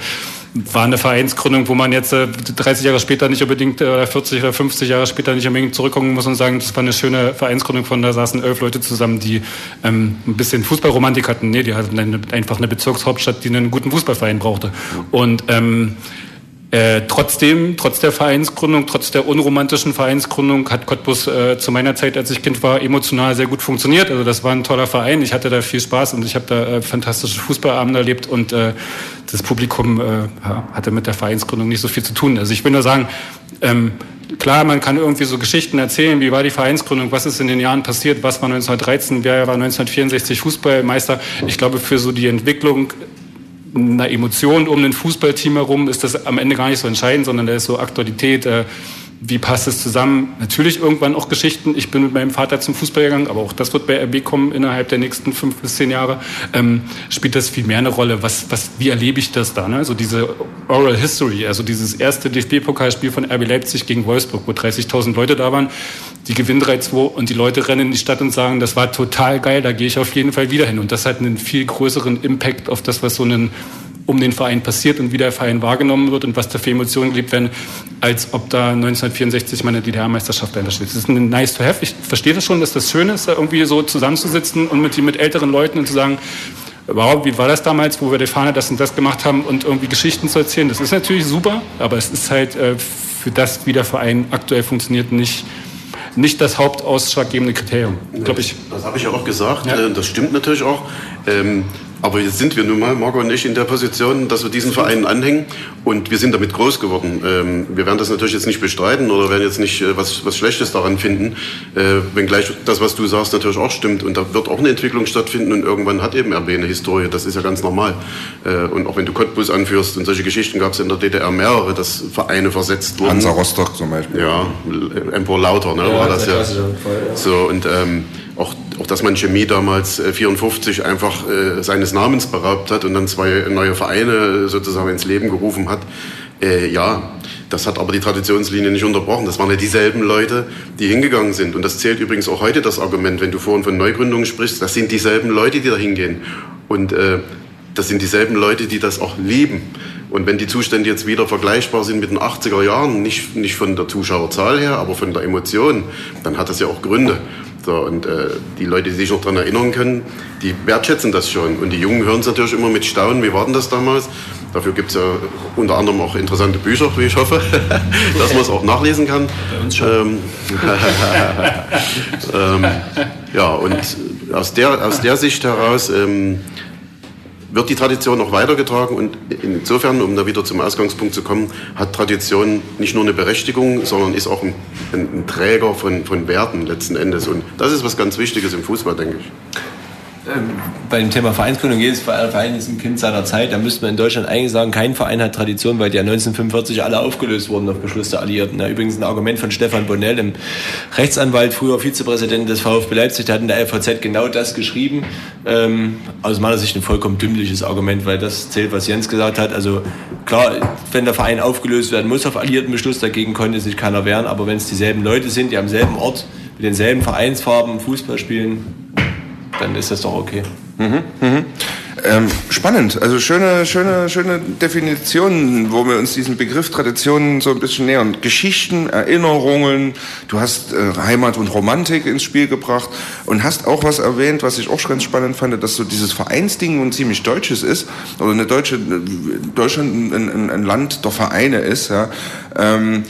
war eine Vereinsgründung, wo man jetzt äh, 30 Jahre später nicht unbedingt, äh, 40 oder 50 Jahre später nicht unbedingt zurückkommen muss und sagen, das war eine schöne Vereinsgründung von, da saßen elf Leute zusammen, die ähm, ein bisschen Fußballromantik hatten. Nee, die hatten eine, einfach eine Bezirkshauptstadt, die einen guten Fußballverein brauchte. Und ähm, äh, trotzdem, trotz der Vereinsgründung, trotz der unromantischen Vereinsgründung hat Cottbus äh, zu meiner Zeit, als ich Kind war, emotional sehr gut funktioniert. Also das war ein toller Verein. Ich hatte da viel Spaß und ich habe da äh, fantastische Fußballabende erlebt und äh, das Publikum äh, hatte mit der Vereinsgründung nicht so viel zu tun. Also ich will nur sagen, ähm, klar, man kann irgendwie so Geschichten erzählen, wie war die Vereinsgründung, was ist in den Jahren passiert, was war 1913, wer war 1964 Fußballmeister. Ich glaube, für so die Entwicklung einer Emotion um ein Fußballteam herum ist das am Ende gar nicht so entscheidend, sondern da ist so Aktualität, äh, wie passt es zusammen? Natürlich irgendwann auch Geschichten. Ich bin mit meinem Vater zum Fußball gegangen, aber auch das wird bei RB kommen innerhalb der nächsten fünf bis zehn Jahre. Ähm, spielt das viel mehr eine Rolle? Was, was, wie erlebe ich das da? Ne? Also diese Oral History, also dieses erste DFB-Pokalspiel von RB Leipzig gegen Wolfsburg, wo 30.000 Leute da waren. Die gewinnen 3-2 und die Leute rennen in die Stadt und sagen, das war total geil, da gehe ich auf jeden Fall wieder hin. Und das hat einen viel größeren Impact auf das, was so ein um den Verein passiert und wie der Verein wahrgenommen wird und was da für Emotionen gelebt werden, als ob da 1964 meine DDR-Meisterschaft dahinter steht. Das ist ein nice to have. Ich verstehe das schon, dass das schön ist, da irgendwie so zusammenzusitzen und mit, mit älteren Leuten und zu sagen, wow, wie war das damals, wo wir die Fahne das und das gemacht haben und irgendwie Geschichten zu erzählen. Das ist natürlich super, aber es ist halt äh, für das, wie der Verein aktuell funktioniert, nicht nicht das hauptausschlaggebende Kriterium, glaube ich. Das habe ich ja auch gesagt. Ja. Das stimmt natürlich auch. Ähm, aber jetzt sind wir nun mal, Marco und ich, in der Position, dass wir diesen Vereinen anhängen und wir sind damit groß geworden. Ähm, wir werden das natürlich jetzt nicht bestreiten oder werden jetzt nicht äh, was, was Schlechtes daran finden, äh, wenngleich das, was du sagst, natürlich auch stimmt und da wird auch eine Entwicklung stattfinden und irgendwann hat eben RB eine Historie, das ist ja ganz normal. Äh, und auch wenn du Cottbus anführst und solche Geschichten gab es in der DDR mehrere, dass Vereine versetzt wurden. Hansa Rostock zum Beispiel. Ja, Empor Lauter ne, ja, war das ja. So und ähm, auch, auch dass man Chemie damals äh, 54 einfach äh, seines Namens beraubt hat und dann zwei neue Vereine sozusagen ins Leben gerufen hat. Äh, ja, das hat aber die Traditionslinie nicht unterbrochen. Das waren ja dieselben Leute, die hingegangen sind. Und das zählt übrigens auch heute das Argument, wenn du vorhin von Neugründungen sprichst, das sind dieselben Leute, die da hingehen. Und äh, das sind dieselben Leute, die das auch lieben. Und wenn die Zustände jetzt wieder vergleichbar sind mit den 80er Jahren, nicht, nicht von der Zuschauerzahl her, aber von der Emotion, dann hat das ja auch Gründe. So, und äh, die Leute, die sich noch daran erinnern können, die wertschätzen das schon. Und die Jungen hören es natürlich immer mit Staunen. Wie war denn das damals? Dafür gibt es ja unter anderem auch interessante Bücher, wie ich hoffe, dass man es auch nachlesen kann. Bei uns schon. Ähm, ähm, ja, und aus der, aus der Sicht heraus ähm, wird die Tradition noch weitergetragen und insofern, um da wieder zum Ausgangspunkt zu kommen, hat Tradition nicht nur eine Berechtigung, sondern ist auch ein, ein, Träger von, von Werten letzten Endes. Und das ist was ganz Wichtiges im Fußball, denke ich. Ähm, bei dem Thema Vereinsgründung, jedes Verein ist ein Kind seiner Zeit. Da müsste man in Deutschland eigentlich sagen, kein Verein hat Tradition, weil die ja 1945 alle aufgelöst wurden auf Beschluss der Alliierten. Ja, übrigens ein Argument von Stefan Bonnell, dem Rechtsanwalt, früher Vizepräsident des VfB Leipzig, der hat in der LVZ genau das geschrieben. Ähm, aus meiner Sicht ein vollkommen dümmliches Argument, weil das zählt, was Jens gesagt hat. Also klar, wenn der Verein aufgelöst werden muss auf Alliierten Beschluss, dagegen konnte sich keiner wehren. Aber wenn es dieselben Leute sind, die am selben Ort mit denselben Vereinsfarben Fußball spielen, dann ist das doch okay. Mhm, mhm. Ähm, spannend, also schöne, schöne, schöne Definitionen, wo wir uns diesen Begriff Traditionen so ein bisschen nähern. Geschichten, Erinnerungen, du hast äh, Heimat und Romantik ins Spiel gebracht und hast auch was erwähnt, was ich auch ganz spannend fand, dass so dieses Vereinsding ein ziemlich deutsches ist, oder eine deutsche, Deutschland ein, ein, ein Land der Vereine ist, ja. Ähm,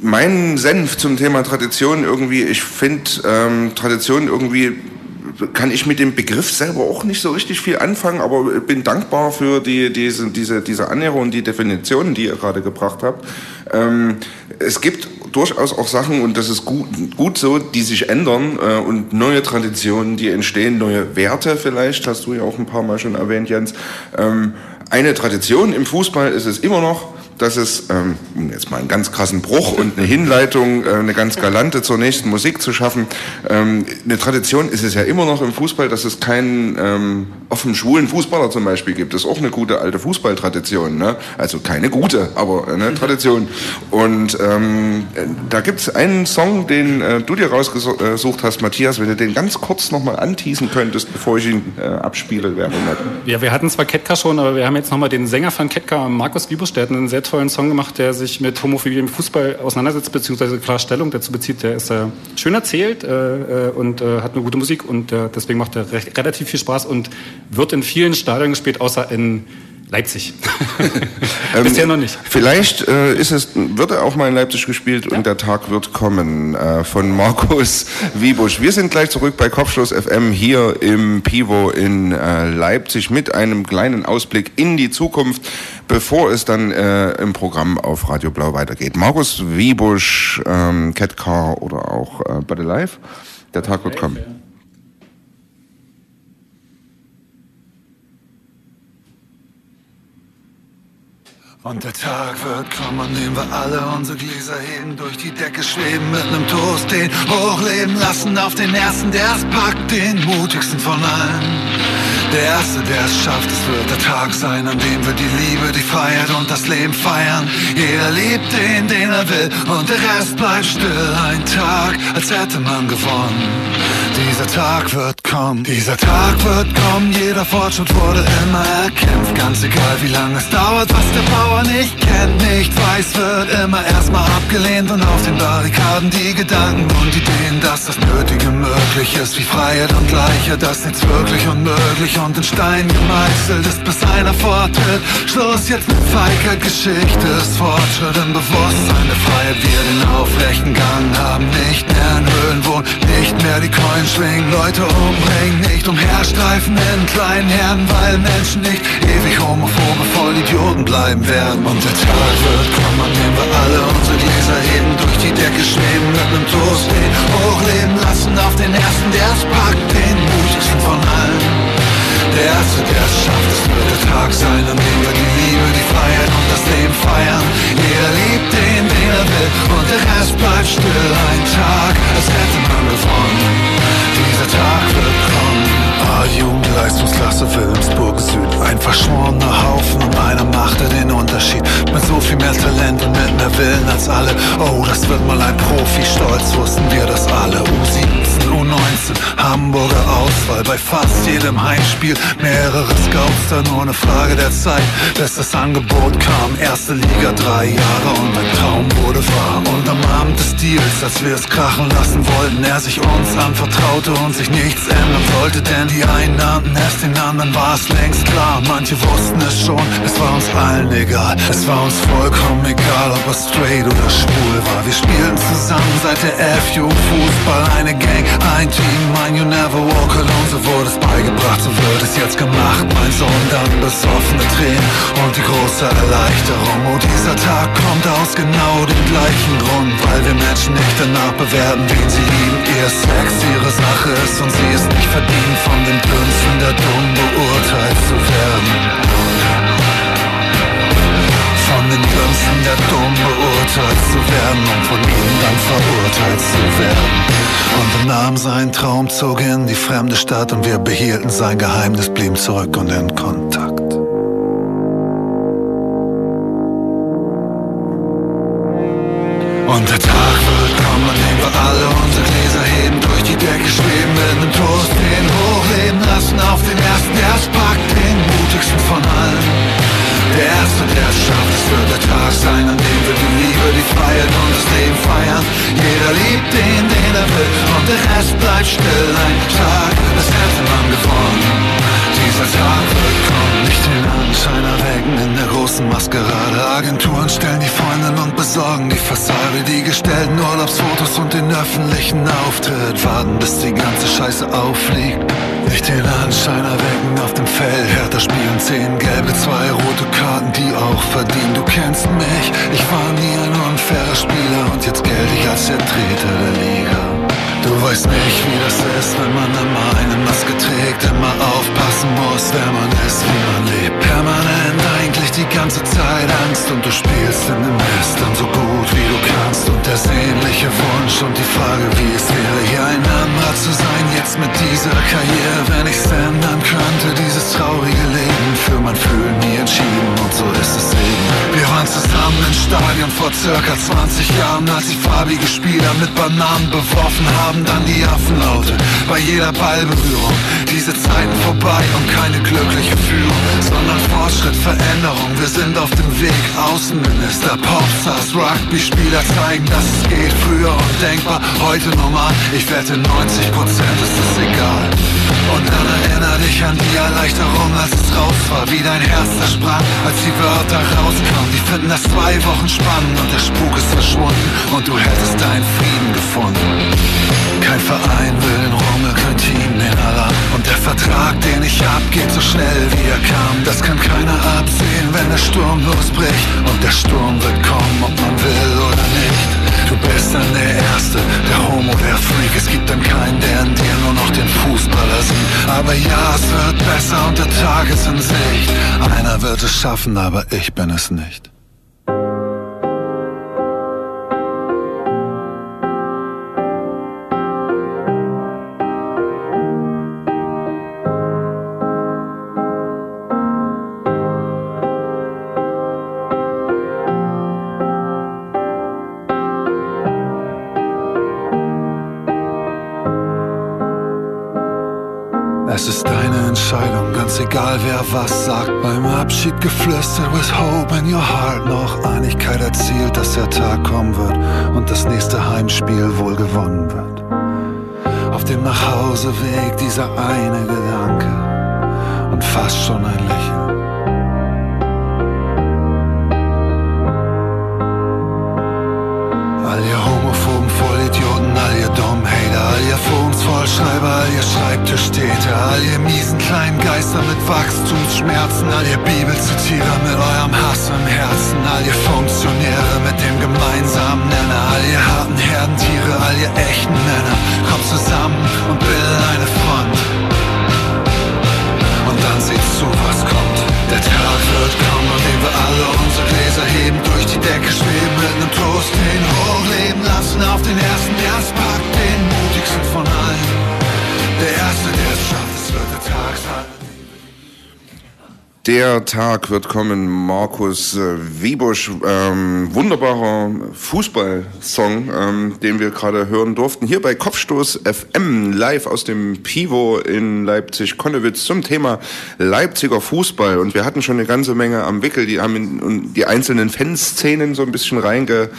mein Senf zum Thema Tradition irgendwie, ich finde ähm, Tradition irgendwie kann ich mit dem Begriff selber auch nicht so richtig viel anfangen, aber bin dankbar für die, diese, diese, diese Annäherung und die Definitionen, die ihr gerade gebracht habt. Ähm, es gibt durchaus auch Sachen, und das ist gut, gut so, die sich ändern äh, und neue Traditionen, die entstehen, neue Werte vielleicht, hast du ja auch ein paar Mal schon erwähnt, Jens. Ähm, eine Tradition im Fußball ist es immer noch, dass es, ähm, jetzt mal einen ganz krassen Bruch und eine Hinleitung, äh, eine ganz galante zur nächsten Musik zu schaffen. Ähm, eine Tradition ist es ja immer noch im Fußball, dass es keinen ähm, offen schwulen Fußballer zum Beispiel gibt. Das ist auch eine gute alte Fußballtradition. Ne? Also keine gute, aber eine Tradition. Und ähm, da gibt es einen Song, den äh, du dir rausgesucht hast, Matthias, wenn du den ganz kurz nochmal anteasen könntest, bevor ich ihn äh, abspiele, wäre. Ja, wir hatten zwar Ketka schon, aber wir haben jetzt nochmal den Sänger von Ketka, Markus hat einen sehr tollen Song gemacht, der sich mit Homophobie im Fußball auseinandersetzt, beziehungsweise klar Stellung dazu bezieht. Der ist äh, schön erzählt äh, äh, und äh, hat eine gute Musik und äh, deswegen macht er recht, relativ viel Spaß und wird in vielen Stadien gespielt, außer in Leipzig. Bisher noch nicht. Vielleicht äh, ist es, wird er auch mal in Leipzig gespielt ja. und der Tag wird kommen äh, von Markus Wiebusch. Wir sind gleich zurück bei Kopfschluss FM hier im Pivo in äh, Leipzig mit einem kleinen Ausblick in die Zukunft, bevor es dann äh, im Programm auf Radio Blau weitergeht. Markus Wiebusch, ähm, Catcar oder auch äh, Body Life. Der Tag wird kommen. Und der Tag wird kommen, an dem wir alle unsere Gläser heben, durch die Decke schweben, mit nem Toast den hochleben lassen auf den ersten, der es packt, den mutigsten von allen. Der Erste, der es schafft, es wird der Tag sein, an dem wir die Liebe, die Freiheit und das Leben feiern. Jeder liebt den, den er will und der Rest bleibt still. Ein Tag, als hätte man gewonnen. Dieser Tag wird kommen, dieser Tag wird kommen, jeder Fortschritt wurde immer erkämpft. Ganz egal wie lange es dauert, was der Bauer nicht kennt, nicht weiß, wird immer erstmal abgelehnt und auf den Barrikaden die Gedanken und Ideen, dass das Nötige möglich ist, wie Freiheit und Gleichheit, dass nichts wirklich unmöglich und in Stein gemeißelt ist, bis einer vortritt. Schluss jetzt mit Feigheit, Geschichte ist Fortschritt im Bewusstsein der Freiheit, wir den aufrechten Gang haben, nicht mehr in Höhlen wohnen, nicht mehr die Coins schwingen, Leute umbringen, nicht umherstreifen in kleinen Herden, weil Menschen nicht ewig homophobe Vollidioten bleiben werden. Und der Tag wird kommen, dem wir alle unsere Gläser heben, durch die Decke schweben, mit nem Toast hochleben lassen auf den ersten, der es packt, den mutigsten von allen. Der Erste, der es schafft, es wird der Tag sein, an dem wir die Liebe, die Freiheit und das Leben feiern. Jeder liebt den, den er will, und der Rest bleibt still. Ein Tag, als hätte man gewonnen. Dieser Tag wird kommen. Ah, Jugendleistungsklasse Wilhelmsburg Süd. Ein verschworener Haufen und einer machte den Unterschied. Mit so viel mehr Talent und mit mehr Willen als alle. Oh, das wird mal ein Profi. Stolz wussten wir das alle. U17, U19, Hamburger Auswahl. Bei fast jedem Heimspiel mehrere Scouts. Da nur eine Frage der Zeit, bis das Angebot kam. Erste Liga, drei Jahre und mein Traum wurde wahr. Und am Abend des Deals, als wir es krachen lassen wollten, er sich uns anvertraute und sich nichts ändern sollte, denn die einen nannten es, den anderen war es längst klar. Manche wussten es schon, es war uns allen egal. Es war uns vollkommen egal, ob er straight oder schwul war. Wir spielten zusammen seit der F-Jugend Fußball, eine Gang, ein Team, mein You Never Walk Alone. So wurde es beigebracht, so wird es jetzt gemacht. Mein Sohn dann besoffene Tränen und die große Erleichterung. Oh, Tag kommt aus genau dem gleichen Grund, weil wir Menschen nicht danach bewerten, wen sie lieben. Ihr Sex ihre Sache ist und sie ist nicht verdient, von den Dünsten der Dumm beurteilt zu werden. Von den Dünsten der Dumm beurteilt zu werden, um von ihnen dann verurteilt zu werden. Und er nahm seinen Traum, zog in die fremde Stadt und wir behielten sein Geheimnis, blieben zurück und in Kontakt. Fassade, die gestellten Urlaubsfotos und den öffentlichen Auftritt. Warten, bis die ganze Scheiße auffliegt. Nicht den Anschein erwecken auf dem Feld. Härter spielen zehn gelbe, zwei rote Karten, die auch verdienen. Du kennst mich, ich war nie ein unfairer Spieler und jetzt gelte ich als der Treter der Liga. Du weißt nicht, wie das ist, wenn man immer eine Maske trägt, immer aufpassen muss, wer man ist, wie man lebt. Permanent eigentlich die ganze Zeit Angst und du spielst in Mist dann so gut wie du kannst. Und der sehnliche Wunsch und die Frage, wie es wäre, hier ein anderer zu sein, jetzt mit dieser Karriere, wenn ich's ändern könnte, dieses traurige Leben für mein Fühlen nie entschieden und so ist es eben. Wir waren zusammen im Stadion vor circa 20 Jahren, als die farbige Spieler mit Bananen beworfen haben, dann die Affenlaute bei jeder Ballberührung. Diese Zeiten vorbei und keine glückliche Führung, sondern Fortschritt, Veränderung. Wir sind auf dem Weg, Außenminister, Popstars, Rugby-Spieler zeigen, dass es geht. Früher undenkbar, heute normal. Ich wette 90% ist es egal. Und dann erinner dich an die Erleichterung, als es raus war, wie dein Herz zersprang, als die Wörter rauskamen. Die finden das zwei Wochen spannend und der Spuk ist verschwunden und du hättest deinen Frieden gefunden. Kein Verein will den Rummel, kein Team den Alarm. Und der Vertrag, den ich hab, geht so schnell wie er kam. Das kann keiner absehen, wenn der Sturm losbricht. Und der Sturm wird kommen, ob man will oder nicht. Du bist dann der Erste, der Homo, der Freak. Es gibt dann keinen, der in dir nur noch den Fußballer sieht. Aber ja, es wird besser und der Tag ist in Sicht. Einer wird es schaffen, aber ich bin es nicht. Was sagt. Beim Abschied geflüstert with hope in your heart. Noch Einigkeit erzielt, dass der Tag kommen wird und das nächste Heimspiel wohl gewonnen wird. Auf dem Nachhauseweg dieser eine Gedanke und fast schon ein Lächeln. All ihr homophoben Vollidioten, all ihr dummen Hater, all ihr Forumsvollschreiber, all ihr Schreibtischtäter, all ihr kleinen Geister mit Wachstumsschmerzen, all ihr Bibelzitierer mit eurem Hass im Herzen, all ihr Funktionäre mit dem gemeinsamen Nenner, all ihr harten Herdentiere, all ihr echten Männer, kommt zusammen und bildet eine Front. Und dann seht zu, was kommt. Der Tag wird kommen, an dem wir alle unsere Gläser heben, durch die Decke schweben, mit einem Toast den hochleben lassen auf den ersten, es packt, den mutigsten von allen. Der Erste, der es schafft, der Tag wird kommen, Markus äh, Wiebusch, ähm, wunderbarer Fußballsong, ähm, den wir gerade hören durften, hier bei Kopfstoß FM, live aus dem Pivo in Leipzig-Konnewitz zum Thema Leipziger Fußball. Und wir hatten schon eine ganze Menge am Wickel, die haben in, in die einzelnen Fanszenen so ein bisschen reinge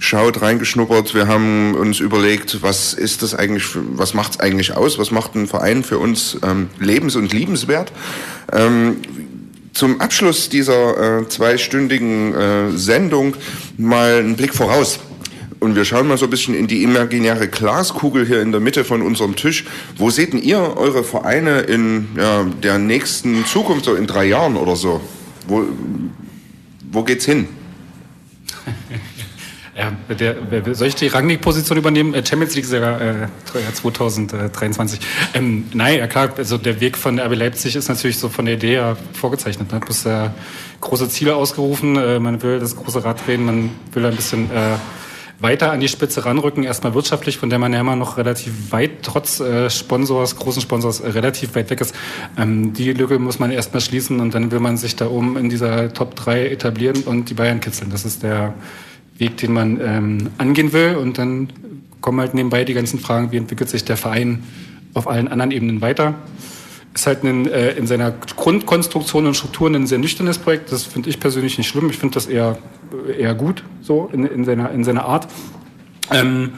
schaut, reingeschnuppert. Wir haben uns überlegt, was ist das eigentlich, was macht es eigentlich aus? Was macht ein Verein für uns ähm, lebens- und liebenswert? Ähm, zum Abschluss dieser äh, zweistündigen äh, Sendung mal einen Blick voraus. Und wir schauen mal so ein bisschen in die imaginäre Glaskugel hier in der Mitte von unserem Tisch. Wo seht ihr eure Vereine in ja, der nächsten Zukunft, so in drei Jahren oder so? Wo, wo geht's hin? Ja, der, wer- soll ich die Rangnick-Position übernehmen? Äh, Champions League sogar äh, 2023. Ähm, nein, ja klar, also der Weg von RB Leipzig ist natürlich so von der Idee her vorgezeichnet. Ne? Bloß äh, große Ziele ausgerufen, äh, man will das große Rad drehen, man will ein bisschen äh, weiter an die Spitze ranrücken, erstmal wirtschaftlich, von der man ja immer noch relativ weit, trotz äh, Sponsors, großen Sponsors, äh, relativ weit weg ist. Ähm, die Lücke muss man erstmal schließen und dann will man sich da oben in dieser Top 3 etablieren und die Bayern kitzeln. Das ist der Weg, den man ähm, angehen will. Und dann kommen halt nebenbei die ganzen Fragen, wie entwickelt sich der Verein auf allen anderen Ebenen weiter. Ist halt ein, äh, in seiner Grundkonstruktion und Strukturen ein sehr nüchternes Projekt. Das finde ich persönlich nicht schlimm. Ich finde das eher, eher gut, so in, in, seiner, in seiner Art. Ähm,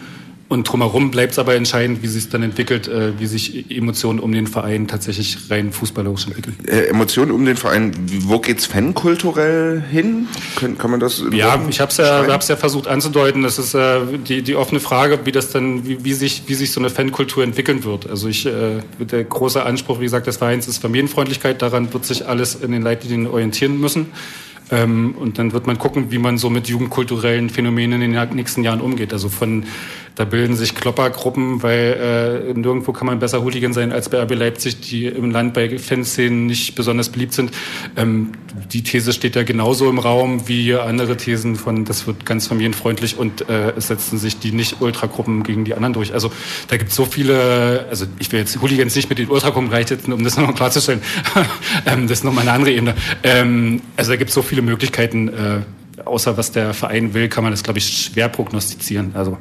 und drumherum bleibt es aber entscheidend, wie sich dann entwickelt, äh, wie sich Emotionen um den Verein tatsächlich rein fußballerisch entwickeln. Äh, Emotionen um den Verein, wo geht's fankulturell hin? Kann, kann man das Ja, ich habe es ja, hab's ja versucht anzudeuten. Das ist äh, die, die offene Frage, wie das dann, wie, wie, sich, wie sich so eine Fankultur entwickeln wird. Also ich, äh, der große Anspruch, wie gesagt, des Vereins ist Familienfreundlichkeit. Daran wird sich alles in den Leitlinien orientieren müssen. Ähm, und dann wird man gucken, wie man so mit jugendkulturellen Phänomenen in den nächsten Jahren umgeht. Also von da bilden sich Kloppergruppen, weil äh, nirgendwo kann man besser Hooligan sein als bei RB Leipzig, die im Land bei Fanszenen nicht besonders beliebt sind. Ähm, die These steht ja genauso im Raum wie andere Thesen von, das wird ganz familienfreundlich und äh, es setzen sich die Nicht-Ultragruppen gegen die anderen durch. Also da gibt es so viele, also ich will jetzt Hooligans nicht mit den Ultragruppen gleichsetzen, um das nochmal klarzustellen. ähm, das ist nochmal eine andere Ebene. Ähm, also da gibt es so viele Möglichkeiten, äh, außer was der Verein will, kann man das, glaube ich, schwer prognostizieren. Also ja.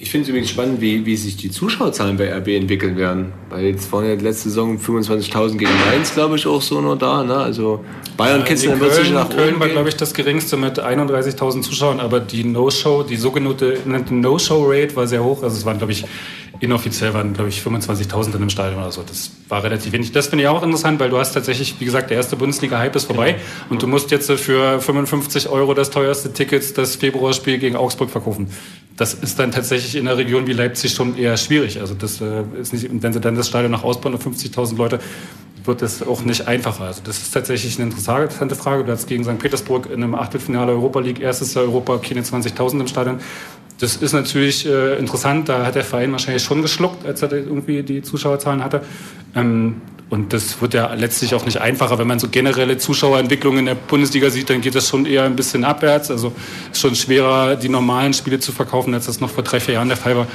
Ich finde es übrigens spannend, wie, wie sich die Zuschauerzahlen bei RB entwickeln werden. Weil jetzt waren ja letzte Saison 25.000 gegen Mainz, glaube ich, auch so nur da. Ne? Also Bayern kitzeln nee, wird sich Köln, nach Köln oben war, glaube ich, das geringste mit 31.000 Zuschauern, aber die No-Show, die sogenannte No-Show-Rate war sehr hoch. Also es waren, glaube ich, inoffiziell waren, glaube ich, 25.000 in dem Stadion oder so. Das war relativ wenig. Das finde ich auch interessant, weil du hast tatsächlich, wie gesagt, der erste Bundesliga-Hype ist vorbei und du musst jetzt für 55 Euro das teuerste Ticket das Februarspiel gegen Augsburg verkaufen. Das ist dann tatsächlich in einer Region wie Leipzig schon eher schwierig. Also das äh, ist nicht, wenn sie dann das Stadion noch ausbauen auf 50.000 Leute, wird es auch nicht einfacher. Also das ist tatsächlich eine interessante Frage. Du hast gegen St. Petersburg in einem Achtelfinale Europa League erstes Jahr Europa keine 20.000 im Stadion. Das ist natürlich äh, interessant. Da hat der Verein wahrscheinlich schon geschluckt, als er irgendwie die Zuschauerzahlen hatte. Ähm, und das wird ja letztlich auch nicht einfacher. Wenn man so generelle Zuschauerentwicklungen in der Bundesliga sieht, dann geht das schon eher ein bisschen abwärts. Also ist schon schwerer, die normalen Spiele zu verkaufen, als das noch vor drei, vier Jahren der Fall war.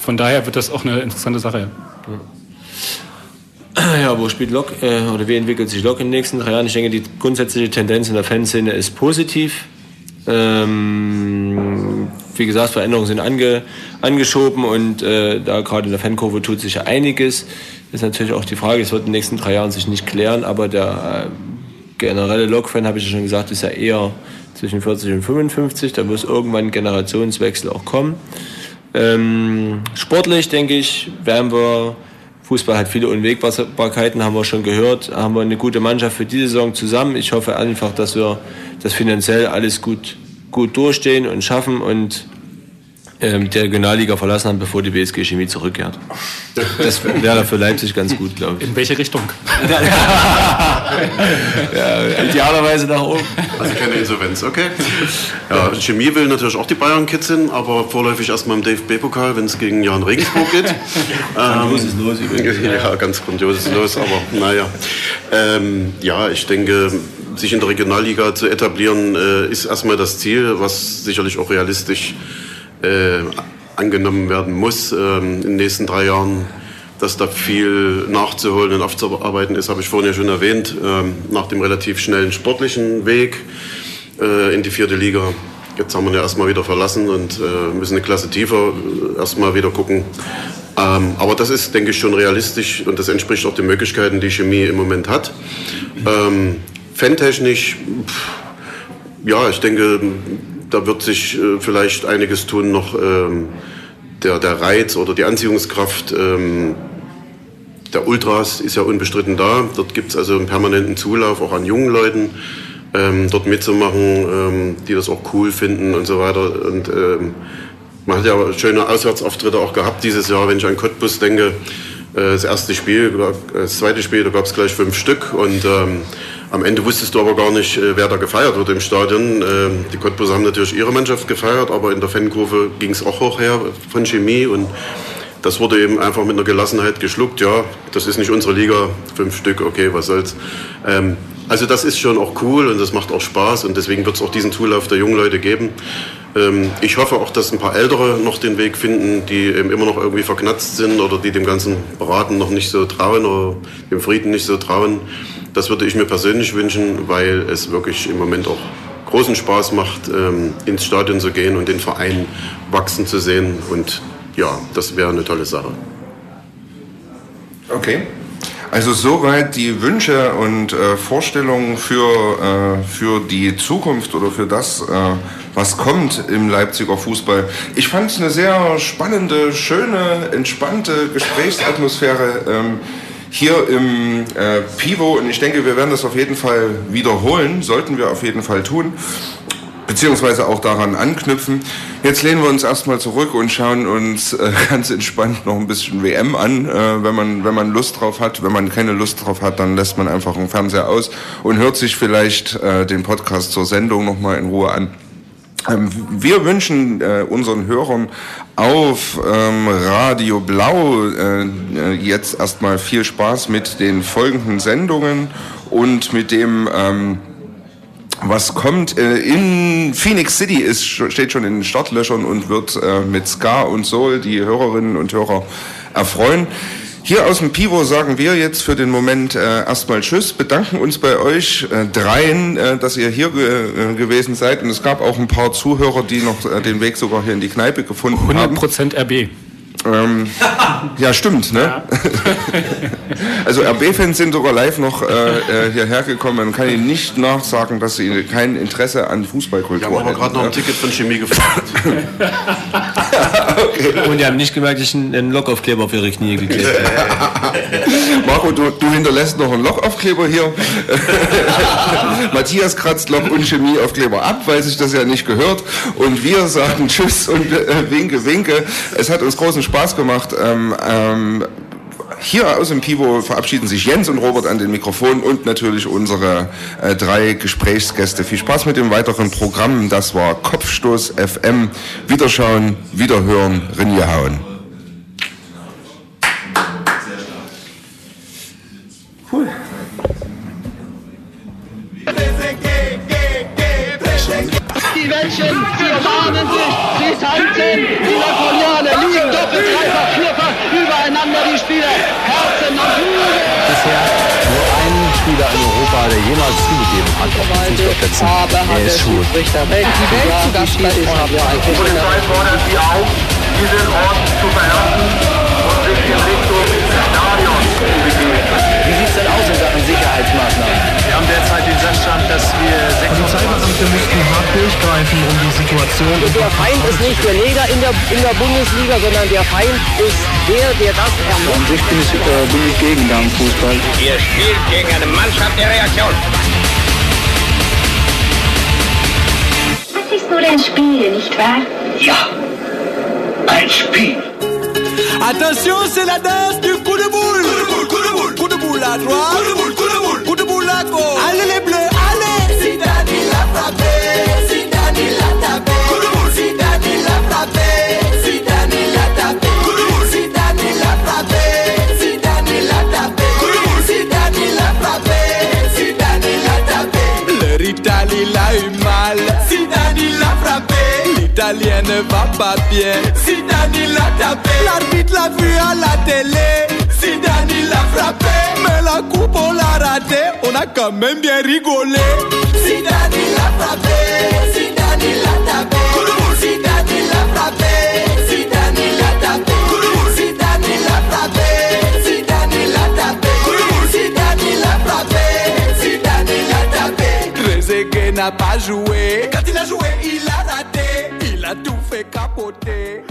Von daher wird das auch eine interessante Sache. Ja. Ja, wo spielt Lok äh, oder wie entwickelt sich Lok in den nächsten drei Jahren? Ich denke, die grundsätzliche Tendenz in der Fanszene ist positiv. Ähm, wie gesagt, Veränderungen sind ange, angeschoben und äh, da gerade in der Fankurve tut sich ja einiges. ist natürlich auch die Frage, es wird in den nächsten drei Jahren sich nicht klären, aber der äh, generelle Lokfan, habe ich ja schon gesagt, ist ja eher zwischen 40 und 55. Da muss irgendwann ein Generationswechsel auch kommen. Ähm, sportlich, denke ich, werden wir, Fußball hat viele Unwägbarkeiten, haben wir schon gehört, haben wir eine gute Mannschaft für diese Saison zusammen. Ich hoffe einfach, dass wir das finanziell alles gut, gut durchstehen und schaffen und ähm, die Regionalliga verlassen haben, bevor die BSG Chemie zurückkehrt. Das wäre für Leipzig ganz gut, glaube ich. In welche Richtung? ja, idealerweise nach oben. Also keine Insolvenz, okay. Ja, Chemie will natürlich auch die Bayern kitzeln, aber vorläufig erstmal im DFB-Pokal, wenn es gegen Jan Regensburg geht. Grandioses Ähm, Los übrigens. Ja, ganz grandioses Los, aber naja. Ähm, ja, ich denke, sich in der Regionalliga zu etablieren, äh, ist erstmal das Ziel, was sicherlich auch realistisch äh, angenommen werden muss ähm, in den nächsten drei Jahren. Dass da viel nachzuholen und aufzuarbeiten ist, habe ich vorhin ja schon erwähnt. Ähm, nach dem relativ schnellen sportlichen Weg äh, in die vierte Liga. Jetzt haben wir ihn ja erstmal wieder verlassen und müssen eine Klasse tiefer erstmal wieder gucken. Ähm, aber das ist, denke ich, schon realistisch und das entspricht auch den Möglichkeiten, die Chemie im Moment hat. Fantechnisch, ja, ich denke, da wird sich äh, vielleicht einiges tun noch. Ähm, der, der Reiz oder die Anziehungskraft ähm, der Ultras ist ja unbestritten da. Dort gibt es also einen permanenten Zulauf auch an jungen Leuten, ähm, dort mitzumachen, ähm, die das auch cool finden und so weiter. Und ähm, man hat ja schöne Auswärtsauftritte auch gehabt dieses Jahr, wenn ich an Cottbus denke. Äh, das erste Spiel, das zweite Spiel, da gab es gleich fünf Stück und ähm, am Ende wusstest du aber gar nicht, äh, wer da gefeiert wird im Stadion. Ähm, Die Cottbuser haben natürlich ihre Mannschaft gefeiert, aber in der Fankurve ging es auch hoch her von Chemie und das wurde eben einfach mit einer Gelassenheit geschluckt. Ja, das ist nicht unsere Liga, fünf Stück, okay, was soll's. Ähm, also das ist schon auch cool und das macht auch Spaß und deswegen wird es auch diesen Zulauf der jungen Leute geben. Ähm, ich hoffe auch, dass ein paar Ältere noch den Weg finden, die eben immer noch irgendwie verknatzt sind oder die dem ganzen Beraten noch nicht so trauen oder dem Frieden nicht so trauen. Das würde ich mir persönlich wünschen, weil es wirklich im Moment auch großen Spaß macht, ähm, ins Stadion zu gehen und den Verein wachsen zu sehen. Und ja, das wäre eine tolle Sache. Okay. Also soweit die Wünsche und äh, Vorstellungen für, äh, für die Zukunft oder für das, äh, was kommt im Leipziger Fußball. Ich fand es eine sehr spannende, schöne, entspannte Gesprächsatmosphäre ähm, hier im äh, Pivo und ich denke, wir werden das auf jeden Fall wiederholen, sollten wir auf jeden Fall tun beziehungsweise auch daran anknüpfen. Jetzt lehnen wir uns erstmal zurück und schauen uns äh, ganz entspannt noch ein bisschen WM an, äh, wenn man wenn man Lust drauf hat. Wenn man keine Lust drauf hat, dann lässt man einfach den Fernseher aus und hört sich vielleicht äh, den Podcast zur Sendung noch mal in Ruhe an. Ähm, Wir wünschen äh, unseren Hörern auf ähm, Radio Blau äh, äh, jetzt erstmal viel Spaß mit den folgenden Sendungen und mit dem ähm, was kommt äh, in Phoenix City ist steht schon in den Startlöchern und wird äh, mit Ska und Soul die Hörerinnen und Hörer erfreuen. Hier aus dem Pivo sagen wir jetzt für den Moment äh, erstmal Tschüss, bedanken uns bei euch äh, dreien, äh, dass ihr hier ge äh, gewesen seid. Und es gab auch ein paar Zuhörer, die noch äh, den Weg sogar hier in die Kneipe gefunden haben. 100% RB. Ähm, ja, stimmt, ne? also RB-Fans sind sogar live noch äh, äh, hierher gekommen. Man kann ihnen nicht nachsagen, dass sie kein Interesse an Fußballkultur Wir haben aber hätten, gerade noch ein ne? Ticket von Chemie gefragt. Und die haben nicht gemerkt, dass ich einen einen Lockaufkleber auf ihre Knie geklebt habe. Marco, du, du hinterlässt noch einen Lochaufkleber hier. Matthias kratzt Loch- und Chemieaufkleber ab, weil sich das ja nicht gehört. Und wir sagen Tschüss und äh, Winke, Winke. Es hat uns großen Spaß gemacht. Ähm, ähm, hier aus dem Pivo verabschieden sich Jens und Robert an den Mikrofonen und natürlich unsere äh, drei Gesprächsgäste. Viel Spaß mit dem weiteren Programm. Das war Kopfstoß FM. Wiederschauen, wiederhören, Rinjehauen. Die Mädchen, sie umarmen sich, sie tanzen, die Napoleone liegen doppelt, dreifach, vierfach übereinander, die Spieler, Herzen und Blut. Bisher nur ein Spieler in Europa. Der jemals zugegeben hat auf den Fußballplätzen. Er ist schwul. Die Welt zu Gast bei haben. Die Polizei fordert Sie auf, diesen Ort zu verlassen und sich in Richtung Stadion zu begeben. Wie sieht es denn aus in Sachen Sicherheitsmaßnahmen? Wir haben derzeit den Sachstand, dass wir 26 Polizeibeamte müssten hart durchgreifen, um die Situation Der Feind ist nicht der Neger in der, in der Bundesliga, sondern der Feind ist der, der das An sich bin ich, äh, bin ich gegen Damenfußball. Ihr spielt gegen eine Mannschaft der Reaktion. Das ist nur ein Spiel, nicht wahr? Ja, ein Spiel. Attention, c'est la danse du coup de boule. Coup de boule, coup de boule. Coup de boule à droite. Coup de boule, coup de boule. Coup de boule à gauche. Allez les bleus, allez. Zidane il a frappé. Zidane il a tapé. Coup de boule. Zidane il a frappé. Zidane il a tapé. Coup de boule. Zidane il a frappé. Zidane il a tapé. Coup de boule. Zidane il a frappé. Zidane il a tapé. Leur Italie il a eu mal. Zidane il a frappé. L'italien ne va pas bien. Zidane il a tapé. L'arbitre l'a vu à la télé. Zidane il a frappé. Mais la coupe on l'a raté. On a quand même bien rigolé. Zidane il a frappé. Zidane il a tapé. Zidane il a frappé. Zidane il a tapé. Zidane il a frappé. Zidane il a tapé. Zidane il a frappé. Zidane il a tapé. Trezeguet n'a pas joué. Quand il a joué, il a raté. Il a tout fait capoter.